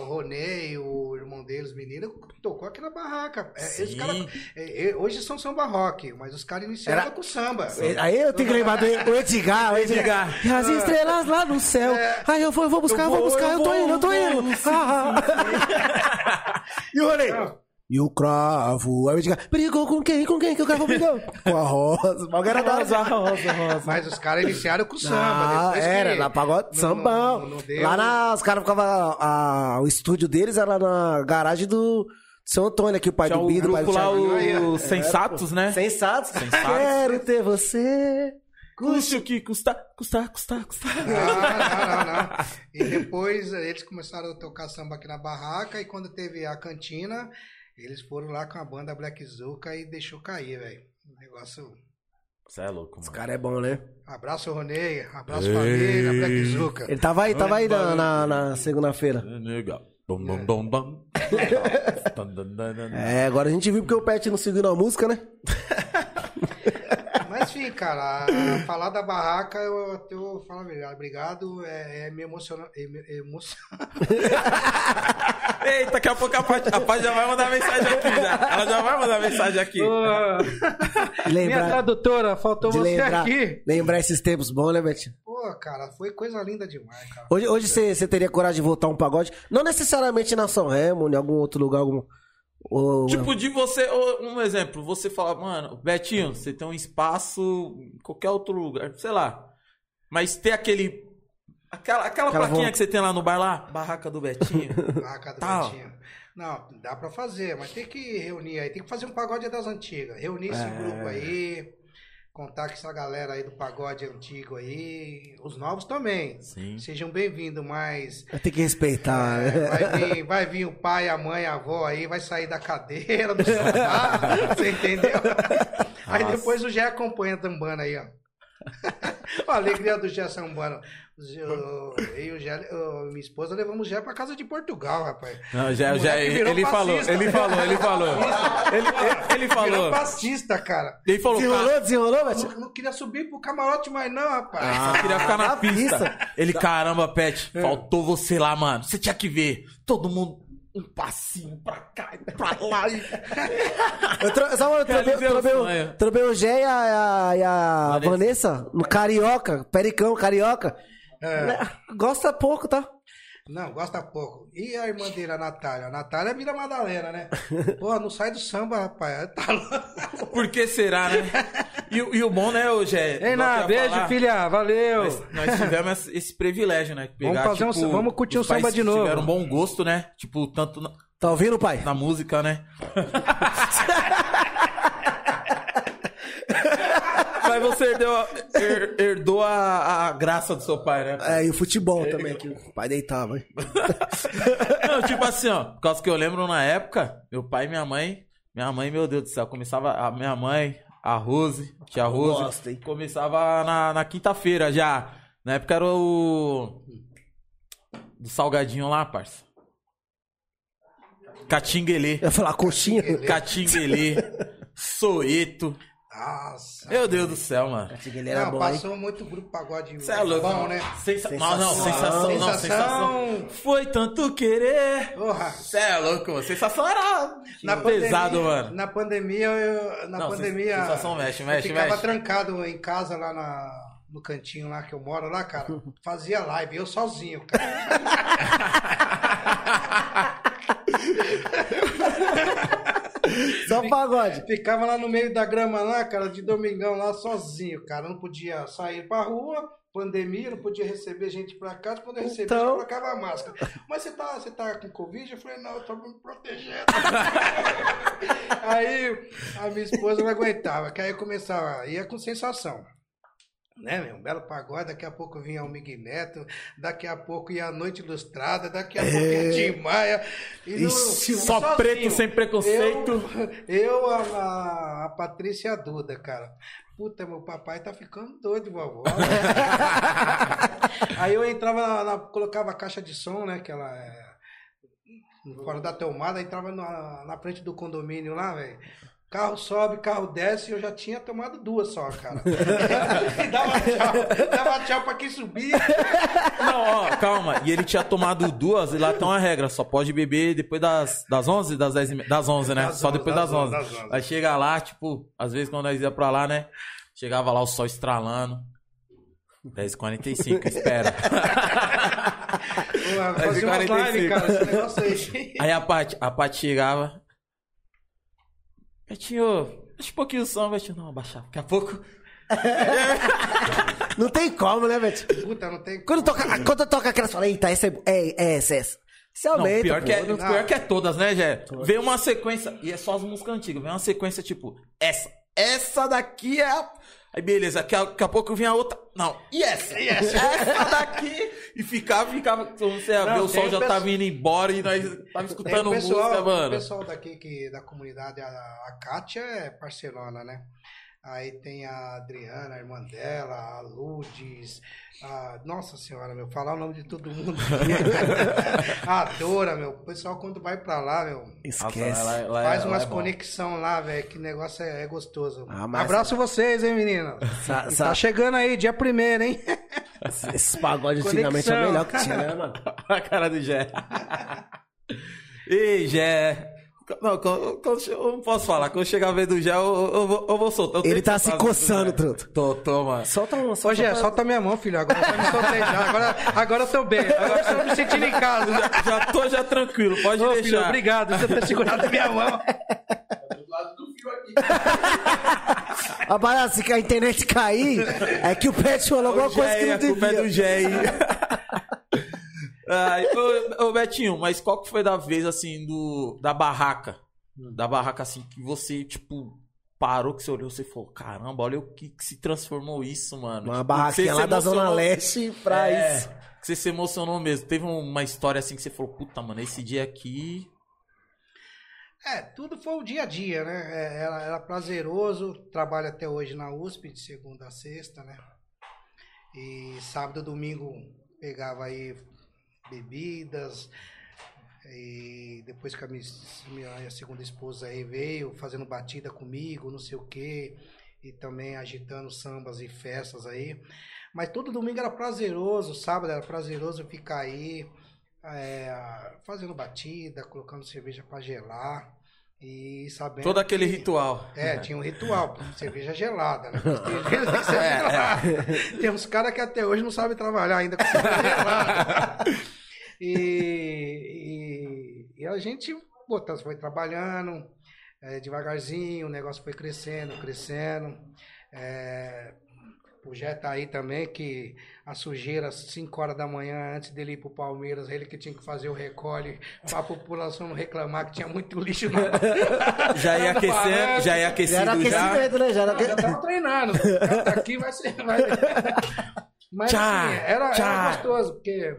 C: o Ronei, o irmão deles, menino, tocou aqui na barraca. É,
A: Sim.
C: cara- é, é, hoje são samba rock, mas os caras iniciaram
B: Era-
C: com samba.
B: Aí eu tenho que lembrar do (laughs) o Edgar. O Edgar. E as estrelas lá no céu. Aí eu vou, eu vou buscar,
A: Eu
B: eu vou,
A: vou,
B: buscar, eu,
A: eu
B: tô
A: vou,
B: indo, eu tô indo.
A: vou,
B: Ah. e o Ronei? E o cravo. Aí o Edgar, brigou com quem? Com quem que o cravo brigou? (laughs) com a Rosa. Mal era da
A: Rosa, rosa, rosa.
C: Mas os caras iniciaram com samba.
B: Ah, era,
C: que
B: na pagode
C: não-
B: sambão. lá na, os caras ficavam. a- O estúdio deles era na garagem do São Antônio, aqui, o pai
A: Tinha
B: do
A: o
B: Bido, o pai do
A: grupo lá,
B: Thiago.
A: os Sensatos, né?
B: Sensatos.
A: Sensatos.
B: Quero ter você.
A: Custe o que custar, custar, custar, custar.
C: Não, não, não, não. E depois eles começaram a tocar samba aqui na barraca e quando teve a cantina, eles foram lá com a banda Black Zuka e deixou cair, velho. O negócio.
A: Você é louco,
B: Esse
A: mano.
B: cara é bom, né?
C: Abraço, Ronei. Abraço,
A: Ei.
C: família, Black Zuka.
B: Ele tava aí, tava aí na, na, na segunda-feira.
A: Legal. Bom, bom, bom, bom.
B: É, agora a gente viu porque o Pet não seguiu na música, né? (laughs)
C: Mas, enfim, cara, falar da barraca, eu até vou falar melhor. Obrigado, é, é me emociona, é, é emociona. (laughs)
A: Eita, daqui a pouco a Paty, a Paty já vai mandar mensagem aqui já. Ela já vai mandar mensagem aqui.
C: Minha
B: Lembrar,
C: tradutora, faltou você
B: lembrar,
C: aqui.
B: lembrar esses tempos bons, né, Betinho?
C: Pô, cara, foi coisa linda demais, cara.
B: Hoje, hoje você, você teria coragem de voltar um pagode? Não necessariamente na São Remo, em algum outro lugar, algum. Ou-
A: Tipo, de você, um exemplo, você fala, mano, Betinho, você tem um espaço em qualquer outro lugar, sei lá. Mas tem aquele. Aquela, aquela,
B: Aquela
A: plaquinha que você tem lá no bar lá, barraca do Betinho. (laughs)
C: Barraca do
A: Tá.
C: Betinho. Não, dá pra fazer, mas tem que reunir aí. Tem que fazer um pagode das antigas. Reunir esse
A: É.
C: grupo aí. Contar com essa galera aí do pagode antigo aí. Os novos também.
A: Sim.
C: Sejam bem-vindos, mas
B: Tem que respeitar.
C: É,
B: né?
C: vai, vir, vai vir o pai, a mãe, a avó aí, vai sair da cadeira, do sofá, (laughs) você entendeu? Aí
A: Nossa.
C: depois o Gé acompanha tambando aí, ó. (laughs) a alegria do Gé Gé- o- Eu e o Gé, minha esposa, levamos o Gé pra casa de Portugal, rapaz.
A: Não, já,
C: moleque
A: ele,
C: virou
A: ele falou, ele falou, ele falou. (laughs) Ele, ele, ele falou.
C: fascista, cara.
A: Ele falou, cara,
B: Desenrolou, desenrolou, Betinho?
C: Não, não queria subir pro camarote mais não, rapaz.
A: só queria ficar na
B: na
A: pista.
B: pista.
A: Ele, caramba, Pet, faltou você lá, mano. Você tinha que ver. Todo mundo um passinho pra cá e pra lá. E...
B: Eu, tro... Sabe, eu
A: o
B: o Gé e a, e a
A: Vanessa.
B: Vanessa no Carioca, Pericão, Carioca.
C: É.
B: Né? Gosta pouco, tá?
C: Não, gosta pouco. E a irmã dele, a Natália? A Natália vira Madalena, né? (laughs) Pô, não sai do samba, rapaz. Tá louco. (laughs)
A: Por que será, né? E, o- e o bom, né, hoje é.
D: Ei, na, beijo,
A: falar,
D: filha. Valeu.
A: Nós, nós tivemos esse- privilégio, né?
D: Vamos fazer um- vamos curtir um samba de novo.
A: Tiveram um bom gosto, né? Tipo, tanto na,
B: Tá ouvindo, pai?
A: na música, né? (laughs) Mas você herdeu, her- herdou a, a graça do seu pai, né?
B: É, e o futebol também, que o pai deitava, hein? (laughs)
A: Não, tipo assim, ó. Por causa que eu lembro na época, meu pai e minha mãe. Minha mãe, meu Deus do céu, começava. A minha mãe, a Rose, tia Rose.
B: gosto,
A: começava na, na quinta-feira já. Na época era o. Do salgadinho lá, parça. Catinguelê.
B: Eu ia falar coxinha.
A: Catinguelê. (laughs) Soeto.
C: Nossa.
A: Meu Deus do céu, mano.
B: Ele era
C: Não,
B: hein?
C: passou muito grupo pagode
A: Você é louco.
C: bom, né?
A: Sensa...
B: Sensação.
A: Não, não, sensação, não, sensação. Foi tanto querer. Você é louco, mano. Sensação era
C: Na
A: pesado,
C: pandemia,
A: mano.
C: Na pandemia, eu, na
A: Não,
C: pandemia.
A: sensação mexe,
C: eu
A: mexe,
C: ficava
A: mexe.
C: trancado em casa lá na, no cantinho lá que eu moro lá, cara. (laughs) Fazia live, eu sozinho, cara. (laughs)
B: Só pagode.
C: Ficava lá no meio da grama lá, cara, de domingão lá sozinho, cara. Não podia sair pra rua, pandemia, não podia receber gente pra casa. Quando eu recebia,
B: Então-
C: eu colocava a máscara. Mas você tá, você tá com Covid? Eu falei, não, eu tô me protegendo. (laughs) aí a minha esposa não aguentava, que aí eu começava, ia com sensação. Né, meu? Um belo pagode, daqui a pouco vinha o Miguel Neto, daqui a pouco ia a Noite Ilustrada, daqui a pouco ia Tim Maia. E
B: Ixi,
A: só
C: sozinho.
A: preto, sem preconceito.
C: Eu, eu a, a, Patrícia e a Duda, cara. Puta, meu papai tá ficando doido, vovó. (laughs) Aí eu entrava, na, na- colocava a caixa de som, né? Que ela é fora da tomada, entrava na, na frente do condomínio lá, velho. Carro sobe, carro desce, e eu já tinha tomado duas só, cara. (laughs) E dava tchau, dava tchau pra quem subia.
A: Não, ó, calma. E ele tinha tomado duas e lá tem uma regra. Só pode beber depois das, das 11, das 10 e me- Das 11, né?
C: Das
A: só
C: 11,
A: depois
C: das
A: das 11.
C: 11, das 11.
A: Aí chega lá, tipo, às vezes quando nós ia pra lá, né? Chegava lá o sol estralando. 10h45, espera.
C: Pô,
A: Mas
C: Fazia
A: em
C: umas
A: 45.
C: lives, cara, esse negócio aí.
A: Aí a Paty, a Paty chegava. Betinho, deixa um pouquinho o som, Betinho. Não, abaixar. Daqui a pouco. (laughs)
B: Não tem como, né, Beto?
C: Puta, não tem
B: Quando toca, quando toca aquelas, fala, eita, essa é, é, é essa, essa. Isso
A: Não,
B: aumenta,
A: pior,
B: pô.
A: que é,
C: não-
A: pior que é todas, né, Jé? Vem uma sequência, e é só as músicas antigas, vem uma sequência tipo, essa, essa daqui é a... Aí beleza, daqui a, daqui a pouco vem a outra, não, e essa? Essa daqui, (laughs) e ficava, ficava, você
C: Não,
A: ver, o sol
C: o
A: já
C: pesso-
A: tava indo embora e nós tava escutando
C: o pessoal,
A: música,
C: o
A: mano.
C: pessoal daqui que, da comunidade, a, a Kátia é parcelona, né? Aí tem a Adriana, a irmã dela, a Ludes, a... Nossa senhora, meu, falar o nome de todo mundo. (laughs) a Dora, meu. O pessoal quando vai pra lá, meu,
B: Esquece.
A: Ela- ela é-
C: faz umas
A: é
C: conexão lá, velho. Que negócio é, é gostoso.
B: Ah, mas-
C: Abraço vocês, hein, menino.
B: Sa- sa-
C: Tá chegando aí, dia primeiro, hein?
B: Esses pagodes antigamente é melhor que tinha, né, mano? (laughs)
A: a cara do Jé. (laughs) Ei, Jé. Não, quando- quando eu não posso falar. Quando chegar a vez do Jé, eu, eu vou, eu vou soltar. Eu
B: Ele tá se coçando,
A: do
B: truto.
A: Tô, tô, mano.
B: Solta um,
C: Ô,
B: solta
C: Gé,
B: um-
C: solta minha mão, filho. Agora eu já me soltei já. Agora, agora eu tô bem. Agora eu tô me sentindo em casa.
A: Já, (laughs) já tô já tranquilo, pode
C: Ô, filho,
A: deixar.
C: obrigado por ter segurado a minha mão.
B: A parada, se a internet cair, é que o Pet falou alguma
A: Ô,
B: coisa que não
A: a culpa é
B: devia.
A: do Jé aí. Ai, (laughs) ô, ô, Betinho, mas qual que foi da vez, assim, do, da barraca? Da barraca, assim, que você, tipo, parou, que você olhou, você falou, caramba, olha o que, que se transformou isso, mano.
B: Uma
A: Tipo,
B: barraquinha lá da Zona Leste pra
A: É,
B: isso.
A: Que você se emocionou mesmo. Teve uma história assim que você falou, puta, mano, esse dia aqui.
C: É, tudo foi o dia a dia, né? É, Era, era prazeroso. Trabalho até hoje na USP, de segunda a sexta, né? E sábado e domingo pegava aí bebidas. E depois que a minha, minha segunda esposa aí veio fazendo batida comigo, não sei o quê. E também agitando sambas e festas aí. Mas todo domingo era prazeroso, sábado era prazeroso ficar aí, é, fazendo batida, colocando cerveja pra gelar. E sabendo.
A: Todo aquele
C: que-
A: ritual.
C: é, tinha um ritual, (laughs) cerveja gelada, né? Cerveja (laughs) tem que ser gelada. Tem uns caras que até hoje não sabem trabalhar ainda com cerveja gelada. (laughs) E, e, e a gente tá- foi trabalhando é, devagarzinho, o negócio foi crescendo, crescendo. É, o Jé tá aí também, que a sujeira, às 5 horas da manhã, antes dele ir pro Palmeiras, ele que tinha que fazer o recolhe pra população não reclamar que tinha muito lixo na (laughs)
A: Já ia aquecendo, já ia
B: Já
A: aquecido
B: era
A: já.
B: aquecimento, né? Já era
C: Não, já tava treinando. Tá aqui vai ser. Vai... (laughs) Mas
A: Tchau,
C: assim, era,
A: tchau.
C: era gostoso, porque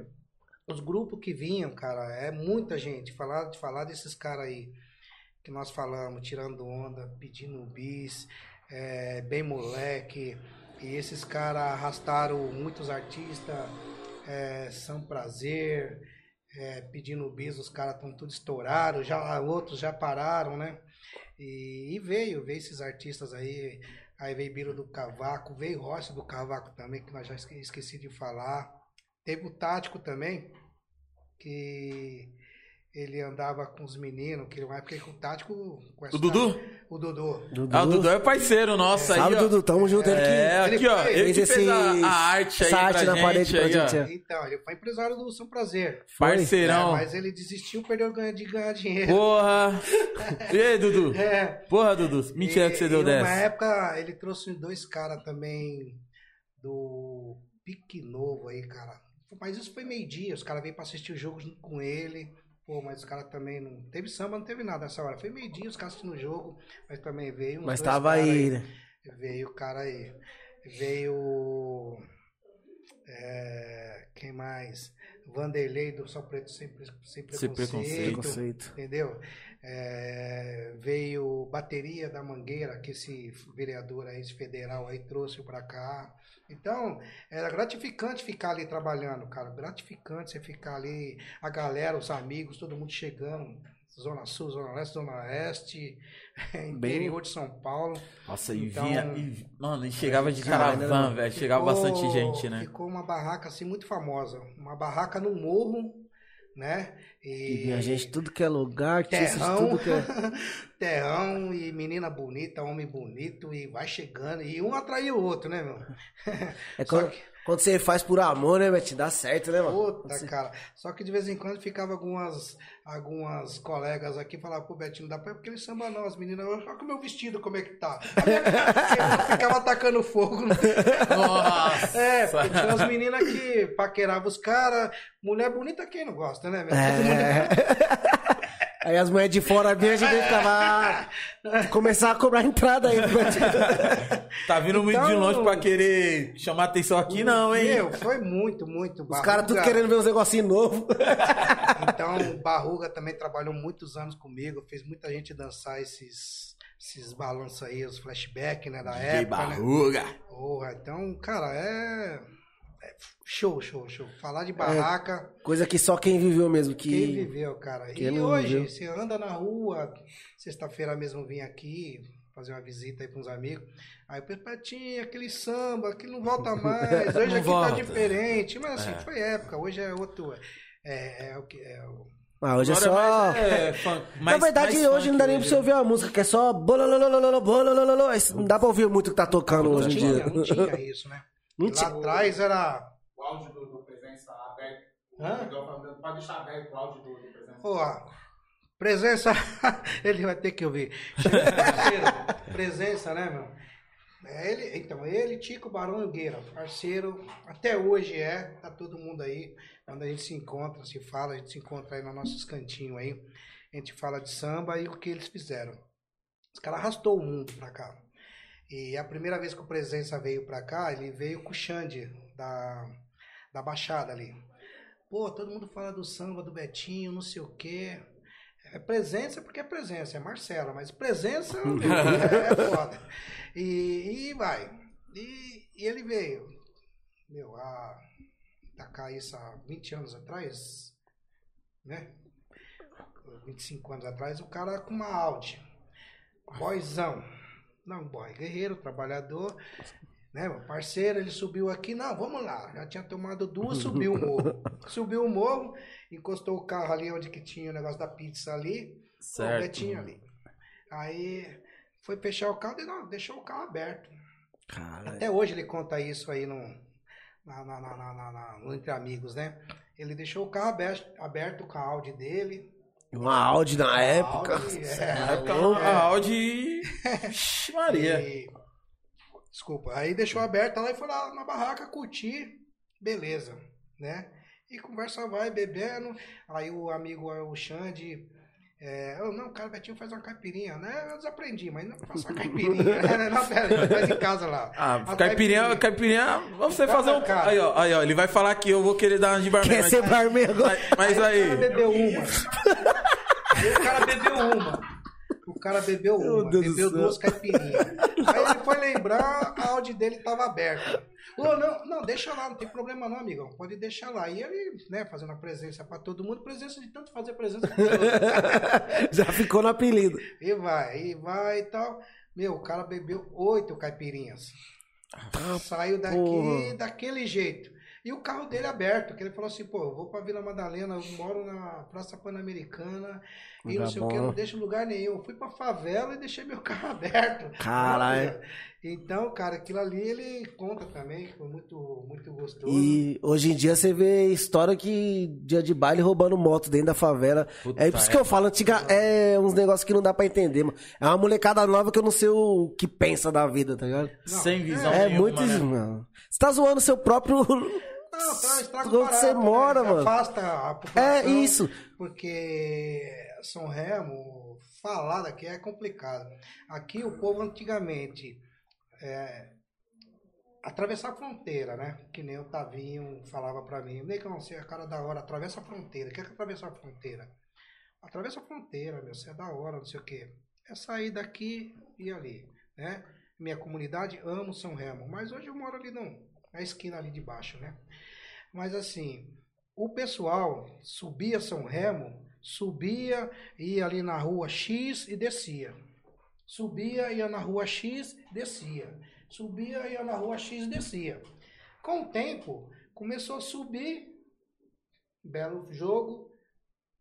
C: os grupos que vinham, cara, é muita gente. Falar, de falar desses caras aí que nós falamos, tirando onda, pedindo bis, é, bem moleque. E esses caras arrastaram muitos artistas, é, São Prazer, é, pedindo bis, os caras estão tudo estourados, já, outros já pararam, né? E, e veio, veio esses artistas aí. Aí veio Biro do Cavaco, veio Rossi do Cavaco também, que nós já esque- esqueci de falar. Teve o Tático também, que ele andava com os meninos, que uma época que o Tático. conhece
A: O Dudu?
C: O Dudu.
B: Dudu.
A: Ah, o Dudu é parceiro nosso aí,
B: Salve,
A: ó.
B: Dudu. Tamo junto. Ele que
A: É, aqui,
C: ele
A: ó. Ele que
B: fez esse-
A: a arte aí
B: essa arte
A: pra
B: na
A: gente,
B: parede pra
A: aí, ó.
B: gente, é.
C: Então, ele foi empresário do São Prazer.
A: Parceirão.
C: É, mas ele desistiu, perdeu de ganhar dinheiro.
A: Porra. (laughs) E aí, Dudu?
C: É.
A: Porra, Dudu. Mentira
C: E-
A: que você deu dessa.
C: época, ele trouxe dois caras também do Pique Novo aí, cara. Mas isso foi meio-dia, os caras veio pra assistir o jogo junto com ele. Pô, mas os caras também não. Teve samba, não teve nada nessa hora. Foi meio-dia, os caras assistindo o jogo, mas também veio.
B: Mas tava aí, né?
C: Veio o cara aí. Veio. é, quem mais? Vanderlei do São Preto sem, sem
A: Sem
C: preconceito.
A: preconceito.
B: Preconceito.
C: Entendeu? É, veio bateria da Mangueira, que esse vereador aí, esse federal aí trouxe pra cá. Então, era gratificante ficar ali trabalhando, cara. Gratificante você ficar ali, a galera, os amigos, todo mundo chegando. Zona Sul, Zona Leste, Zona Oeste, (laughs) interior de São Paulo.
A: Nossa, e
C: Então-
A: vinha. e- mano, e chegava de caravana, velho. Chegava
C: Ficou-
A: bastante gente, né?
C: Ficou uma barraca assim muito famosa. Uma barraca no morro, né?
B: E a gente, tudo que é lugar,
C: Terrão,
B: tudo que é. (laughs)
C: terrão e menina bonita, homem bonito, e vai chegando, e um atrai o outro, né, meu?
B: É
C: Só
B: quando,
C: que-
B: quando você faz por amor, né, Beth? Dá certo, né, mano?
C: Puta,
B: Você-
C: cara. Só que de vez em quando ficava algumas, algumas colegas aqui falavam, pô, Betinho, não dá pra ir porque ele samba não, as meninas, olha o meu vestido como é que tá. A minha- (laughs) ficava atacando fogo.
A: Nossa!
C: É, porque tinha umas meninas que paqueravam os caras. Mulher bonita, quem não gosta, né, meu? Todo mundo-
B: É. Aí as mulheres de fora vinham, a gente ficava. Começar a cobrar entrada aí. (laughs)
A: Tá vindo muito de
C: Então-
A: longe pra querer chamar atenção aqui, não, hein?
C: Meu, foi muito, muito
B: Os caras tudo
C: barruga.
B: querendo ver uns negocinhos novos. (laughs)
C: Então, o Barruga também trabalhou muitos anos comigo, fez muita gente dançar esses, esses balanços aí, os flashbacks, né, da
A: Que
C: época, né?
A: barruga.
C: Porra, então, cara, é... é show, show, show. Falar de barraca,
B: Coisa que só quem viveu mesmo. Que...
C: quem viveu, cara.
B: quem
C: E hoje,
B: viveu.
C: você anda na rua, sexta-feira mesmo vim aqui fazer uma visita aí com uns amigos. Aí o Pepetinho, aquele samba, aquele não volta (laughs) mais. Hoje aqui
A: volta.
C: tá diferente. Mas assim,
A: É.
C: foi época, hoje é outro. É, é o que. É o...
B: Ah, hoje é
A: Agora
B: só.
A: mais é (laughs) funk-
B: Na
A: mais-
B: verdade,
A: mais
B: hoje
A: funk
B: não dá nem pra você ouvir a música, que é só. bolololololo, bololololo. Isso Não dá pra ouvir muito o que tá tocando
C: Não
B: hoje em dia.
C: não tinha isso, né?
B: Não
C: Lá atrás era.
E: O áudio do, do presença aberto.
C: Hã?
E: Pode deixar aberto o áudio do, do presença.
C: Pô, presença. (laughs) ele vai ter que ouvir. Presença, né, meu? É ele, então, ele, Tico, Barão e Gueira, parceiro, até hoje é, tá todo mundo aí. Quando a gente se encontra, se fala, a gente se encontra aí nos nossos cantinhos aí. A gente fala de samba e o que eles fizeram. Os caras arrastou o mundo pra cá. E a primeira vez que o Presença veio pra cá, ele veio com o Xande, da, da Baixada ali. Pô, todo mundo fala do samba, do Betinho, não sei o quê. É presença porque é presença, é Marcela, mas presença meu, (laughs) é, é foda. E, e vai. E, e ele veio, meu, a, da cá isso há 20 anos atrás, né? 25 anos atrás, o cara com uma Audi. Boyzão. Não, boy, guerreiro, trabalhador, né, meu parceiro, ele subiu aqui, não, vamos lá, já tinha tomado duas, subiu o morro. (laughs) Subiu o morro, encostou o carro ali onde que tinha o negócio da pizza ali, o
A: Certo.
C: Betinho ali. Aí foi fechar o carro, e não, deixou o carro aberto.
B: Caralho.
C: Até hoje ele conta isso aí no, na, na, na, na- Entre Amigos, né? Ele deixou o carro aberto, aberto com a Audi dele.
B: Uma Audi na época.
C: Audi,
A: Na
C: é,
A: época, a Audi. (laughs) Ixi, Maria.
C: E- Desculpa. Aí deixou aberta lá e foi lá na barraca curtir. Beleza, né? E conversa vai, bebendo. Aí o amigo, o Xande. É, eu, não, cara, Betinho faz uma caipirinha, né? Eu desaprendi, mas não faço uma caipirinha. (laughs) né? Não, pera, faz em casa lá.
A: Ah,
C: A
A: caipirinha, caipirinha, você fazer um.
C: Cara.
A: Aí, ó, aí, ó, ele vai falar que eu vou querer dar uma de barman.
B: Quer
A: mas-
B: ser barman agora?
A: Mas
C: O cara
A: aí.
C: bebeu uma. (laughs) O cara bebeu uma. O cara bebeu
B: Meu
C: uma,
B: Deus
C: bebeu duas caipirinhas. Aí ele foi lembrar, a Audi dele estava aberta. Ô, não, não, deixa lá, não tem problema não, amigão. Pode deixar lá. E ele, né, fazendo a presença para todo mundo, presença de tanto fazer presença. (laughs)
B: Já ficou no apelido.
C: E vai, e vai e tal. Meu, o cara bebeu oito caipirinhas. Saiu daqui
B: porra.
C: daquele jeito. E o carro dele aberto, que ele falou assim, pô, eu vou pra Vila Madalena, eu moro na Praça Pan-Americana e não sei o que,
B: bom.
C: não deixo lugar nenhum. Eu fui pra favela e deixei meu (laughs) carro aberto.
B: Caralho.
C: Então, cara, aquilo ali ele conta também, que foi muito, muito gostoso.
B: E hoje em dia você vê história que dia de baile roubando moto dentro da favela.
A: Puta,
B: é por isso que
A: é.
B: eu falo, antiga, é uns negócios que não dá pra entender, mano. É uma molecada nova que eu não sei o que pensa da vida, tá ligado?
A: Sem visão
B: É
A: nenhuma,
B: muito
A: né?
B: isso, mano. Você tá zoando seu próprio. (laughs)
C: Não, tá, estraga
B: Onde
C: o barato,
B: você mora,
C: né?
B: mano.
C: Afasta a população.
B: É isso.
C: Porque São Remo, falar daqui é complicado. Aqui o povo antigamente é, atravessar a fronteira, né? Que nem o Tavinho falava pra mim, Negão, você é cara da hora, atravessa a fronteira. Quer que atravessar a fronteira? Atravessa a fronteira, meu, você é da hora, não sei o quê. É sair daqui e ali, né? Minha comunidade amo São Remo, mas hoje eu moro ali não, na esquina ali de baixo, né? Mas assim, o pessoal subia São Remo, subia, ia ali na rua X e descia. Subia, ia na rua X, descia. Subia, ia na rua X, descia. Com o tempo, começou a subir, belo jogo,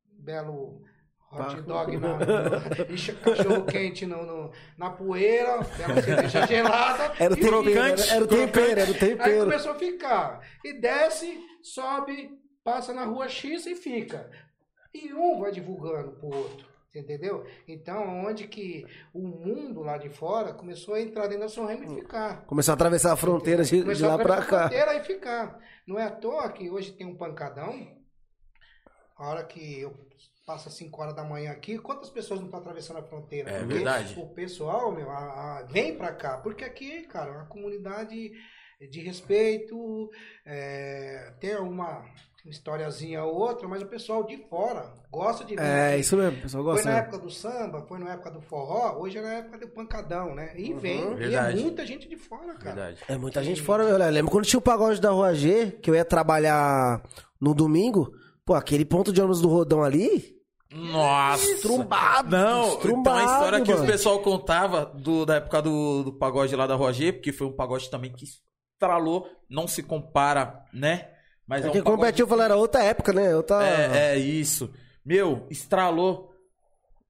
C: belo hot dog na, cachorro (laughs) quente no, no- na poeira, bela cerveja (laughs) gelada.
B: Era o tempero, era, era o tempero, era o
C: Aí
B: tempero.
C: começou a ficar. E desce, sobe, passa na rua X e fica. E um vai divulgando pro outro. Entendeu? Então, onde que o mundo lá de fora começou a entrar dentro da São Remo e ficar.
B: Começou a atravessar a fronteira de, de lá
C: a
B: pra
C: atravessar a
B: cá.
C: fronteira e ficar. Não é à toa que hoje tem um pancadão. A hora que eu passo às 5 horas da manhã aqui, quantas pessoas não estão atravessando a fronteira?
A: É
C: Porque
A: verdade.
C: O pessoal, meu, a- a- vem pra cá. Porque aqui, cara, é uma comunidade de respeito, é, tem uma historiazinha ou outra, mas o pessoal de fora gosta de
B: É,
C: aqui.
B: isso mesmo, o pessoal
C: Foi
B: gosta.
C: na
B: né?
C: época do samba, foi na época do forró, hoje é na época do pancadão, né? E vem, e é
A: Verdade.
C: muita gente de fora, cara.
A: Verdade.
B: É muita gente fora, meu. Eu lembro quando tinha o pagode da Rua G, que eu ia trabalhar no domingo. Pô, aquele ponto de ônibus do Rodão ali,
A: Nossa!
B: Estrumbado,
A: Não,
B: estrumbado,
A: então a história que
B: mano.
A: o pessoal contava do, da época do, do pagode lá da Rua G, porque foi um pagode também que estralou, não se compara, né? Mas
B: é
A: um
B: que o
A: pagode
B: Betinho falou, era outra época, né? Outra...
A: É, é isso. Meu, estralou.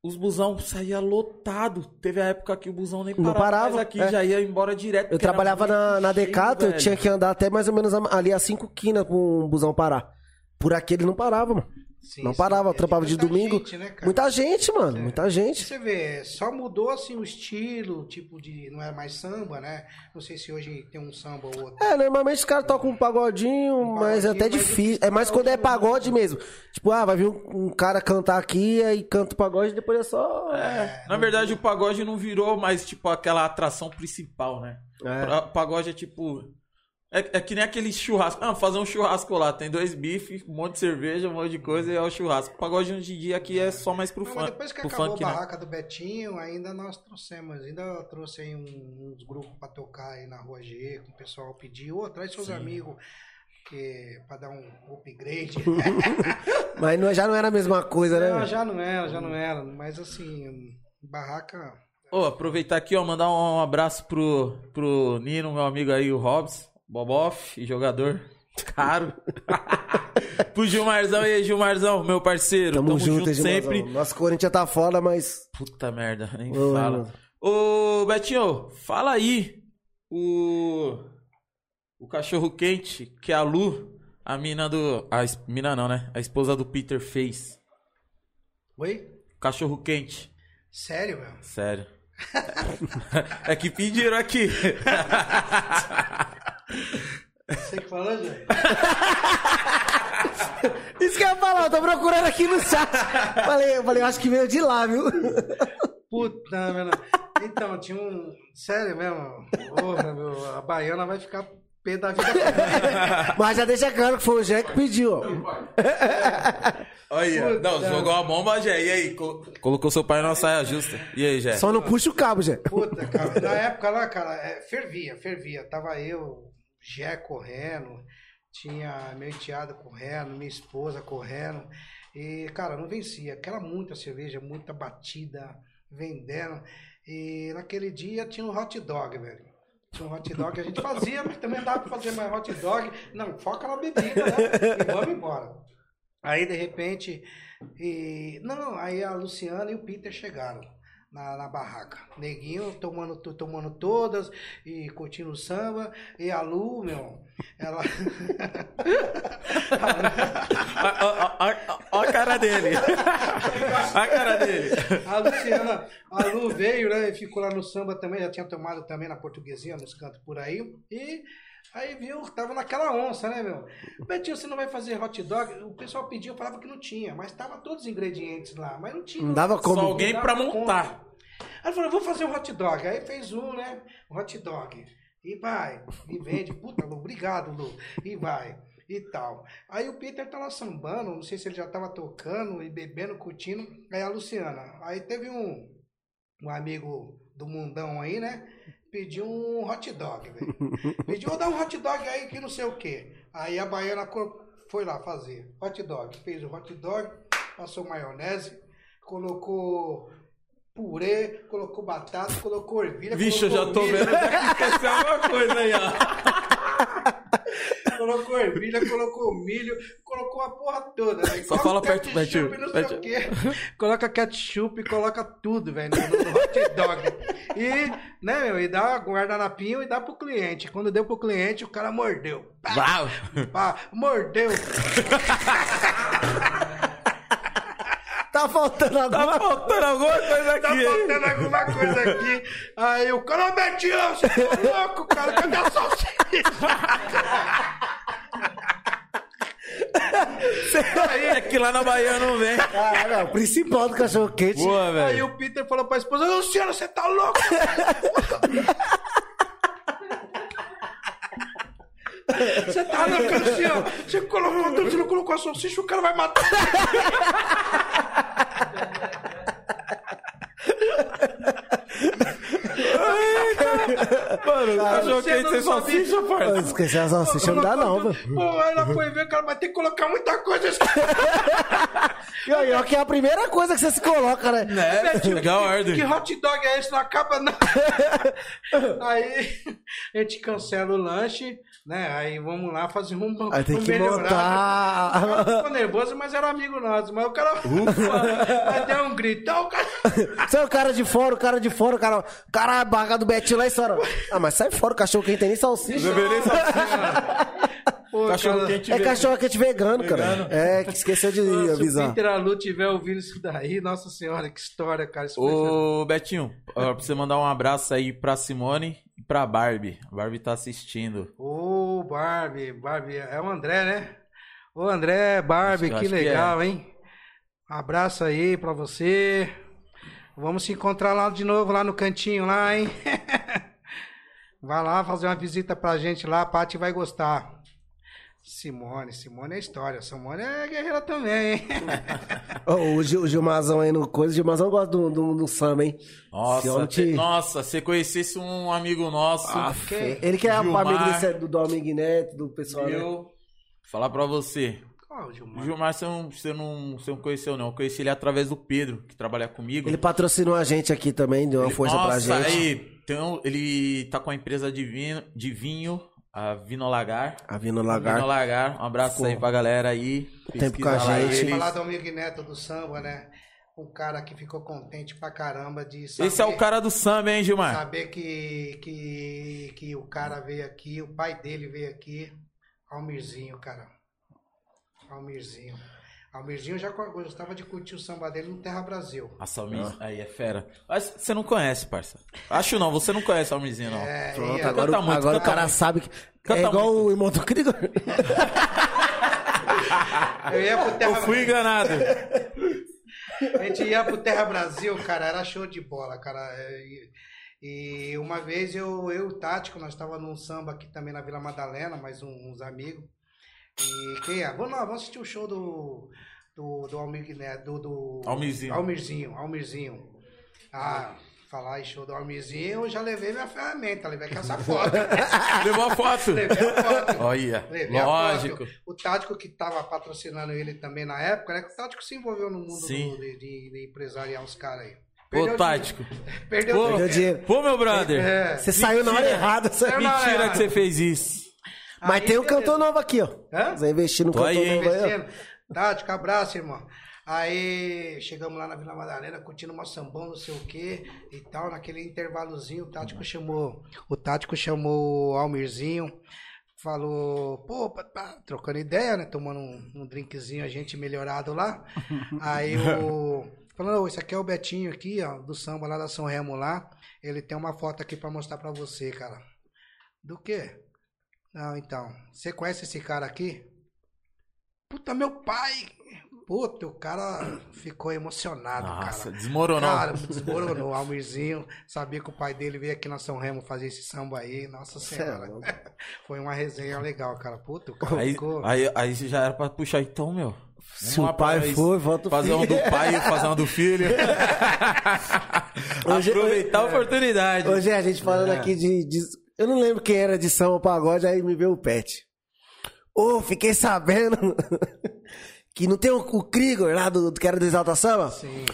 A: Os busão saía lotado. Teve a época que o busão nem
B: Não
A: parava,
B: parava,
A: mais aqui,
B: é.
A: já ia embora direto.
B: Eu trabalhava na, na Decato, eu tinha que andar até mais ou menos ali a cinco quinas com um busão parar. Por aqui ele não parava, mano.
C: Sim,
B: não parava,
C: É
B: trampava de
C: muita
B: domingo.
C: gente, né, cara?
B: muita gente, mano, muita
C: E
B: gente.
C: você vê, só mudou assim o estilo, tipo de. Não é mais samba, né? Não sei se hoje tem um samba ou outro.
B: É, normalmente os caras tocam um pagodinho,
C: Um
B: mas é
C: pagodinho,
B: até
C: mas
B: difícil.
C: o
B: É mais quando é
C: pagode
B: mesmo. Tipo, ah, vai vir um, um cara cantar aqui, aí canta o pagode e depois é só.
A: É, na verdade, o pagode não virou mais, tipo, aquela atração principal, né?
B: É.
A: Pra- Pagode é tipo. É, é que nem aquele churrasco. Ah, fazer um churrasco lá. Tem dois bifes, um monte de cerveja, um monte de coisa e é o churrasco. Pagode hoje em dia aqui é só mais pro fã.
C: mas depois que
A: pro
C: acabou
A: funk,
C: a
A: né?
C: barraca do Betinho, ainda nós trouxemos, ainda trouxe aí um- uns grupos pra tocar aí na Rua G, que o pessoal pediu, ô, traz seus amigos que, pra dar um upgrade. (laughs)
B: Mas não- já não era a mesma coisa, né?
C: não, já não era, já não era, mas assim, barraca...
A: Ô, aproveitar aqui, ó, mandar um abraço pro, pro Nino, meu amigo aí, o Hobbs, Boboff, e jogador caro. (laughs) pro Gilmarzão e aí, Gilmarzão, meu parceiro.
B: Tamo, junto, hein,
A: sempre.
B: Gilmarzão. Nosso Corinthians tá foda, mas.
A: Puta merda, nem
B: Ô,
A: fala.
B: mano.
A: Ô, Betinho, fala aí o o cachorro quente que a Lu A mina do. A es- mina não, né? A esposa do Peter fez.
C: Oi?
A: Cachorro quente.
C: Sério, meu?
A: Sério. (laughs) é que pediram aqui. (laughs)
C: Você que falou, Jé? (laughs)
B: Isso que eu ia falar, eu tô procurando aqui no chat. Falei, eu falei, eu acho que veio de lá, viu?
C: Puta, mano. Então, tinha um. Sério mesmo. Porra, meu. A baiana vai ficar pé da vida. (laughs)
B: Mas já deixa claro que foi o Jé que pediu, ó. (laughs)
A: Olha, não,
C: Puta.
A: jogou a bomba, Jé. E aí? Col- Colocou seu pai na saia justa. E aí, Jé?
B: Só não puxa o cabo, Jé.
C: Puta, cara. Na época lá, cara, é, fervia, fervia. Tava eu, Jé correndo, tinha meu enteado correndo, minha esposa correndo. E, cara, não vencia. Aquela muita cerveja, muita batida, vendendo. E naquele dia tinha um hot dog, velho. Tinha um hot dog, a gente fazia, mas também dava pra fazer mais hot dog. Não, foca na bebida, né? E vamos embora. Aí, de repente, e... não, aí a Luciana e o Peter chegaram na, na barraca. Neguinho tomando, to- tomando todas e curtindo o samba. E a Lu, meu, ela.
A: Olha a cara dele. Olha (laughs) a cara dele.
C: A Luciana, a Lu veio, né? E ficou lá no samba também, já tinha tomado também na portuguesinha, nos cantos por aí. E aí viu, tava naquela onça, né, meu? Betinho, você não vai fazer hot dog? O pessoal pediu, falava que não tinha, mas tava todos os ingredientes lá, mas não tinha.
B: Não dava como.
A: Só alguém pra montar.
C: Aí ele falou, vou fazer um hot dog. Aí fez um, né? Hot dog. E vai, e vende. Puta, Lu, obrigado, Lu. E vai, e tal. Aí o Peter tá lá sambando, não sei se ele já tava tocando e bebendo, curtindo. Aí a Luciana. Aí teve um, um amigo do mundão aí, né? Pediu um hot dog, velho. Pediu, vou dar um hot dog aí que não sei o quê. Aí a baiana foi lá fazer hot dog. Fez o hot dog, passou maionese, colocou purê, colocou batata, colocou ervilha.
A: Vixe, eu já
C: colocou
A: tô
C: milho,
A: vendo (laughs) que esqueceu alguma coisa aí, ó. (laughs)
C: Colocou ervilha, colocou milho, colocou a porra toda. velho.
A: Só
C: Coloca
A: fala perto,
C: ketchup,
A: Betinho,
C: não sei o quê. Coloca ketchup, coloca tudo, velho, no, no hot dog. E, né, meu, e dá guardanapinho e dá pro cliente. Quando deu pro cliente, o cara mordeu. Pá, pá, mordeu.
B: Tá faltando
A: Tá
B: alguma
A: faltando alguma coisa
C: Tá
A: aqui.
C: faltando alguma coisa aqui. Aí o cara, ô Betinho, você tá louco, cara, cadê a salsicha?
A: É que lá na Bahia não vem.
B: Ah, não, o principal do cachorro quente.
A: Boa,
C: Aí o Peter falou pra esposa, Luciano, você tá louco? (laughs) Você tá louco, Luciano? Você colocou tudo, você não colocou a salsicha, o cara vai matar. (laughs)
A: Mano, cachorro
C: você
A: quente
C: não
A: sem salsicha, parça.
B: Esquecer a salsicha não dá não, velho.
C: Pô, aí ela foi ver, o cara vai ter que colocar muita coisa. (laughs)
B: E aí, ó, que é a primeira coisa que você se coloca, né?
A: Né? Legal,
C: Que
A: ordem.
C: hot dog é esse? Não acaba não. (laughs) Aí a gente cancela o lanche, né? Aí vamos lá fazer um,
B: Aí tem que
C: melhorado.
B: montar.
C: O cara ficou nervoso, mas era amigo nosso. Mas o cara (laughs) aí deu um gritão, o cara.
B: Você é o cara de fora, o cara de fora, o cara. Cara barraca do Betinho lá e estoura. Ah, mas sai fora, o cachorro quente tem nem salsicha.
A: Não nem salsicha.
C: Pô,
A: Cachorro
C: cara,
A: quente
B: É
A: vegano.
B: cachorro quente vegano, cara. É, que esqueceu de
C: Se o
B: avisar.
C: Peter Alu tiver ouvindo isso daí, nossa senhora, que história, cara. Isso
A: Ô, Betinho, pra você mandar um abraço aí pra Simone e pra Barbie. A Barbie tá assistindo.
C: Ô, Barbie, Barbie, é o André, né? Ô, André, Barbie,
A: Acho-
C: que
A: acho que
C: legal, hein? Abraço aí pra você. Vamos se encontrar lá de novo, lá no cantinho, lá, hein? (laughs) Vai lá fazer uma visita pra gente lá, a Paty vai gostar. Simone, Simone é história. Simone é guerreira também, hein? (laughs)
B: Ô, o, Gil, o Gilmazão aí no coisa, o Gilmazão gosta do, do, do samba, hein?
A: Nossa,
B: te-
A: te- nossa, se você um amigo nosso,
C: Quem?
B: Ele que é
A: Gilmar.
B: amigo desse, do Domingo Neto, do pessoal. né?
A: eu falar pra você.
C: Qual,
A: O
C: Gilmar?
A: Gilmar você não, você, não, você não conheceu, não. Eu conheci ele através do Pedro, que trabalha comigo.
B: Ele patrocinou a gente aqui também, deu uma
A: Ele-
B: força pra
A: Nossa,
B: gente.
A: Aí, então, ele tá com a empresa de vinho, de vinho a Vino Lagar.
B: A Vino
A: Vino
B: Lagar.
A: Lagar. Um abraço aí pra galera aí.
B: Tempo com a gente.
A: eles.
C: Falar do amigo Neto do samba, né? Um cara que ficou contente pra caramba de saber,
A: Esse é o cara do samba, hein, Gilmar?
C: saber que, que, que o cara veio aqui, o pai dele veio aqui, Almirzinho, cara. Almirzinho. Almirzinho já gostava de curtir o samba dele no Terra Brasil.
A: Nossa, Almizinho, aí é fera. Mas você não conhece, parça. Acho não, você não conhece o Almizinho, não.
C: É,
B: Pronto,
C: e-
B: agora,
A: muito,
B: agora o cara
A: muito.
B: sabe que.
A: Canta
B: é igual
A: muito.
B: o irmão do Krieger.
C: eu ia pro
A: Eu
C: Terra
A: fui enganado. (laughs)
C: A gente ia pro Terra Brasil, cara, era show de bola, cara. É, E, uma vez eu, eu e o Tático, nós tava num samba aqui também na Vila Madalena, mais um- uns amigos. E quem é? Vamos lá, vamos assistir o show do. Do, do Almir, né? Do, do
A: Almirzinho.
C: Almirzinho, Almirzinho. Ah, falar em show do Almirzinho, eu já levei minha ferramenta, levei aqui essa foto. (laughs)
A: Levou a foto. (laughs)
C: levei a foto.
A: Olha,
C: Levei a
A: lógico.
C: foto. O Tático que estava patrocinando ele também na época, né? O Tático se envolveu no mundo
A: Sim.
C: do- de, de, de empresariar os caras aí.
A: Ô, Tático.
C: Perdeu
A: Pô,
B: Perdeu
C: dinheiro.
A: Pô, meu brother.
C: É.
B: Você saiu na hora errada.
A: Mentira que você fez isso.
B: Mas
C: Aí,
B: tem um cantor novo aqui, ó.
C: Hã?
B: Você investir no
A: Tô
B: cantor
A: aí,
B: novo aí, ó.
C: Abraço, irmão. Aí chegamos lá na Vila Madalena, curtindo uma sambão, não sei o que e tal. Naquele intervalozinho, o Tático chamou. O Tático chamou o Almirzinho, falou, pô, pá, pá, trocando ideia, né? Tomando um, um drinkzinho, a gente melhorado lá. (laughs) Aí o. Falando, "Ô, esse aqui é o Betinho aqui, ó, do samba lá da São Remo lá. Ele tem uma foto aqui pra mostrar pra você, cara. Do quê? Não, então. Você conhece esse cara aqui? Puta, meu pai! Puta, o cara ficou emocionado,
A: Nossa,
C: cara.
A: desmoronou.
C: Cara, desmoronou. O Almirzinho sabia que o pai dele veio aqui na São Remo fazer esse samba aí. Nossa
B: é
C: Senhora. (laughs) Foi uma resenha legal, cara. Puta, o cara
A: Aí,
C: ficou.
A: aí, aí você já era pra puxar então, meu.
B: Se o
A: pra
B: pai for, volta o
A: Fazer um
B: filho.
A: do pai e fazer um do filho. (laughs) (laughs)
B: Hoje-
A: Aproveitar a oportunidade.
B: Hoje é a gente falando aqui de, de- Eu não lembro quem era de samba pagode, aí me veio o pet. Ô, fiquei sabendo (laughs) que não tem o, o Krieger lá do, do que era do Exalta Samba?
C: Sim.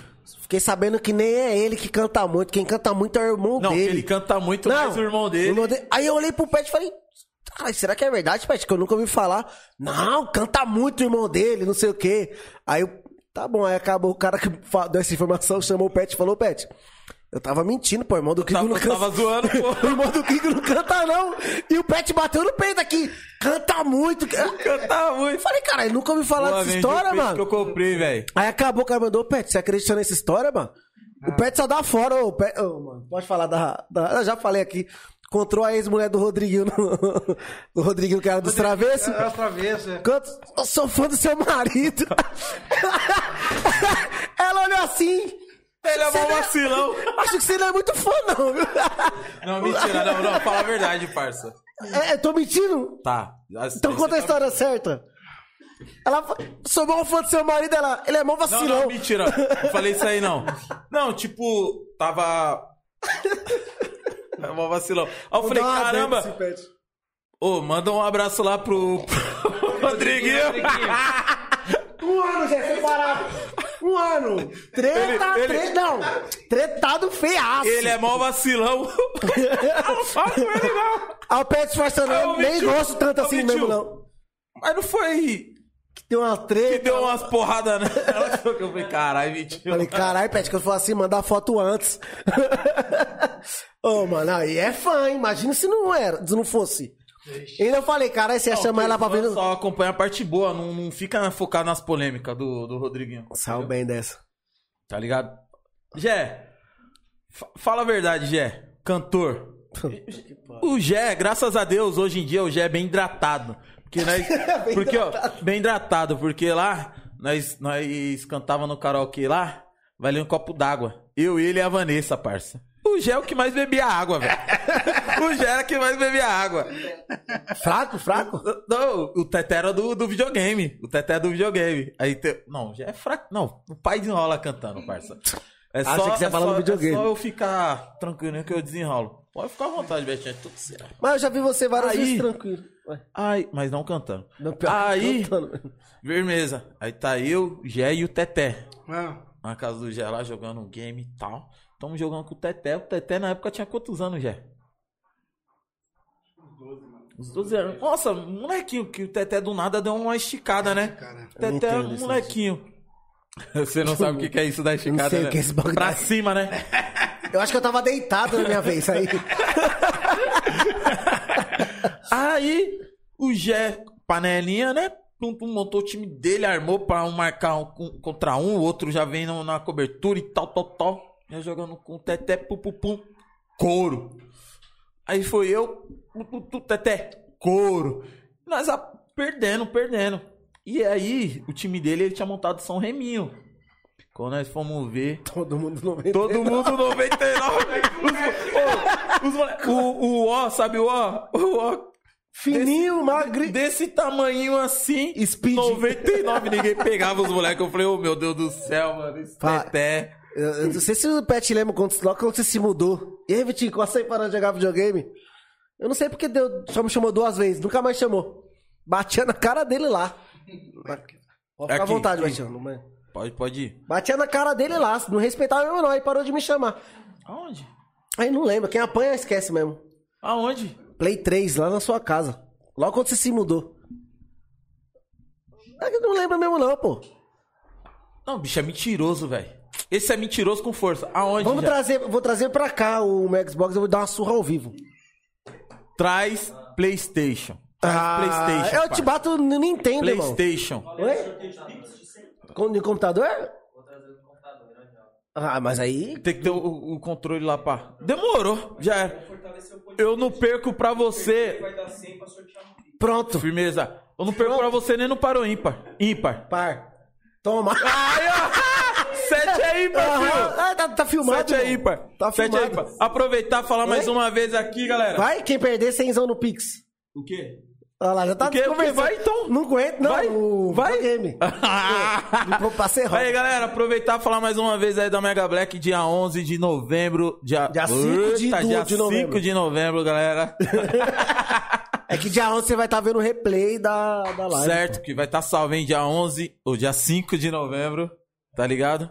B: Fiquei sabendo que nem é ele que canta muito. Quem canta muito é o irmão
A: Não,
B: dele.
A: ele canta muito mais o irmão dele.
B: Aí eu olhei pro Pet e falei, "Ai, será que é verdade, Pet? Que eu nunca ouvi falar. Não, canta muito o irmão dele, não sei o quê. Aí eu, tá bom, aí acabou o cara que deu essa informação, chamou o Pet e falou, Pet, eu tava mentindo, pô, o irmão do Kiko não canta.
A: tava zoando, pô.
B: O (laughs) irmão do Kiko não canta, não. E o Pet bateu no peito aqui. Canta muito.
A: Cantava
B: Eu
A: muito.
B: falei, cara, eu nunca ouvi falar dessa história, mano.
A: que eu comprei, velho.
B: Aí acabou, o cara mandou, Pet, você acredita nessa história, mano? O Pet só dá fora, ô, Pet, ô, mano, pode falar da, da- Eu já falei aqui. Encontrou a ex-mulher do Rodriguinho, no, (laughs) do Rodriguinho, que era dos travessos.
C: Outra vez, é.
B: Quanto, eu sou fã do seu marido. (laughs) Ela olhou assim.
A: Ele é mó
B: não-
A: vacilão.
B: Acho que você não é muito fã, não, viu?
A: Não, mentira, não, não. Fala a verdade, parça.
B: É, eu tô mentindo?
A: Tá.
B: Então conta a história certa. Ela sou mó fã do seu marido, ela, ele é mó
A: Não,
B: vacilão.
A: não, mentira. Não falei isso aí, não. Não, tipo, tava. (laughs) É mó vacilão. Aí eu
B: Vou
A: falei,
B: uma
A: caramba. Ô, manda um abraço lá pro, pro Rodriguinho.
B: Um ano já separado. Um ano. Treta,
A: Ele- ele-
B: treta. Não. Tretado feiaço.
A: Ele é mó vacilão. (laughs) não fala com ele, não.
B: Aí o Pet Forçando,
A: Ah,
B: eu nem
A: Vitinho,
B: gosto tanto assim mesmo, não.
A: Mas não foi
B: Tem uma
A: que
B: treta.
A: deu umas porradas (laughs) nela. que Eu falei, caralho, Vitinho.
B: Falei, caralho, Pet, que eu falei assim, mandar foto antes. (laughs) Ô, mano, aí é fã, hein? Imagina se não era, se não fosse. E ainda eu falei, caralho, você ia chamar ela pra vir.
A: Só acompanha a parte boa, não, não fica focado nas polêmicas do, do Rodriguinho.
B: Saiu bem dessa.
A: Tá ligado? Fa- fala a verdade, Gé. Cantor. O Gé, graças a Deus, hoje em dia o Gé é bem hidratado. Porque nós. (laughs)
B: Bem
A: porque, ó, bem hidratado, porque lá nós, nós cantava no karaokê lá, valia um copo d'água. Eu, ele e a Vanessa, parça. O Gé é o que mais bebia água, velho. (laughs) O Gé era o que mais bebia água.
B: Fraco, fraco?
A: Não, o Teté era do, do videogame. O Teté é do videogame. Aí te... Não, já é fraco. Não, o pai desenrola cantando, parça. É
B: Ah, achei que você ia falar
A: só,
B: do videogame.
A: É só eu ficar tranquilo que eu desenrolo. Pode ficar à vontade, Betinho, é tudo certo.
B: Mas eu já vi você várias
A: Aí-
B: vezes tranquilo. Ué,
A: Aí, mas não cantando.
B: não,
A: Aí,
B: cantando.
A: firmeza. Aí tá eu, Gé e o Teté.
C: Ah,
A: Na casa do Gé lá, jogando um game e tal. Tamo jogando com o Teté. O Teté na época tinha quantos anos, Gé? Uns 12 anos. Nossa, molequinho, que o Teté do nada deu uma esticada, né?
C: cara.
B: Eu não
A: Teté é um molequinho. Você não sabe o que é isso da esticada,
B: sei o
A: né?
B: que é esse bagulho.
A: Pra cima, né? (laughs)
B: Eu acho que eu tava deitado na minha vez aí. (laughs)
A: Aí, o Gé, panelinha, né? Pum, pum, montou o time dele, armou pra um marcar um, um contra um, o outro já vem no- na cobertura e tal, tal, tal. Já jogando com o Teté, pum, pum, pum. Couro. Aí foi eu, tu, tu, tu, Teté, couro. Nós a- perdendo, perdendo. E aí, o time dele, ele tinha montado São Reminho. Quando nós fomos ver,
B: Todo mundo 90.
A: Todo mundo 99. Os, ô, os o, o ó, sabe o ó? O ó.
B: Fininho, magrinho.
A: Desse tamanho assim.
B: Speed.
A: 99, ninguém pegava os moleques. Eu falei, ô meu Deus do céu, mano.
B: Pá. Eu, não sei se o Pet lembra quando, logo quando você se mudou. E aí, Vitinho, quando você parou de jogar videogame? Eu não sei porque deu, só me chamou duas vezes, nunca mais chamou. Batia na cara dele lá. Pode ficar à vontade, não-
A: Pode, pode ir.
B: Batia na cara dele lá, não respeitava mesmo não, aí parou de me chamar.
A: Aonde?
B: Aí não lembra, quem apanha esquece mesmo.
A: Aonde?
B: Play 3, lá na sua casa. Logo quando você se mudou. É que não lembra mesmo não, pô.
A: Não, bicho, é mentiroso, velho. Esse é mentiroso com força. Aonde?
B: Vamos
A: já?
B: trazer, vou trazer pra cá o meu Xbox, eu vou dar uma surra ao vivo.
A: Traz PlayStation. Traz PlayStation.
B: eu te
A: pai.
B: bato no Nintendo, irmão.
A: PlayStation.
B: Oi? Com, de computador? Ah, mas aí.
A: Tem que ter o, o controle lá, pá. Demorou, já era. Eu não perco pra você.
B: Pronto.
A: Firmeza. Eu não perco pra você nem no paro ímpar. Ímpar.
B: Par. Toma.
A: Aí, ó. Sete é filho.
B: Ah, tá, tá filmado.
A: Sete é
B: irmão.
A: ímpar.
B: Tá
A: Sete é
B: filmado.
A: ímpar. Aproveitar e falar mais
B: Oi?
A: uma vez aqui, galera.
B: Vai, quem perder, cenzão no Pix.
A: O quê?
B: Olha lá, já tá conversando.
A: Vai, então.
B: Não aguento, não.
A: Vai.
B: O
A: Vai.
B: game. pra ser
A: Aí, galera, aproveitar e falar mais uma vez aí da Mega Black, dia 11 de novembro. Dia,
B: Dia 5 de-
A: Eita,
B: do-
A: dia
B: de novembro.
A: 5 de novembro, galera. (laughs)
B: É que dia 11 você vai estar vendo o replay da, da live.
A: Certo, que vai estar salvo em dia 11 ou dia 5 de novembro, tá ligado?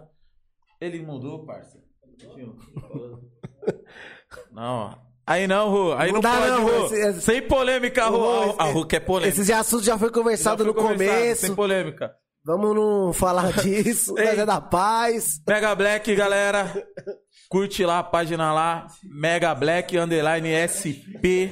A: Ele mudou, parça. Não, ó. Aí não, Ru. Aí não,
B: Não dá
A: pode,
B: não,
A: Ru.
B: Esse-
A: Sem polêmica, Ru.
B: Ru,
A: A, a Ru quer polêmica.
B: Esses assuntos já foi
A: Já
B: conversado
A: foi
B: no
A: conversado,
B: começo.
A: Sem polêmica.
B: Vamos não falar (laughs) disso. Nós é da paz.
A: Mega Black, galera. Curte lá a página lá. Mega Black Underline SP.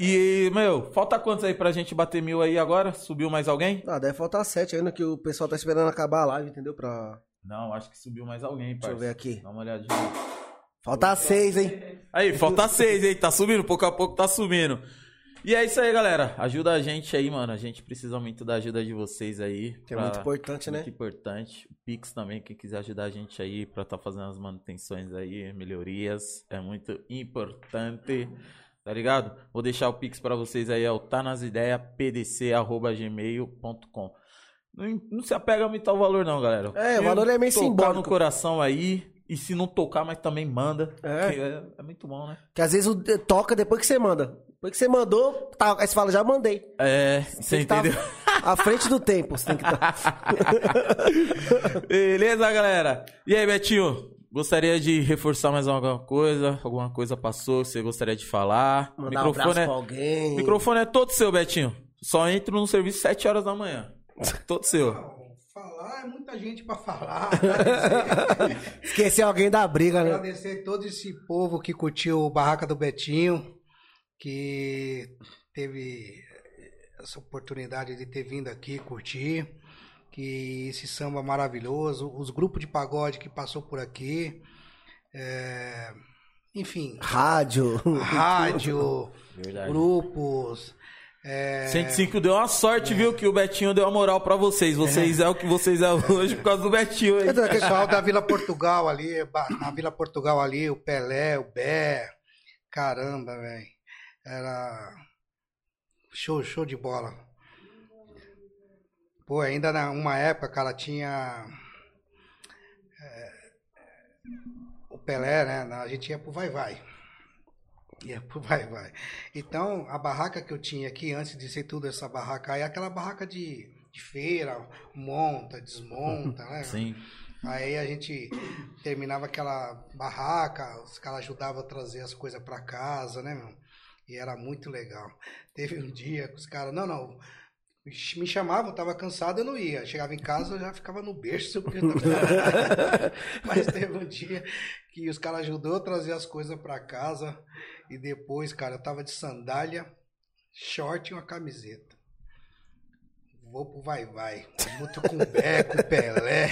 A: E, meu, falta quantos aí pra gente bater mil aí agora? Subiu mais alguém?
B: Ah, deve faltar sete ainda que o pessoal tá esperando acabar a live, entendeu? Pra...
A: Não, acho que subiu mais alguém,
B: Deixa eu ver aqui.
A: Dá uma olhadinha.
B: Falta seis, hein?
A: Aí, falta seis, hein? Tá subindo, pouco a pouco tá subindo. E é isso aí, galera. Ajuda a gente aí, mano. A gente precisa muito da ajuda de vocês aí.
B: Que é
A: pra-
B: muito importante, né?
A: Muito importante. O Pix também, quem quiser ajudar a gente aí pra tá fazendo as manutenções aí, melhorias. É muito importante. Tá ligado? Vou deixar o Pix pra vocês aí, é o tá nas ideias, pdc.gmail.com. Não, não se apega muito ao valor, não, galera.
B: É, o valor é meio
A: tocar
B: simbólico.
A: no coração aí. E se não tocar, mas também manda.
B: É.
A: É, é muito bom, né?
B: Que às vezes o- toca depois que você manda. Depois que você mandou, tá, aí você fala, já mandei.
A: É, você
B: que tá
A: entendeu? (laughs)
B: à frente do tempo. Você tem que tá. (laughs)
A: Beleza, galera? E aí, Betinho? Gostaria de reforçar mais alguma coisa? Alguma coisa passou que você gostaria de falar?
B: Mandar um abraço
A: microfone,
B: pra
A: é,
B: alguém.
A: o microfone é todo seu, Betinho. Só entro no serviço 7 horas da manhã. (laughs) Todo seu.
C: Falar é muita gente pra falar. (laughs)
B: Esquecer alguém da briga, né?
C: Agradecer todo esse povo que curtiu o Barraca do Betinho, que teve essa oportunidade de ter vindo aqui curtir, que esse samba maravilhoso, os grupos de pagode que passou por aqui, é, enfim,
B: Rádio.
C: rádio, (laughs) grupos, é,
A: 105 deu uma sorte, viu? Que o Betinho deu uma moral pra vocês. Vocês é, o que vocês é hoje por causa do Betinho, hein?
C: O pessoal da Vila Portugal ali, na Vila Portugal ali, o Pelé, o Bé, caramba, velho. Era show, show de bola. Pô, ainda numa época, cara, tinha é, o Pelé, né? A gente ia pro Vai Vai. (laughs) Vai Vai. Então, a barraca que eu tinha aqui, antes de ser tudo essa barraca aí, é aquela barraca de, de feira, monta, desmonta, né?
A: Sim.
C: Aí a gente terminava aquela barraca, os caras ajudavam a trazer as coisas pra casa, né, meu? E era muito legal. Teve um dia que os caras, não, não, me chamavam, eu tava cansado, eu não ia. Chegava em casa, eu já ficava no berço. porque eu tava- (laughs) Mas teve um dia que os caras ajudou a trazer as coisas pra casa e depois, cara, eu tava de sandália, short e uma camiseta. Vou pro Vai Vai. Muito com o Beco, Pelé.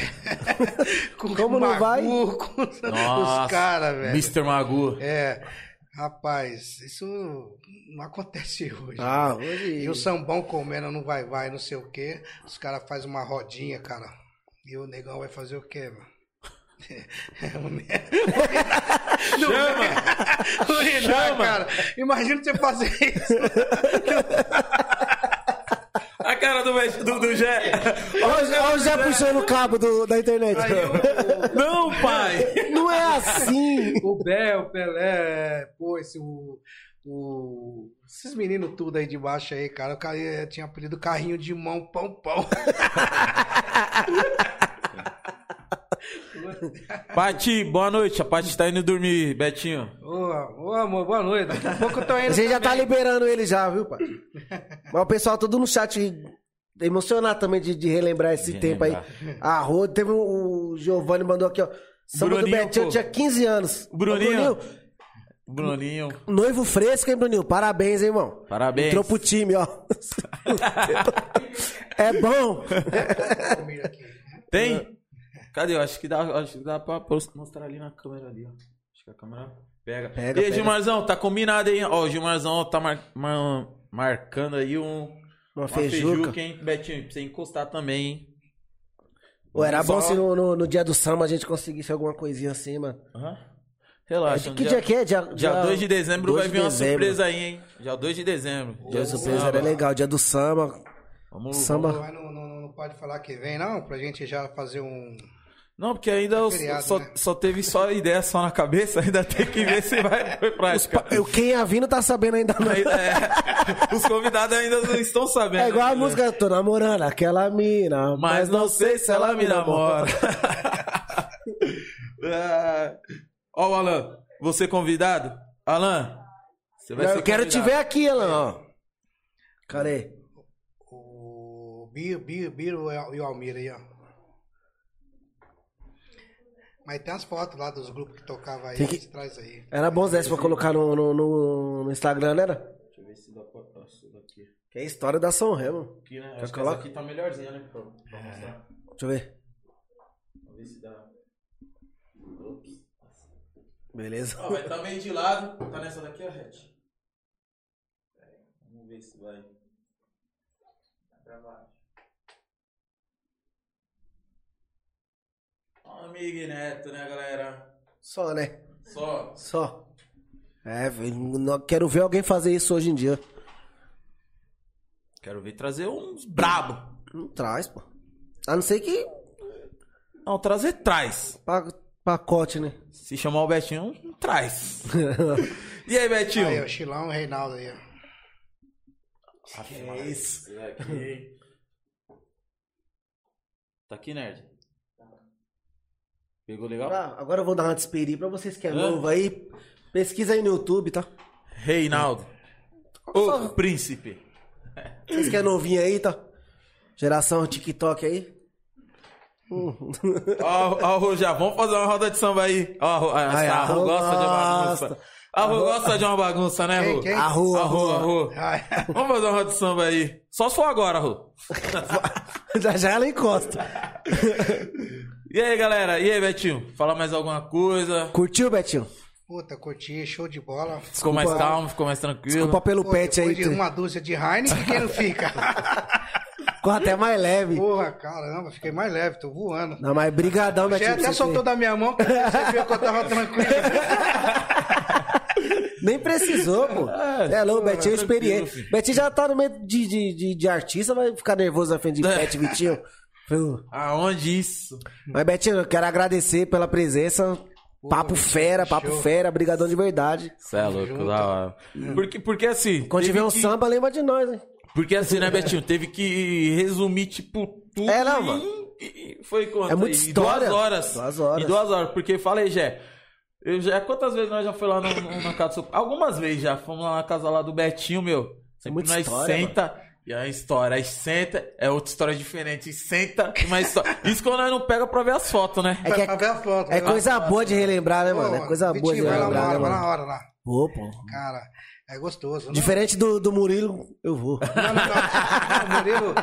C: (laughs) com
B: Como
C: o
B: não vai?
C: Magu, com os-
A: Nossa,
C: os caras, velho.
A: Mr. Magu.
C: É, rapaz, isso não acontece hoje.
B: Ah, hoje.
C: E o sambão comendo no vai vai, não sei o quê. Os caras fazem uma rodinha, cara. E o negão vai fazer o quê, mano? (laughs) Chama! Urinar, (laughs) cara. Imagina você fazer isso.
A: A cara do, do, do Jé.
B: Olha o Zé puxando o cabo do- da internet.
C: Aí o,
A: Não, pai.
B: Não é assim.
C: o Bel, o Pelé, pô, esse, o, o- esses meninos tudo aí de baixo aí, cara. O cara tinha apelido carrinho de mão pão pão. (laughs) (laughs)
A: Pati, boa noite. A Pati tá indo dormir, Betinho.
C: Ô, ô, amor, boa noite. Daqui a pouco eu tô indo.
B: A gente já tá liberando ele já, viu, pai? (laughs) Mas o pessoal todo no chat emocionado também de, de relembrar esse
A: De
B: tempo aí. A Rô, teve o, o Giovanni mandou aqui, ó. Samba do
A: Bruninho,
B: Betinho
A: pô.
B: tinha 15 anos.
A: Bruninho.
B: Ô,
A: Bruninho.
B: noivo fresco, hein, Bruninho? Parabéns, hein, irmão?
A: Parabéns.
B: Entrou pro time, ó. (laughs) é bom.
C: Aqui.
A: Tem? Cadê? Eu acho que dá, acho que dá pra mostrar ali na câmera ali, ó. Acho que a câmera pega.
B: Pega,
A: e aí. Gilmarzão, tá combinado aí. Ó, o Gilmarzão tá mar- mar- marcando aí um,
B: Uma
A: uma
B: feijuca.
A: feijuca, hein, Betinho? Pra você encostar também, hein?
B: Pô, era
A: Só-
B: bom se no, no- no dia do samba a gente conseguisse alguma coisinha assim, mano.
A: Aham.
B: É,
A: Relaxa.
B: que dia que é? Dia,
A: Dia 2 de dezembro
B: 2
A: vai
B: de
A: vir uma
B: dezembro.
A: surpresa aí, hein? Dia 2 de dezembro.
B: Dia
A: do
B: de surpresa era legal. Dia do samba.
A: Vamos,
B: Samba.
A: vamos-
C: não, não, não pode falar que vem, não? Pra gente já fazer um.
A: Não, porque ainda eu
C: feriado,
A: só,
C: né?
A: só teve só (laughs) ideia só na cabeça, ainda tem que ver se vai foi prática.
B: Eu, quem ia vir não tá sabendo ainda não.
A: Ainda é, os convidados ainda não estão sabendo.
B: É igual a
A: né?
B: música, tô namorando aquela mina,
A: Mas não sei se ela me namora. Ah, (laughs) Ó o Alan, você convidado? Alan, você vai ser
B: Eu quero te
A: convidado.
B: ver aqui, Alan, ó. Cadê?
C: O Biro e o Almir aí, ó. Mas tem as fotos lá dos grupos que tocavam aí, que... traz aí.
B: Era bom desse pra colocar no, no, no- Instagram, né? era?
A: Deixa eu ver se dá pra... Nossa, daqui.
B: Que é a história da São Remo.
A: Aqui, né? Acho que
B: coloca?
A: essa aqui tá melhorzinha, né? Pra, pra mostrar.
B: Deixa eu ver.
A: Vamos ver se dá. Ops.
B: Beleza.
A: Ó, vai tá meio de lado. Tá nessa daqui, ó, Red. Pera aí, Vamos ver se vai. Vai pra baixo. Amigo e Neto, né, galera?
B: Só, né?
A: Só.
B: Só. É, não quero ver alguém fazer isso hoje em dia.
A: Quero ver trazer uns brabo.
B: Não traz, pô. A não ser que
A: Não, trazer traz.
B: pa- pacote, né?
A: Se chamar o Betinho, traz. (laughs) E aí, Betinho?
C: Aí, o Chilão e o Reinaldo aí, ó.
A: Que é isso? Aqui. Tá aqui, nerd? Pegou legal?
B: Ah, agora eu vou dar uma despedida pra vocês que é
A: Hã?
B: novo aí. Pesquisa aí no YouTube, tá?
A: Reinaldo. O príncipe.
B: Vocês que é novinho aí, tá? Geração TikTok aí.
A: Ó, ó, Rô, já vamos fazer uma roda de samba aí. Ó,
B: Ai,
A: a
B: a
A: Rô gosta de bagunça. A Rô gosta de uma bagunça, né, Rô?
B: A
A: Rô, a Rô. Vamos fazer uma roda de samba aí. Só se for agora, Rô. (laughs)
B: já já ela encosta. (laughs)
A: E aí, galera? E aí, Betinho? Fala mais alguma coisa?
B: Curtiu, Betinho?
C: Puta, curti, show de bola.
A: Ficou mais calmo, ficou mais tranquilo?
B: Desculpa pelo
C: Pô,
B: pet aí.
C: de uma dúzia de Heineken, quem não fica? (laughs)
B: Ficou até mais leve.
C: Porra, caramba, fiquei mais leve, tô voando.
B: Não, mas brigadão, Betinho.
C: até soltou
B: ter-
C: da minha mão, porque você viu que eu tava tranquilo. (laughs)
B: Nem precisou, pô. É, louco, Betinho é experiente. Betinho já tá no meio de, de, de, de artista, vai ficar nervoso na frente de
A: É.
B: pet, Vitinho. (laughs) Pô.
A: Aonde isso?
B: Mas, Betinho, eu quero agradecer pela presença. Papo fera, papo
C: show.
B: fera, brigadão de verdade.
A: Cê é louco,
C: junto.
A: da hora. Porque, porque assim.
B: Quando tiver um
A: que-
B: samba, lembra de nós, hein?
A: Porque assim, né, Betinho? Teve que resumir, tipo, tudo.
B: É, não,
A: em-
B: mano.
A: em- Foi quanto?
B: É muita história.
A: Duas horas.
B: Duas horas.
A: Em duas horas. Porque fala aí, Jé. Eu já, quantas vezes nós já foi lá no, no- na casa do seu... Algumas vezes já. Fomos lá na casa lá do Betinho, meu. Sempre
B: muita
A: nós
B: história,
A: senta. E a história, aí senta, é outra história diferente. Senta, mais história. Isso quando nós não pega pra ver as fotos, né?
B: É que
C: Pra ver a foto.
B: é
C: né?
B: coisa boa de relembrar, né, mano? É coisa boa de
C: Vitinho, vai lá
B: relembrar,
C: na
B: né,
C: hora, vai na hora lá.
B: Pô, pô.
C: Cara, É gostoso. Não,
B: Diferente do, do Murilo, eu vou.
C: não, não, não. O Murilo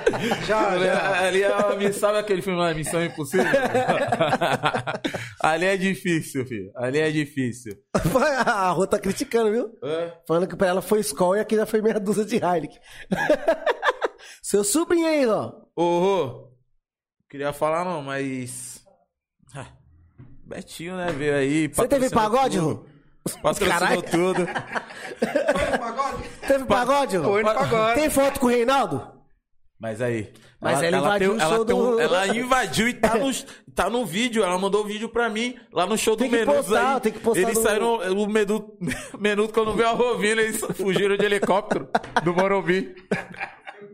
C: já, (laughs)
A: Ali,
C: já.
A: ali é uma, sabe aquele filme lá, Missão Impossível? (laughs) ali é difícil, filho. Ali é difícil.
B: A Rô tá criticando, viu? Falando que pra ela foi Skol e aqui já foi meia dúzia de Heineken. (laughs) Seu sobrinho aí, ó.
A: Ô, Rô, queria falar não, mas... Ah, Betinho, né, veio aí...
B: Você teve pagode. Rô?
A: Patrocinou
B: Caralho.
A: tudo.
B: Teve pagode, Rô?
C: Foi no pagode.
B: Tem foto com o Reinaldo?
A: Mas aí.
B: Mas ela invadiu o
A: ela
B: show
A: tem um-
B: do-
A: Ela invadiu e tá no, tá no vídeo. Ela mandou o vídeo pra mim lá no show
B: Tem
A: do
B: que
A: Menudo.
B: postar,
A: aí.
B: tem que postar
A: Eles
B: no-
A: saíram. O Menudo, (laughs) Menudo, quando viu a Rovina, eles fugiram de helicóptero do Morumbi.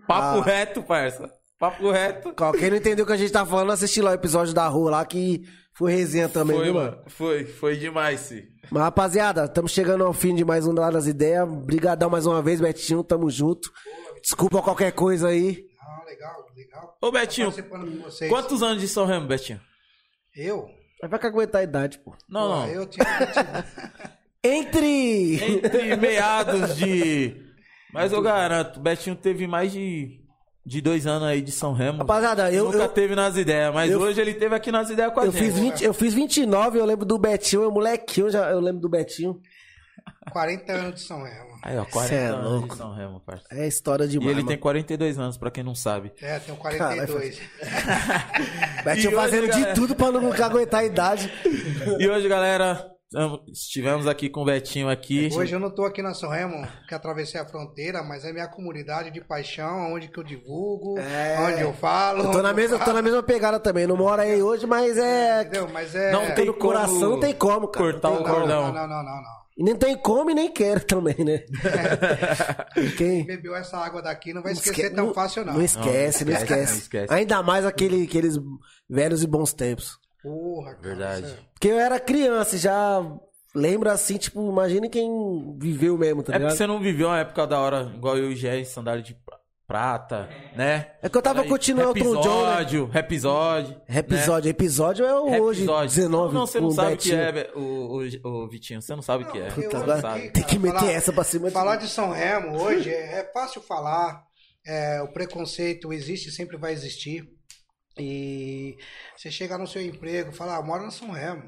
A: Papo
B: Ah.
A: reto, parça. Papo reto.
B: Ó, Quem não entendeu o que a gente tá falando, assiste lá o episódio da rua lá que foi resenha também,
A: Foi,
B: viu, mano?
A: Foi, foi demais, sim.
B: Mas, rapaziada, estamos chegando ao fim de mais um lá das ideias. Obrigadão mais uma vez, Betinho. Tamo junto. Desculpa qualquer coisa aí.
C: Ah, legal, legal.
A: Ô, Betinho,
C: vocês.
A: quantos anos de São Remo, Betinho?
C: Eu?
B: Mas vai que aguentar a idade, pô.
A: Não,
C: Pô,
A: não.
C: Eu tinha 20. (laughs)
B: Entre.
A: Entre meados de. (laughs) Mas eu garanto, o Betinho teve mais de, de dois anos aí de São Remo.
B: Rapaziada, eu-
A: Nunca
B: eu-
A: teve nas ideias, mas
B: eu-
A: hoje ele teve aqui nas ideias com a
B: Eu
A: gente.
B: fiz, 20, eu fiz 29, eu lembro do Betinho, eu molequinho, já, eu lembro do Betinho.
C: 40 anos de São Remo.
A: Aí, ó, 40
B: Cê é
A: anos
B: louco.
A: de São Remo, parça.
B: É história
A: E
B: demais.
A: ele
B: mano.
A: tem 42 anos, pra quem não sabe.
C: É, tenho 42. (laughs)
B: Betinho
A: E hoje,
B: fazendo de
A: galera?
B: tudo pra não aguentar a idade.
A: E hoje, galera, estivemos aqui com o Betinho aqui.
C: Hoje eu não tô aqui na São Remo, que atravessei a fronteira, mas é minha comunidade de paixão, onde que eu divulgo,
B: É.
C: onde eu falo.
B: Eu tô na mesma, tô na mesma pegada também. Não moro aí hoje, mas é.
C: Entendeu? Mas é...
A: Não tem
B: no coração não tem como, cara.
A: cortar o cordão.
C: não, não, não, não, não.
B: E nem tem como e nem quero também, né? (laughs) Quem?
C: Bebeu essa água daqui, não vai
B: Não
C: esquecer
B: esque-
C: tão fácil, não.
B: Não esquece, não
A: Não esquece,
B: esquece.
A: não esquece.
B: Ainda mais aquele, aqueles velhos e bons tempos.
C: Porra, cara.
A: Verdade.
C: isso
B: Porque eu era criança, e já lembro assim, tipo, imagine quem viveu mesmo, tá
A: É porque
B: ligado?
A: você não viveu uma época da hora, igual eu e o Gé, em sandália de pra- prata, né?
B: É que eu tava curtindo o Elton John, né?
A: Episódio, episódio.
B: Episódio, episódio é o
A: né?
B: hoje,
A: Episódio.
B: 19,
A: Não, não, você não
B: o
A: sabe o que é, o, o, o Vitinho, você não sabe o que é.
B: Puta, agora
A: sabe.
B: tem que meter
C: falar-
B: essa pra cima de
C: Falar de São Remo hoje é, é fácil falar. é, o preconceito existe, sempre vai existir. E você chegar no seu emprego, falar, ah, moro na São Remo,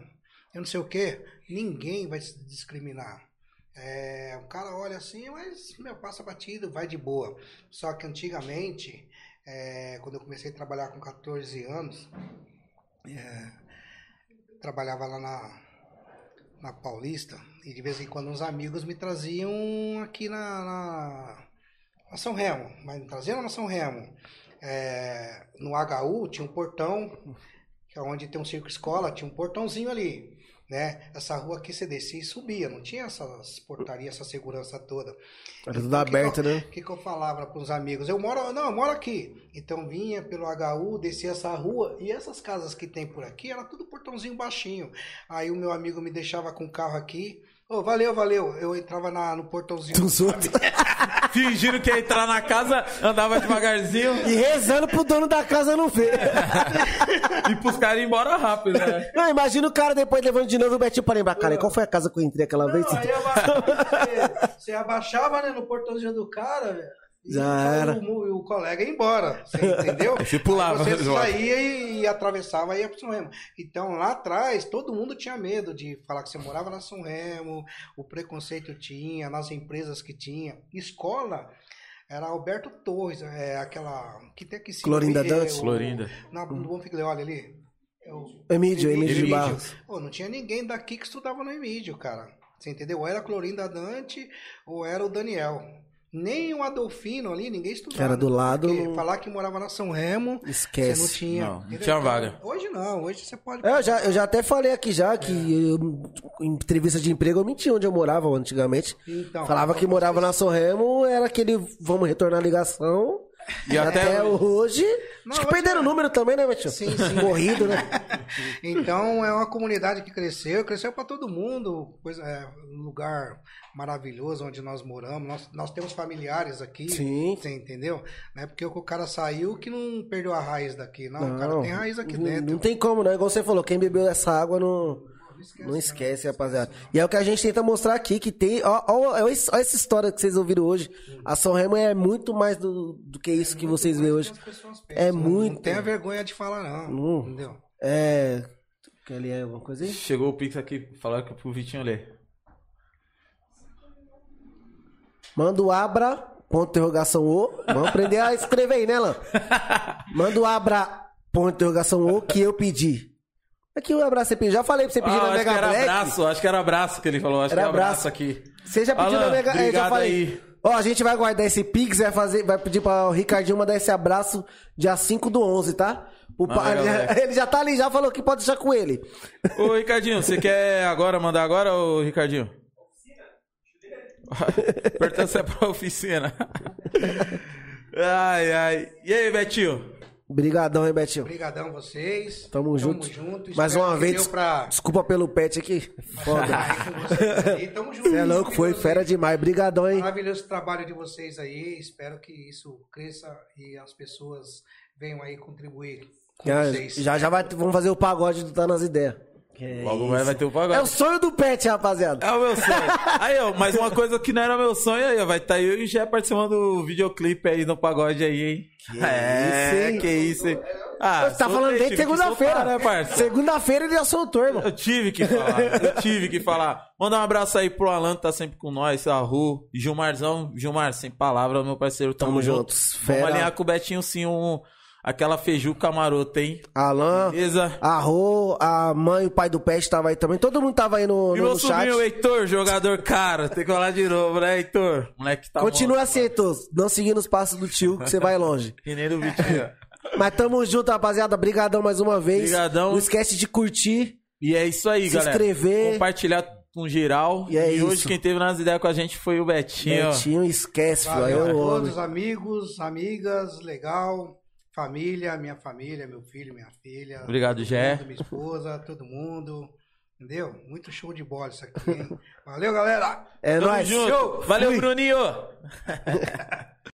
C: eu não sei o quê, ninguém vai se discriminar. É, o cara olha assim, mas meu, passa batido, vai de boa. Só que antigamente, é, quando eu comecei a trabalhar com 14 anos, é, trabalhava lá na, na Paulista e de vez em quando uns amigos me traziam aqui na, na, na São Remo, mas me traziam na São Remo. É, no HU tinha um portão, que é onde tem um circo escola, tinha um portãozinho ali. Né? Essa rua aqui você descia e subia, não tinha essas portarias, essa segurança toda.
B: Era tudo aberto, né?
C: O que, que eu falava para os amigos? Eu moro, não, eu moro aqui. Então vinha pelo HU, descia essa rua e essas casas que tem por aqui era tudo portãozinho baixinho. Aí o meu amigo me deixava com o carro aqui. Ô, valeu, valeu. Eu entrava na, no portãozinho.
B: Dos outros.
A: Fingindo que ia entrar na casa, andava devagarzinho
B: E rezando pro dono da casa não ver. (laughs)
A: e pros caras ir embora rápido, né?
B: Não, imagina o cara depois levando de novo o Betinho pra lembrar. Cara, qual foi a casa que eu entrei aquela vez?
C: Não, aí aba- você, você abaixava né, no portãozinho do cara, velho. E
B: Já era.
C: O, o colega ia embora, você entendeu? (laughs)
A: Você pulava,
C: Aí você saía e, e atravessava e ia pro São Remo. Então lá atrás todo mundo tinha medo de falar que você morava na São Remo, o preconceito tinha, nas empresas que tinha. Escola era Alberto Torres, é, aquela que tem em cima,
B: Clorinda Dantas.
C: o-
A: Clorinda.
C: Na, no Bom Figlioli ali. É o-
B: Emídio, Emídio de. Barros.
C: Pô, não tinha ninguém daqui que estudava no Emídio, cara. Você entendeu? Ou era a Clorinda Dante ou era o Daniel. Nem o Adolfino ali, ninguém estudava.
B: Era do lado,
C: Falar que morava na São Remo,
B: Esquece.
C: você não tinha.
A: Não, não tinha
C: Então,
A: vaga.
C: Hoje não, hoje você pode.
B: É, Eu já, eu já até falei aqui já que eu, em entrevista de emprego eu menti onde eu morava antigamente.
C: Então,
B: Falava que morava na São Remo, era aquele vamos retornar a ligação.
A: E até
B: até, hoje.
C: Não,
B: acho que perderam o número também, né, Betinho?
C: Sim, sim. (laughs)
B: Corrido, né? (laughs)
C: Então é uma comunidade que cresceu, cresceu para todo mundo, coisa, é um lugar maravilhoso onde nós moramos. Nós, nós temos familiares aqui,
B: Sim.
C: você entendeu? Não é porque o cara saiu que não perdeu a raiz daqui, não. o cara
B: Não,
C: tem raiz aqui
B: não,
C: dentro.
B: não tem como, não. Igual você falou, quem bebeu essa água não, Não esquece, rapaziada. E é o que a gente tenta mostrar aqui, que tem. Ó, ó, ó esse- ó essa história que vocês ouviram hoje. A São Remo é muito mais do, do que isso que vocês veem hoje.
C: Pessoas
B: É
C: pensam, não-
B: muito.
C: Não tenha vergonha de falar, não.
B: Não.
C: Entendeu?
B: É. Quer ler alguma coisa aí?
A: Chegou o Pix aqui, falaram que pro Vitinho ler.
B: Manda o Abra, ponto de interrogação O. Vamos aprender a escrever aí, né, Lan? (laughs) Manda o Abra, ponto de interrogação O, que eu pedi. Aqui o abraço você pediu. Já falei pra você pedir
A: Ah,
B: na
A: acho
B: Mega
A: que era
B: Black.
A: abraço, acho que era abraço que ele falou. Acho
B: Era
A: que era abraço
B: abraço.
A: aqui.
B: Você já pediu
A: Alan,
B: na Mega eu já falei.
A: aí.
B: Ó, a gente vai guardar esse Pix, vai, fazer, vai pedir pra o Ricardinho mandar esse abraço dia 5 do 11, tá? O
A: Mega Black. (laughs)
B: ele já tá ali, já falou que pode deixar com ele.
A: Ô, Ricardinho, você quer agora mandar agora, ô, Ricardinho? (laughs) Pertence pra oficina. (laughs) ai, ai. E aí, Betinho?
B: Obrigadão, hein, Betinho.
C: Obrigadão vocês.
B: Tamo junto.
C: junto.
B: Mais uma vez,
C: pra...
B: desculpa pelo pet aqui. (laughs) Foda.
C: aí. Tamo junto.
B: Você é louco, foi fera demais. Obrigadão, hein?
C: Maravilhoso trabalho de vocês aí. Espero que isso cresça e as pessoas venham aí contribuir com
B: Já,
C: vocês.
B: já, já vai, vamos fazer o pagode do Tá nas Ideias. Que
A: Logo
B: isso.
A: vai, ter o
B: É
A: pagode.
B: o sonho do pet, rapaziada.
A: É o meu sonho. (laughs) Aí, ó, mas uma coisa que não era meu sonho aí, ó, vai estar eu e o Gé participando do videoclipe aí no pagode aí, hein?
B: Que
A: é,
B: isso, hein?
A: que isso, hein? Ah,
B: Você tá falando desde segunda-feira.
A: né, parça?
B: Segunda-feira ele já soltou, irmão.
A: Eu tive que falar, eu tive que falar. Mandar um abraço aí pro Alan, que tá sempre com nós, a Ru, Gilmarzão. Gilmar, sem palavra, meu parceiro, tamo,
B: Tamo
A: junto.
B: juntos,
A: Vamos
B: fera.
A: alinhar com o Betinho, sim, um, aquela feijuca marota, hein?
B: Alan,
A: Beleza?
B: a Rô, a mãe e o pai do pet tava aí também. Todo mundo tava aí no,
A: E
B: no,
A: meu
B: no chat.
A: sobrinho, Heitor, jogador cara. Tem que falar de novo, né, Heitor? Moleque tá
B: Continua
A: bom.
B: assim, Heitor. Não seguindo os passos do tio, que você vai longe. (laughs)
A: Que nem do Vitinho. (laughs)
B: Mas tamo junto, rapaziada. Brigadão mais uma vez.
A: Brigadão.
B: Não esquece de curtir.
A: E é isso aí,
B: Se
A: galera.
B: inscrever.
A: Compartilhar com geral.
B: E é
A: hoje
B: isso.
A: quem teve nas ideias com a gente foi o Betinho.
B: Betinho, esquece, filho.
C: Valeu a
B: Eu amo.
C: todos, amigos, amigas, legal. Família, minha família, meu filho, minha filha.
A: Obrigado,
C: mundo, Minha esposa, todo mundo. Entendeu? Muito show de bola isso aqui, hein? Valeu, galera!
B: É
A: Tamo
B: nóis.
A: junto.
B: Show.
A: Valeu,
B: Fui.
A: Bruninho. (laughs)